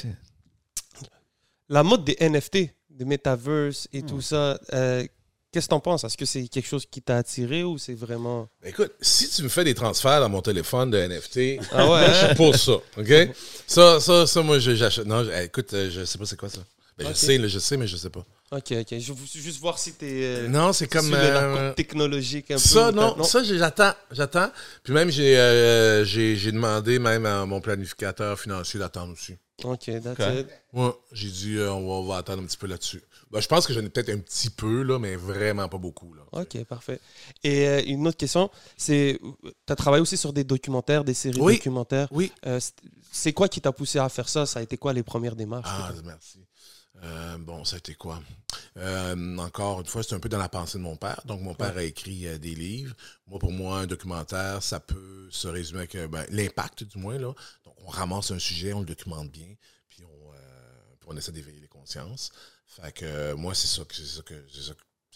la mode des NFT, des metaverse et Hmm. tout ça, euh, qu'est-ce que t'en penses? Est-ce que c'est quelque chose qui t'a attiré ou c'est vraiment. Écoute, si tu me fais des transferts dans mon téléphone de NFT, Ah ouais, je hein? suis pour ça, OK? Ça, ça, ça, moi, j'achète. Non, je- écoute, euh, je sais pas c'est quoi ça. Ben. Je sais, là, je sais, mais je sais pas. Ok, ok. Je veux juste voir si t'es. euh, Non, c'est comme... euh, technologique un peu. ça, ou non, t'as- ça, j'attends, j'attends. Puis même, j'ai euh, j'ai j'ai demandé même à mon planificateur financier d'attendre aussi. Ok, that's Ok. it. Ouais, j'ai dit, euh, on, va, on va attendre un petit peu là-dessus. Ben, je pense que j'en ai peut-être un petit peu, là, mais vraiment pas beaucoup. Là. Ok, parfait. Et euh, une autre question, c'est. Tu as travaillé aussi sur des documentaires, des séries Oui. documentaires. Oui. Euh, c'est- quoi qui t'a poussé à faire ça? Ça a été quoi les premières démarches? Ah, merci. Euh, bon, ça a été quoi? Euh, encore une fois, c'est un peu dans la pensée de mon père. Donc, mon père a écrit euh, des livres. Moi, pour moi, un documentaire, ça peut se résumer avec ben, l'impact, du moins. Là. Donc, on ramasse un sujet, on le documente bien, puis on, puis on essaie d'éveiller les consciences. Fait que euh, moi, c'est ça que c'est ça que c'est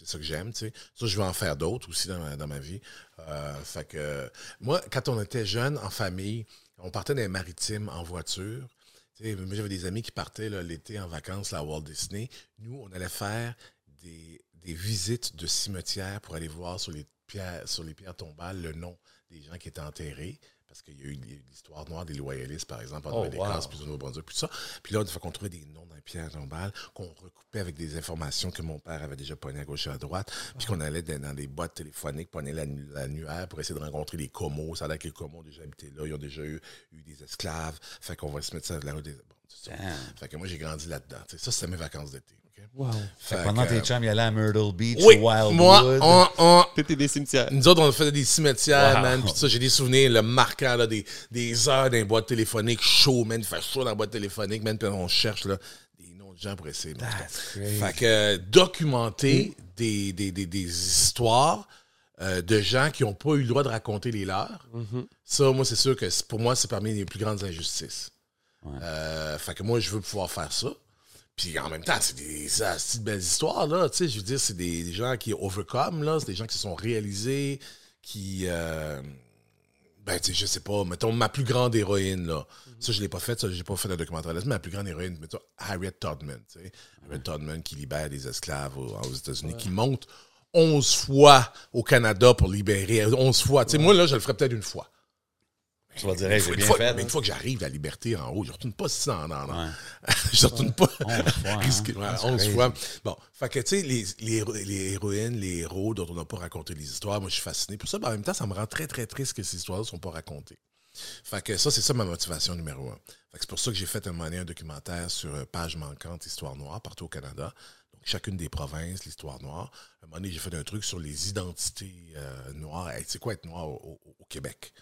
ça que- j'aime, tu sais. Ça, je vais en faire d'autres aussi dans ma, dans ma vie. Euh, fait que moi, quand on était jeune, en famille, on partait les maritimes en voiture. Tu sais, moi, j'avais des amis qui partaient l'été en vacances là, à Walt Disney. Nous, on allait faire des, des visites de cimetières pour aller voir sur les pierres, sur les pierres tombales le nom des gens qui étaient enterrés. Parce qu'il y a eu l'histoire noire des loyalistes, par exemple, en Oh, Nouvelle-Écosse, wow. puis au Nouveau-Brunswick, puis ça. Puis là, une fois qu'on trouvait des noms dans les pierres tombales, qu'on recoupait avec des informations que mon père avait déjà pognées à gauche et à droite, puis qu'on allait dans, des boîtes téléphoniques, pogner la, nu- l'annuaire pour essayer de rencontrer les comos. Ça a l'air que les comos ont déjà habité là, ils ont déjà eu, eu des esclaves. Fait qu'on va se mettre ça de la route des... Bon, ça. Fait que moi, j'ai grandi là-dedans. Ça, c'était mes vacances d'été. Wow. Fait Pendant que, tes chums, il allait à Myrtle Beach, Oui, Wildwood. moi, on, on, T'étais des cimetières. nous autres, on faisait des cimetières, Wow. man. Puis ça, j'ai des souvenirs, le marquant, là, des, des heures dans les boîtes téléphoniques, chaud, man. Il fait chaud dans la boîte téléphonique, man. Puis on cherche, là, des noms de gens pour essayer. Fait que euh, documenter des, des, des, des histoires euh, de gens qui n'ont pas eu le droit de raconter les leurs, ça, moi, c'est sûr que pour moi, c'est parmi les plus grandes injustices. Euh, fait que moi, je veux pouvoir faire ça. Puis en même temps, c'est des ça, c'est de belles histoires, là. Tu sais, je veux dire, c'est des, des gens qui overcome, là. C'est des gens qui se sont réalisés, qui. euh, ben, tu sais, je sais pas, mettons, ma plus grande héroïne, là. Ça, je l'ai pas fait, ça, j'ai pas fait un documentaire là-dessus, mais ma plus grande héroïne, mettons, Harriet Todman, tu sais. Harriet Todman qui libère des esclaves aux, aux États-Unis, qui monte 11 fois au Canada pour libérer, 11 fois. Tu sais, moi, là, je le ferais peut-être une fois. Tu vas dire, hey, Une j'ai fois- bien une fois- fait. mais une fois que j'arrive la liberté en haut, je retourne pas ça en en- en- Ouais. je retourne pas. Onze fois, hein. 11 fois. Bon, fait que, tu sais, les, les, les héroïnes, les héros dont on n'a pas raconté les histoires, moi, je suis fasciné. Pour ça, mais en même temps, ça me rend très, très triste que ces histoires-là ne sont pas racontées. Fait que ça, c'est ça ma motivation numéro un. Fait que c'est pour ça que j'ai fait un moment donné un documentaire sur euh, Page manquante, Histoire noire, partout au Canada. Donc, chacune des provinces, l'histoire noire. Un moment donné, j'ai fait un truc sur les identités euh, noires. Hey, c'est quoi être noir au, au- au Québec?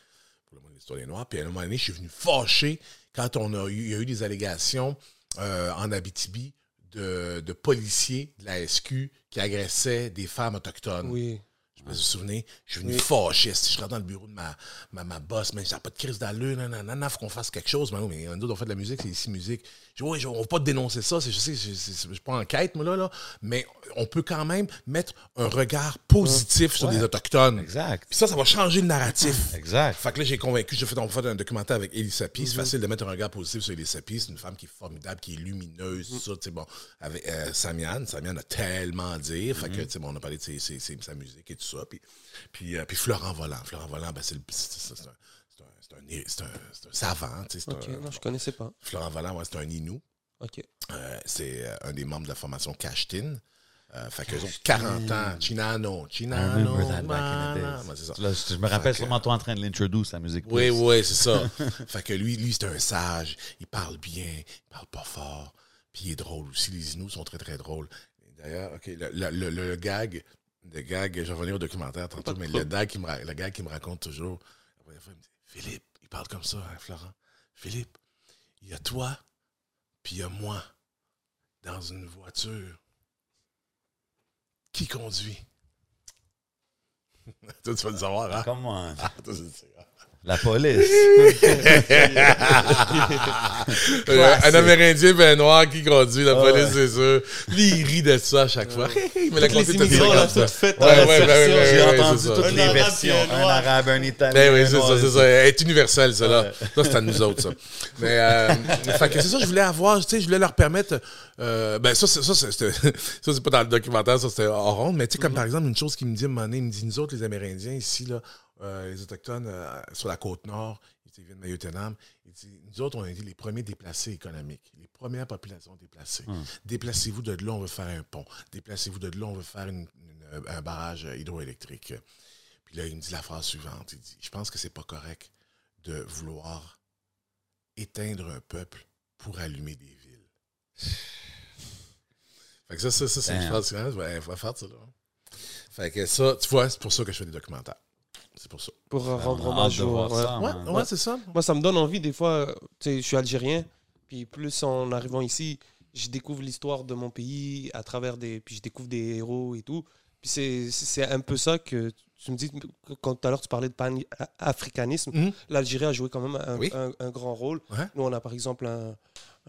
Pour le monde de l'histoire des Noirs. Puis à un moment donné, je suis venu fâché quand on a eu, il y a eu des allégations euh, en Abitibi de, de policiers de la SQ qui agressaient des femmes autochtones. Oui. Je me souviens, je suis venu Oui. fâché. Si je rentre dans le bureau de ma, ma, ma boss, mais j'ai pas de crise d'allure, non, non, non, non, faut qu'on fasse quelque chose. Mais, oui, mais nous, on fait de la musique, c'est ici musique. Je on va pas dénoncer ça, je sais, je, je suis pas en quête, moi, là, là, mais on peut quand même mettre un regard positif sur les Autochtones. Exact. Puis ça, ça va changer le narratif. Exact. Fait que là, j'ai convaincu, j'ai fait, on va faire un documentaire avec Elie Sapi. C'est facile de mettre un regard positif sur Elie Sapi. C'est une femme qui est formidable, qui est lumineuse, tout ça, tu sais, bon. Avec euh, Samian, Samian a tellement à dire. Fait que, tu sais, bon, on a parlé de ses- ses- ses- sa musique et tout ça. Puis, puis, euh, puis Florent Volant. Florent Volant, ben, c'est le- un, c'est un, c'est un- c'est un savant, tu sais. c'est Ok, un- non, je connaissais pas. Florent ouais, c'est un Inou. Ok. Euh, c'est euh, un des membres de la formation Cashtin. Euh, fait qu'eux autres, 40 ans, Chinano, Chinano. je me rappelle Fait que- sûrement toi en train de l'introduce la musique. Oui, plus. oui, c'est ça. fait que lui, lui c'est un sage. Il parle bien, il parle pas fort. Puis il est drôle aussi. Les Inuits sont très, très drôles. D'ailleurs, OK, le, le- le- le gag, le gag, je vais revenir au documentaire tantôt, mais le gag qui me, ra- le gag qui me raconte toujours, la première fois, il me dit Philippe, il parle comme ça, hein, Florent. Philippe, il y a toi, puis il y a moi, dans une voiture. Qui conduit? Toi, tu vas le savoir, hein? Come on. Ah, toi, tu le sais, hein? La police. Euh, un Amérindien ben noir qui conduit la Ah police, ouais. c'est sûr. Lui, il rit de ça à chaque fois. Mais la les immigrants, ça. toutes faites. Ouais, ouais, version. ouais, ouais, J'ai ouais, entendu toutes les versions. un arabe, un italien. Ben oui, c'est ça, c'est ça. Elle est universelle, ça, là. Ouais. Ça, c'est à nous autres, ça. Mais, euh, fait que c'est ça, je voulais avoir, tu sais, je voulais leur permettre, euh, ben, ça, c'est, ça, c'est, c'était- ça, c'est pas dans le documentaire, ça, c'était hors honte, mais tu sais, comme par exemple, une chose qu'il me dit à un moment donné, il me dit, nous autres, les Amérindiens, ici, là, euh, les Autochtones, euh, sur la côte nord, ils viennent de Mayotenam, il dit, nous autres, on a été les premiers déplacés économiques, les premières populations déplacées. Déplacez-vous de là, on veut faire un pont. Déplacez-vous de là, on veut faire une- une- un barrage hydroélectrique. Puis là, il me dit la phrase suivante. Il dit, je pense que c'est pas correct de vouloir éteindre un peuple pour allumer des villes. fait que ça, ça, ça c'est une phrase suivante. Ouais, faut faire ça, là. Fait que ça, tu vois, c'est pour ça que je fais des documentaires. C'est pour ça. Pour euh, rendre hommage au. ouais. ça, Ouais, c'est ça. Moi, ça me donne envie, des fois, tu sais, je suis algérien, puis plus en arrivant ici, je découvre l'histoire de mon pays à travers des. Puis je découvre des héros et tout. Puis c'est- c'est un peu ça que tu me dis, quand tout à l'heure tu parlais de pan-africanisme, Mhm. l'Algérie a joué quand même un, Oui. un- un grand rôle. Ouais. Nous, on a par exemple un,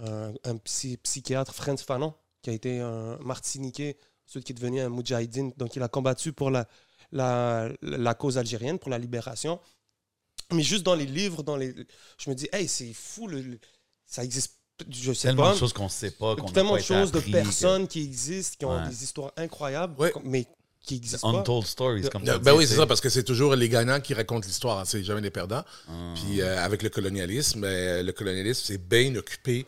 un, un psy- psychiatre, Frantz Fanon, qui a été un Martiniquais, celui qui est devenu un Moudjahidine. Donc, il a combattu pour la, la, la cause algérienne, pour la libération. Mais juste dans les livres, dans les, je me dis, hey, c'est fou, le, le- ça existe. Je sais Tellement pas. de choses qu'on ne sait pas, qu'on tellement pas de choses, de que- personnes qui existent, qui ont Ouais. des histoires incroyables, Ouais. mais qui existent pas. Untold stories, comme Ben tu dis, oui, c'est ça, parce que c'est toujours les gagnants qui racontent l'histoire, hein, c'est jamais les perdants. Ah. Puis euh, avec le colonialisme, euh, le colonialisme s'est bien occupé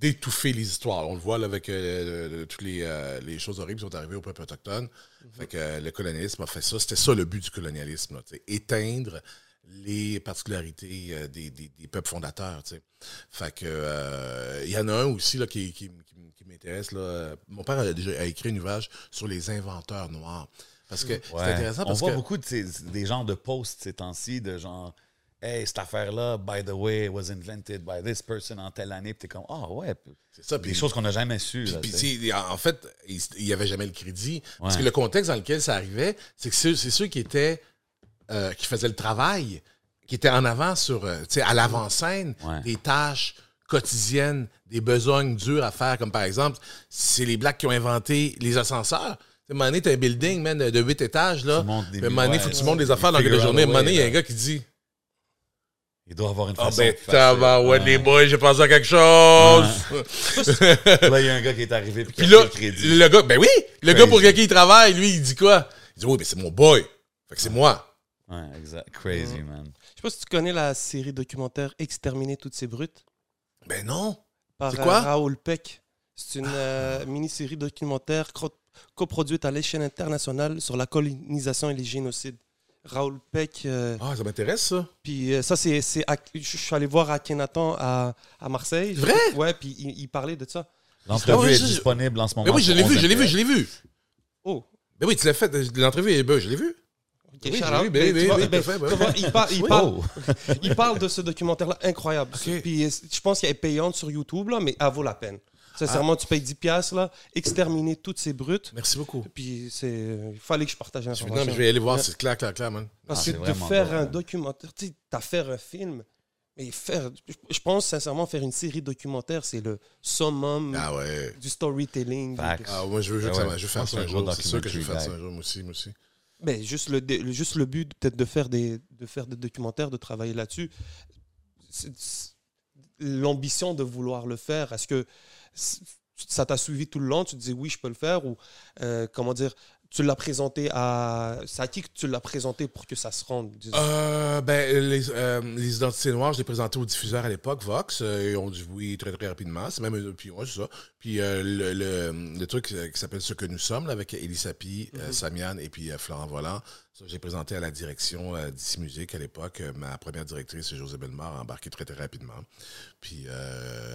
d'étouffer les histoires. On le voit là, avec euh, toutes les, euh, les choses horribles qui sont arrivées au peuple autochtone. Fait que euh, le colonialisme a fait ça. C'était ça le but du colonialisme, là, éteindre les particularités des, des- des peuples fondateurs. Fait que il y en a un aussi là, qui, qui- qui- qui m'intéresse. là. Mon père a déjà a écrit un ouvrage sur les inventeurs noirs. Parce que c'est intéressant On parce voit que. beaucoup de ces, des genres de posts ces temps-ci, de genre, hey, cette affaire-là, by the way, was invented by this person en telle année. Puis t'es comme, ah ouais, C'est ça, des puis- choses qu'on n'a jamais su. Puis, là, en fait, il n'y avait jamais le crédit. Parce que le contexte dans lequel ça arrivait, c'est que c'est ceux qui étaient euh, qui faisaient le travail, qui étaient en avant sur, euh, tu sais, à l'avant-scène, Ouais. des tâches quotidiennes, des besognes dures à faire, comme par exemple, c'est les Blacks qui ont inventé les ascenseurs. Tu sais, À un moment donné, t'as un building, man, de 8 étages, là. Tu montes des Puis à un moment donné, il faut que tu montes des affaires dans la journée. À un moment donné, il y a un gars qui dit Il doit avoir une Ah façon ben, de faire ça. tabarouette, Ouais. les boys, j'ai pensé à quelque chose. Là, il y a un gars qui est arrivé puis qui a le crédit. le gars, ben oui, le Crazy. gars pour qui il travaille, lui, il dit quoi? Il dit, oui, mais c'est mon boy. Fait que c'est moi. Ouais, exact. Crazy, man. Je sais pas si tu connais la série documentaire Exterminer toutes ces brutes Ben non. par C'est quoi? euh, Raoul Peck. C'est une euh, mini-série documentaire coproduite à l'échelle internationale sur la colonisation et les génocides. Raoul Peck, euh, Ah, ça m'intéresse, ça. puis euh, ça, c'est. Je suis allé voir Akhenaton à, à Marseille. Vrai? Ouais, puis il, il parlait de ça. L'entrevue Ah ouais, est je- disponible en ce moment. Ben oui, je l'ai vu, je l'ai 11 vu, je l'ai vu. Oh, Ben oui, tu l'as fait. L'entrevue, ben, je l'ai vu. Oui, ben oui, vois, ben, fait, vois, il, parle, il, Oui. parle, Oh. il parle de ce documentaire-là incroyable. Puis euh, je pense qu'elle est payante sur YouTube, là, mais elle vaut la peine. Sincèrement, tu payes 10$, piastres, là, exterminer toutes ces brutes. Merci beaucoup. Puis c'est, il fallait que je partage l'information. non, mais je vais aller voir, Ouais. c'est clair, clair, clair, man. Parce Ah, que de faire un documentaire, tu sais, t'as faire un film, mais faire, je- pense sincèrement faire une série documentaire, c'est le summum Ah ouais. du storytelling. Facts. Ah, moi, je veux, je veux Ah que ça ouais. je veux faire Moi, ça un un jour. C'est sûr que je vais faire ça documentary un jour, moi aussi, moi aussi. Ben, juste, le, juste le but peut-être de faire des, de faire des documentaires, de travailler là-dessus. C'est- c'est- L'ambition de vouloir le faire, est-ce que ça t'a suivi tout le long? Tu te dis oui, je peux le faire? Ou euh, comment dire Tu l'as présenté à. C'est à qui que tu l'as présenté pour que ça se rende? Euh, ben, les, euh, les identités noires, je les présentais aux diffuseurs à l'époque, Vox. euh, ils ont dit oui très, très rapidement. C'est même. Puis, ouais, ça. Puis, euh, le, le, le truc euh, qui s'appelle Ce que nous sommes, là, avec Elie Sapi, euh, Samian et puis Florent Volant. J'ai présenté à la direction d'Ici Musique à l'époque. Ma première directrice, José Bellemare, a embarqué très, très rapidement. Puis,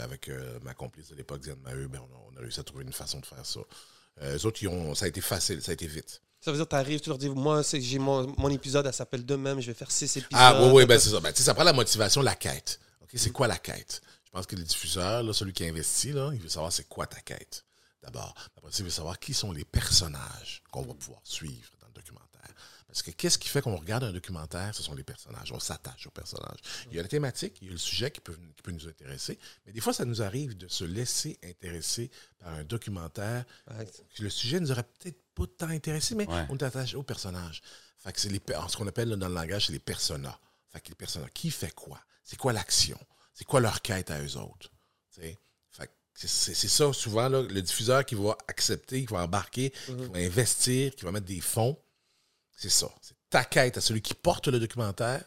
avec ma complice de l'époque, Diane Maheu, ben, on a réussi à trouver une façon de faire ça. Euh, eux autres, ils ont, ça a été facile, ça a été vite. Ça veut dire tu arrives, tu leur dis moi, j'ai mon, mon épisode, elle s'appelle de même, je vais faire six épisodes. Ah oui, oui, ben c'est ça. Ben, ça prend la motivation, la quête. OK, c'est quoi la quête? Je pense que le diffuseur, là, celui qui investit, là, il veut savoir c'est quoi ta quête. D'abord. Après il veut savoir qui sont les personnages qu'on va pouvoir suivre. Parce que qu'est-ce qui fait qu'on regarde un documentaire? Ce sont les personnages. On s'attache aux personnages. Il y a la thématique, il y a le sujet qui peut, qui peut nous intéresser. Mais des fois, ça nous arrive de se laisser intéresser par un documentaire Ouais. le sujet nous aurait peut-être pas tant intéressé, mais Ouais. on est attaché aux personnages. Fait que c'est les, ce qu'on appelle dans le langage, c'est les personas. Fait que les personas, qui fait quoi? C'est quoi l'action? C'est quoi leur quête à eux autres? Fait que c'est- ça, souvent, là, le diffuseur qui va accepter, qui va embarquer, qui va investir, qui va mettre des fonds. C'est ça. C'est ta quête à celui qui porte le documentaire,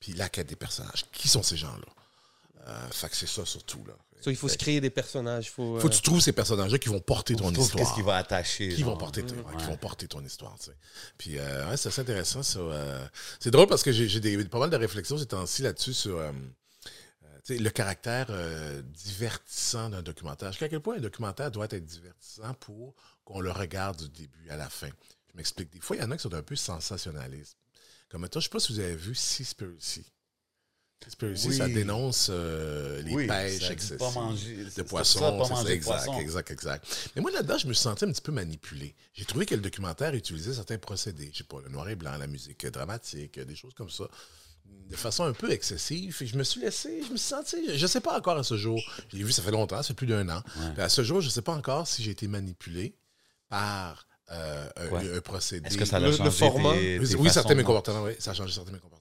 puis la quête des personnages. Qui sont ces gens-là? Euh, fait que c'est ça surtout. Là. So, il faut se créer des personnages. Faut, Faut euh, que tu trouves ces personnages-là qui vont porter ton histoire qu'est-ce qui va attacher. qui vont porter, ton- ouais, qui vont porter ton histoire. Tu sais. Puis, euh, ouais, c'est assez intéressant. Ça, euh, c'est drôle parce que j'ai, pas mal de réflexions ces temps-ci là-dessus sur euh, euh, le caractère euh, divertissant d'un documentaire. Jusqu'à quel point un documentaire doit être divertissant pour qu'on le regarde du début à la fin? Je m'explique. Des fois, il y en a qui sont un peu sensationnalistes. Comme maintenant, je ne sais pas si vous avez vu Seaspiracy. Seaspiracy, Oui. ça dénonce euh, les Oui, pêches excessives pas manger- de c'est poissons. ça, pas c'est ça, manger de exact, poisson. exact, exact. Mais moi, là-dedans, je me sentais un petit peu manipulé. J'ai trouvé que le documentaire utilisait certains procédés. Je sais pas, le noir et blanc, la musique dramatique, des choses comme ça, de façon un peu excessive. Et je me suis laissé, je me suis senti, je sais pas encore à ce jour. Je l'ai vu, ça fait longtemps, ça fait plus d'un an. À ce jour, je sais pas encore si j'ai été manipulé par euh, un, procédé. Est-ce que ça Le- l'a le changé format? tes- oui, tes oui, façons certains de mes comportements, oui, ça a changé certains de mes comportements.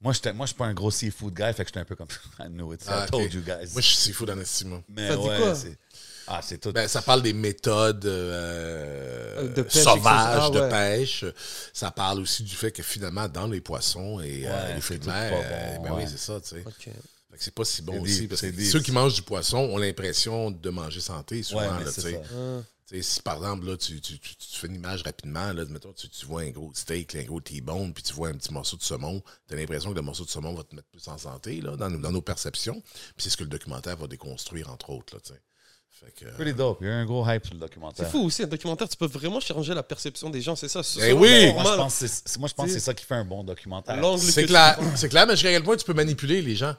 Moi, j'étais- moi, je suis pas un gros seafood guy, fait que j'étais un peu comme I know it, Ah, I told you guys. Moi, je suis seafood en estime. Mais Ça dit quoi? Ah, c'est tout. Ben, ça parle des méthodes euh, De pêche, sauvages. Ah, de ouais. pêche. Ça parle aussi du fait que finalement, dans les poissons et euh, les fruits de mer, bon, ben oui, c'est ça, tu sais. ok. Fait que c'est pas si bon aussi. Parce que ceux qui mangent du poisson ont l'impression de manger santé, souvent. ouais, mais là, c'est tu sais. ça. Ah. Si par exemple, là, tu, tu, tu- tu fais une image rapidement, là, mettons, tu, tu vois un gros steak, un gros T-bone, puis tu vois un petit morceau de saumon, tu as l'impression que le morceau de saumon va te mettre plus en santé là, dans, nos- dans nos perceptions. Puis c'est ce que le documentaire va déconstruire, entre autres. Là, tu sais. fait que, euh, Pretty dope. Il y a un gros hype sur le documentaire. C'est fou aussi, un documentaire, tu peux vraiment changer la perception des gens, c'est ça. c'est Eh ça, oui! Moi, je pense que c'est ça qui fait un bon documentaire. C'est que clair, c'est clair, mais jusqu'à quel point tu peux manipuler les gens?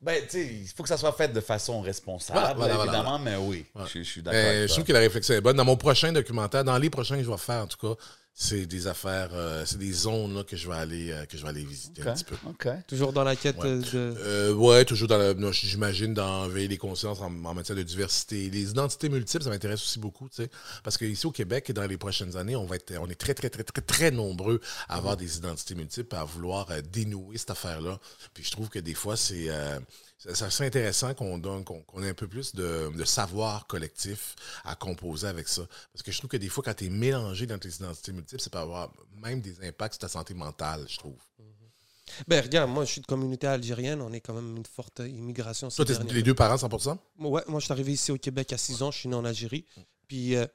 Ben, tu sais, il faut que ça soit fait de façon responsable, Voilà, voilà, voilà, évidemment, mais oui, je, je suis d'accord. Euh, avec je trouve que la réflexion est bonne. Dans mon prochain documentaire, dans les prochains que je vais faire, en tout cas, c'est des affaires, euh, c'est des zones là, que je vais aller, euh, que je vais aller visiter un petit peu. OK. Toujours dans la quête Ouais. euh, de. Euh, ouais, toujours dans la, j'imagine dans veiller les consciences en, en matière de diversité. Les identités multiples, ça m'intéresse aussi beaucoup, tu sais. Parce qu'ici au Québec, dans les prochaines années, on va être, on est très, très, très, très, très nombreux à avoir des identités multiples, à vouloir euh, dénouer cette affaire-là. Puis je trouve que des fois, c'est, euh, ça, ça serait intéressant qu'on donne, qu'on qu'on ait un peu plus de, de savoir collectif à composer avec ça. Parce que je trouve que des fois, quand tu es mélangé dans tes identités multiples, ça peut avoir même des impacts sur ta santé mentale, je trouve. Ben, regarde, moi, je suis de communauté algérienne. On est quand même une forte immigration. Toi, les deux parents 100%? Ouais, moi, je suis arrivé ici au Québec à 6 ans. Je suis né en Algérie. Puis, euh,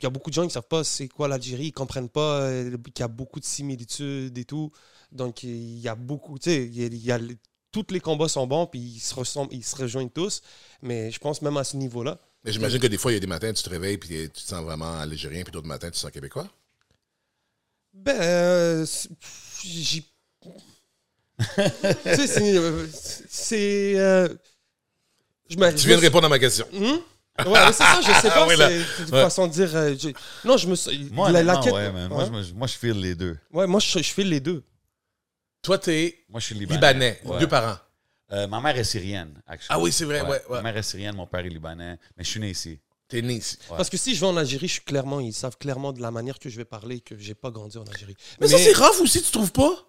il y a beaucoup de gens qui ne savent pas c'est quoi l'Algérie. Ils ne comprennent pas euh, qu'il y a beaucoup de similitudes et tout. Donc, il y a beaucoup. Tu sais, il y a, y tous les combats sont bons, puis ils se, ressemblent, ils se rejoignent tous. Mais je pense même à ce niveau-là. Mais j'imagine que des fois, il y a des matins, tu te réveilles puis tu te sens vraiment algérien, puis d'autres matins, tu te sens québécois. Ben, euh, tu sais, c'est. euh, c'est. euh, Tu viens de répondre à ma question. Hmm? Ouais, c'est ça, je sais pas. Oui, là. c'est une Ouais. façon de dire. euh, non, je me suis. Moi, la- la quête- ouais. Moi, je moi, je file les deux. Ouais, moi, je, je file les deux. Toi, t'es Moi, je suis libanais. libanais, Ouais. deux parents. Euh, ma mère est syrienne, actually. Ah oui, c'est vrai, ouais, ouais. Ma mère est syrienne, mon père est libanais, mais je suis né ici. T'es né ici. Ouais. Parce que si je vais en Algérie, je suis clairement, ils savent clairement de la manière que je vais parler que j'ai pas grandi en Algérie. Mais, ça, c'est rough aussi, tu trouves pas?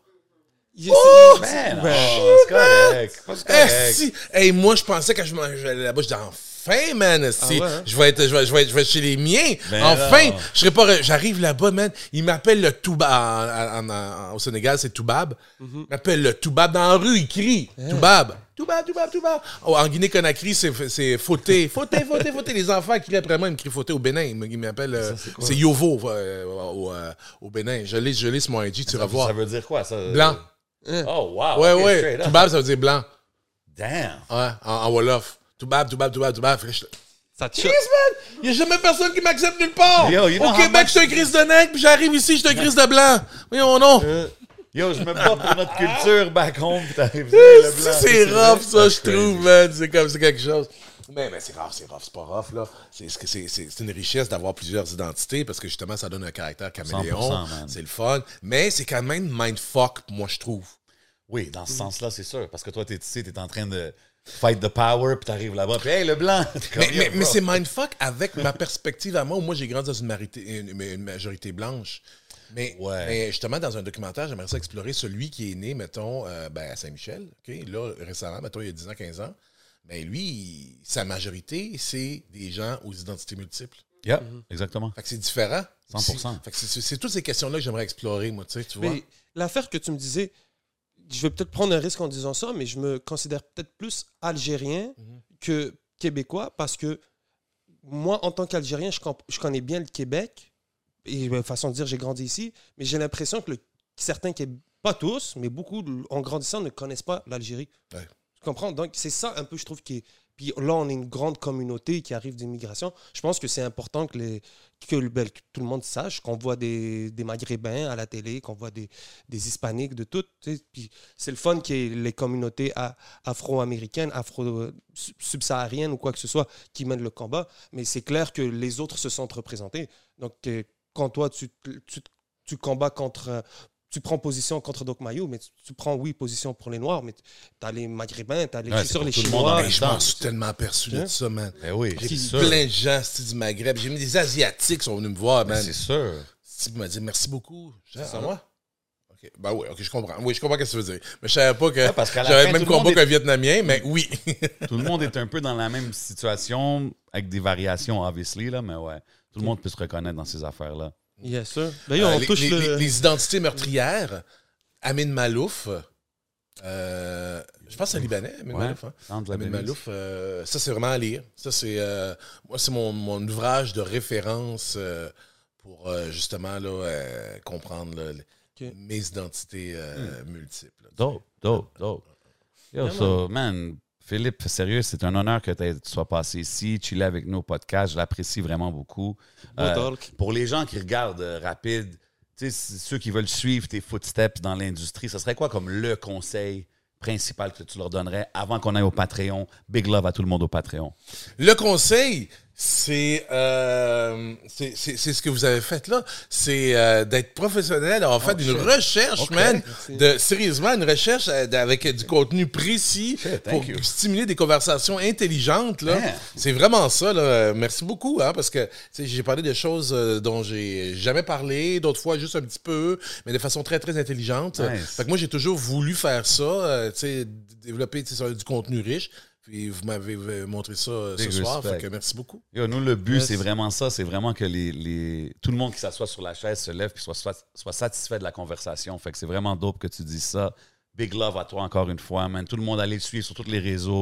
Oh! c'est- Ben, Ouais. c'est correct. C'est Eh, correct. si. Hey, moi, je pensais quand je m'en- je allais là-bas, je disais enfin, man. si, ouais, hein? je, vais être, je, vais, je, vais je vais être chez les miens. Ben enfin, non. je serais pas. J'arrive là-bas, man. Il m'appelle le Toubab. Au Sénégal, c'est Toubab. Mhm. Il m'appelle le Toubab dans la rue. Il crie Hein? Toubab. Toubab, Toubab, Toubab. Oh, en Guinée-Conakry, c'est c'est fauté. Fauté, fauté, fauté. Les enfants crient après moi, ils me crient fauté au Bénin. Ils m'appellent. euh, c'est Yovo euh, au, euh, au Bénin. Je l'ai sur mon IG, tu vas voir. ça veut dire quoi, ça? Blanc. Oh, wow. Ouais, ouais. Toubab, ça veut dire blanc. Damn. Ouais, en, en Wolof. Toubab, Toubab, Toubab, Toubab. Fait que je- Ça te Chris, man! Il n'y a jamais personne qui m'accepte nulle part! Yo, you know Au how Québec, much- je suis un Chris de nègre, puis j'arrive ici, je suis un Chris de blanc. Voyons, non! Yo, je me bats pour notre culture back home, pis t'arrives là, le blanc. Si, c'est rough, ça, je trouve, man. C'est comme c'est quelque chose. Mais, mais c'est rough, c'est rough, c'est pas rough, là. C'est c'est- c'est- c'est- c'est une richesse d'avoir plusieurs identités parce que justement, ça donne un caractère caméléon. 100%, man. C'est le fun. Mais c'est quand même mindfuck, moi, je trouve. Oui, dans ce sens-là, c'est sûr. Parce que toi, t'es ici, t'es en train de fight the power, puis t'arrives là-bas, puis hey, le blanc! Comme, Mais, mais, mais c'est mindfuck avec ma perspective à moi, où moi j'ai grandi dans une, marité- une- une majorité blanche. Mais, Ouais. mais justement, dans un documentaire, j'aimerais ça explorer celui qui est né, mettons, euh, ben, à Saint-Michel, ok, là, récemment, mettons, il y a 10 ans, 15 ans. Mais lui, il- sa majorité, c'est des gens aux identités multiples. Yeah, exactement. Fait que c'est différent. 100%. Fait que c'est- toutes ces questions-là que j'aimerais explorer, moi, tu sais, tu vois. Mais l'affaire que tu me disais, je vais peut-être prendre un risque en disant ça, mais je me considère peut-être plus algérien Mhm. que québécois parce que moi, en tant qu'Algérien, je, connais bien le Québec. Et euh, façon de dire, j'ai grandi ici, mais j'ai l'impression que le- certains, pas tous, mais beaucoup, en grandissant, ne connaissent pas l'Algérie. Ouais. Tu comprends? Donc, c'est ça un peu, je trouve, qui est. Là, on est une grande communauté qui arrive d'immigration. Je pense que c'est important que, les, que, le- ben, que tout le monde sache qu'on voit des, des Maghrébins à la télé, qu'on voit des, des Hispaniques, de tout. tu sais. Puis c'est le fun qu'il y ait les communautés afro-américaines, afro-subsahariennes ou quoi que ce soit qui mènent le combat. Mais c'est clair que les autres se sentent représentés. Donc, euh, quand toi, tu, tu, tu combats contre. Tu prends position contre Doc Mayou, mais tu, tu prends, oui, position pour les Noirs, mais tu as les Maghrébins, tu as les, Ouais, c'est c'est pour les tout le monde en Chinois. même je m'en suis tellement aperçu de Hein? ça, man. Ben oui, J'ai c'est plein de gens c'est du Maghreb. J'ai mis des Asiatiques qui sont venus me voir, Ben, man. c'est sûr. Steve m'a dit merci beaucoup. Dit, Ah, moi? OK. Ben oui, OK, je comprends. Oui, je comprends ce que tu veux dire. Mais je savais pas que j'avais le même le combat est- qu'un Vietnamien, mais oui. Tout le monde est un peu dans la même situation, avec des variations, obviously, là, mais ouais. Tout le monde peut se reconnaître dans ces affaires-là. Yes, sir. D'ailleurs, Euh, on les, touche les- le... les- les identités meurtrières, Amin Malouf, euh, je pense que c'est un Libanais, Amin Ouais. Malouf. hein? Amin. Malouf, euh, ça c'est vraiment à lire. Ça c'est euh, moi c'est mon, mon ouvrage de référence euh, pour euh, justement là euh, comprendre là, mes identités euh, Hmm. multiples. Dope, dope, dope. Yo, Yeah, so, man, Philippe, sérieux, c'est un honneur que tu sois passé ici, chiller avec nos podcasts. Je l'apprécie vraiment beaucoup. Beau Euh, talk. pour les gens qui regardent euh, Rapide, ceux qui veulent suivre tes footsteps dans l'industrie, ce serait quoi comme le conseil principal que tu leur donnerais avant qu'on aille au Patreon? Big love à tout le monde au Patreon. Le conseil, c'est euh, c'est ce que vous avez fait là. C'est euh, d'être professionnel, d'avoir fait une recherche, man. De, sérieusement, une recherche euh, avec du contenu précis Shit, pour you. stimuler des conversations intelligentes. là. Yeah. C'est vraiment ça. Là. Merci beaucoup, hein, parce que j'ai parlé de choses euh, dont j'ai jamais parlé, d'autres fois juste un petit peu, mais de façon très, très intelligente. Nice. Fait que moi, j'ai toujours voulu faire ça, euh, tu sais, d- développer du contenu riche. Puis vous m'avez euh, montré ça euh, ce soir. Fait que merci beaucoup. Yo, nous, le but, c'est vraiment ça. C'est vraiment que les, les- tout le monde qui s'assoit sur la chaise se lève et soit, soit, soit satisfait de la conversation. Fait que c'est vraiment dope que tu dis ça. Big love à toi encore une fois, man. Tout le monde allez le suivre sur tous les réseaux.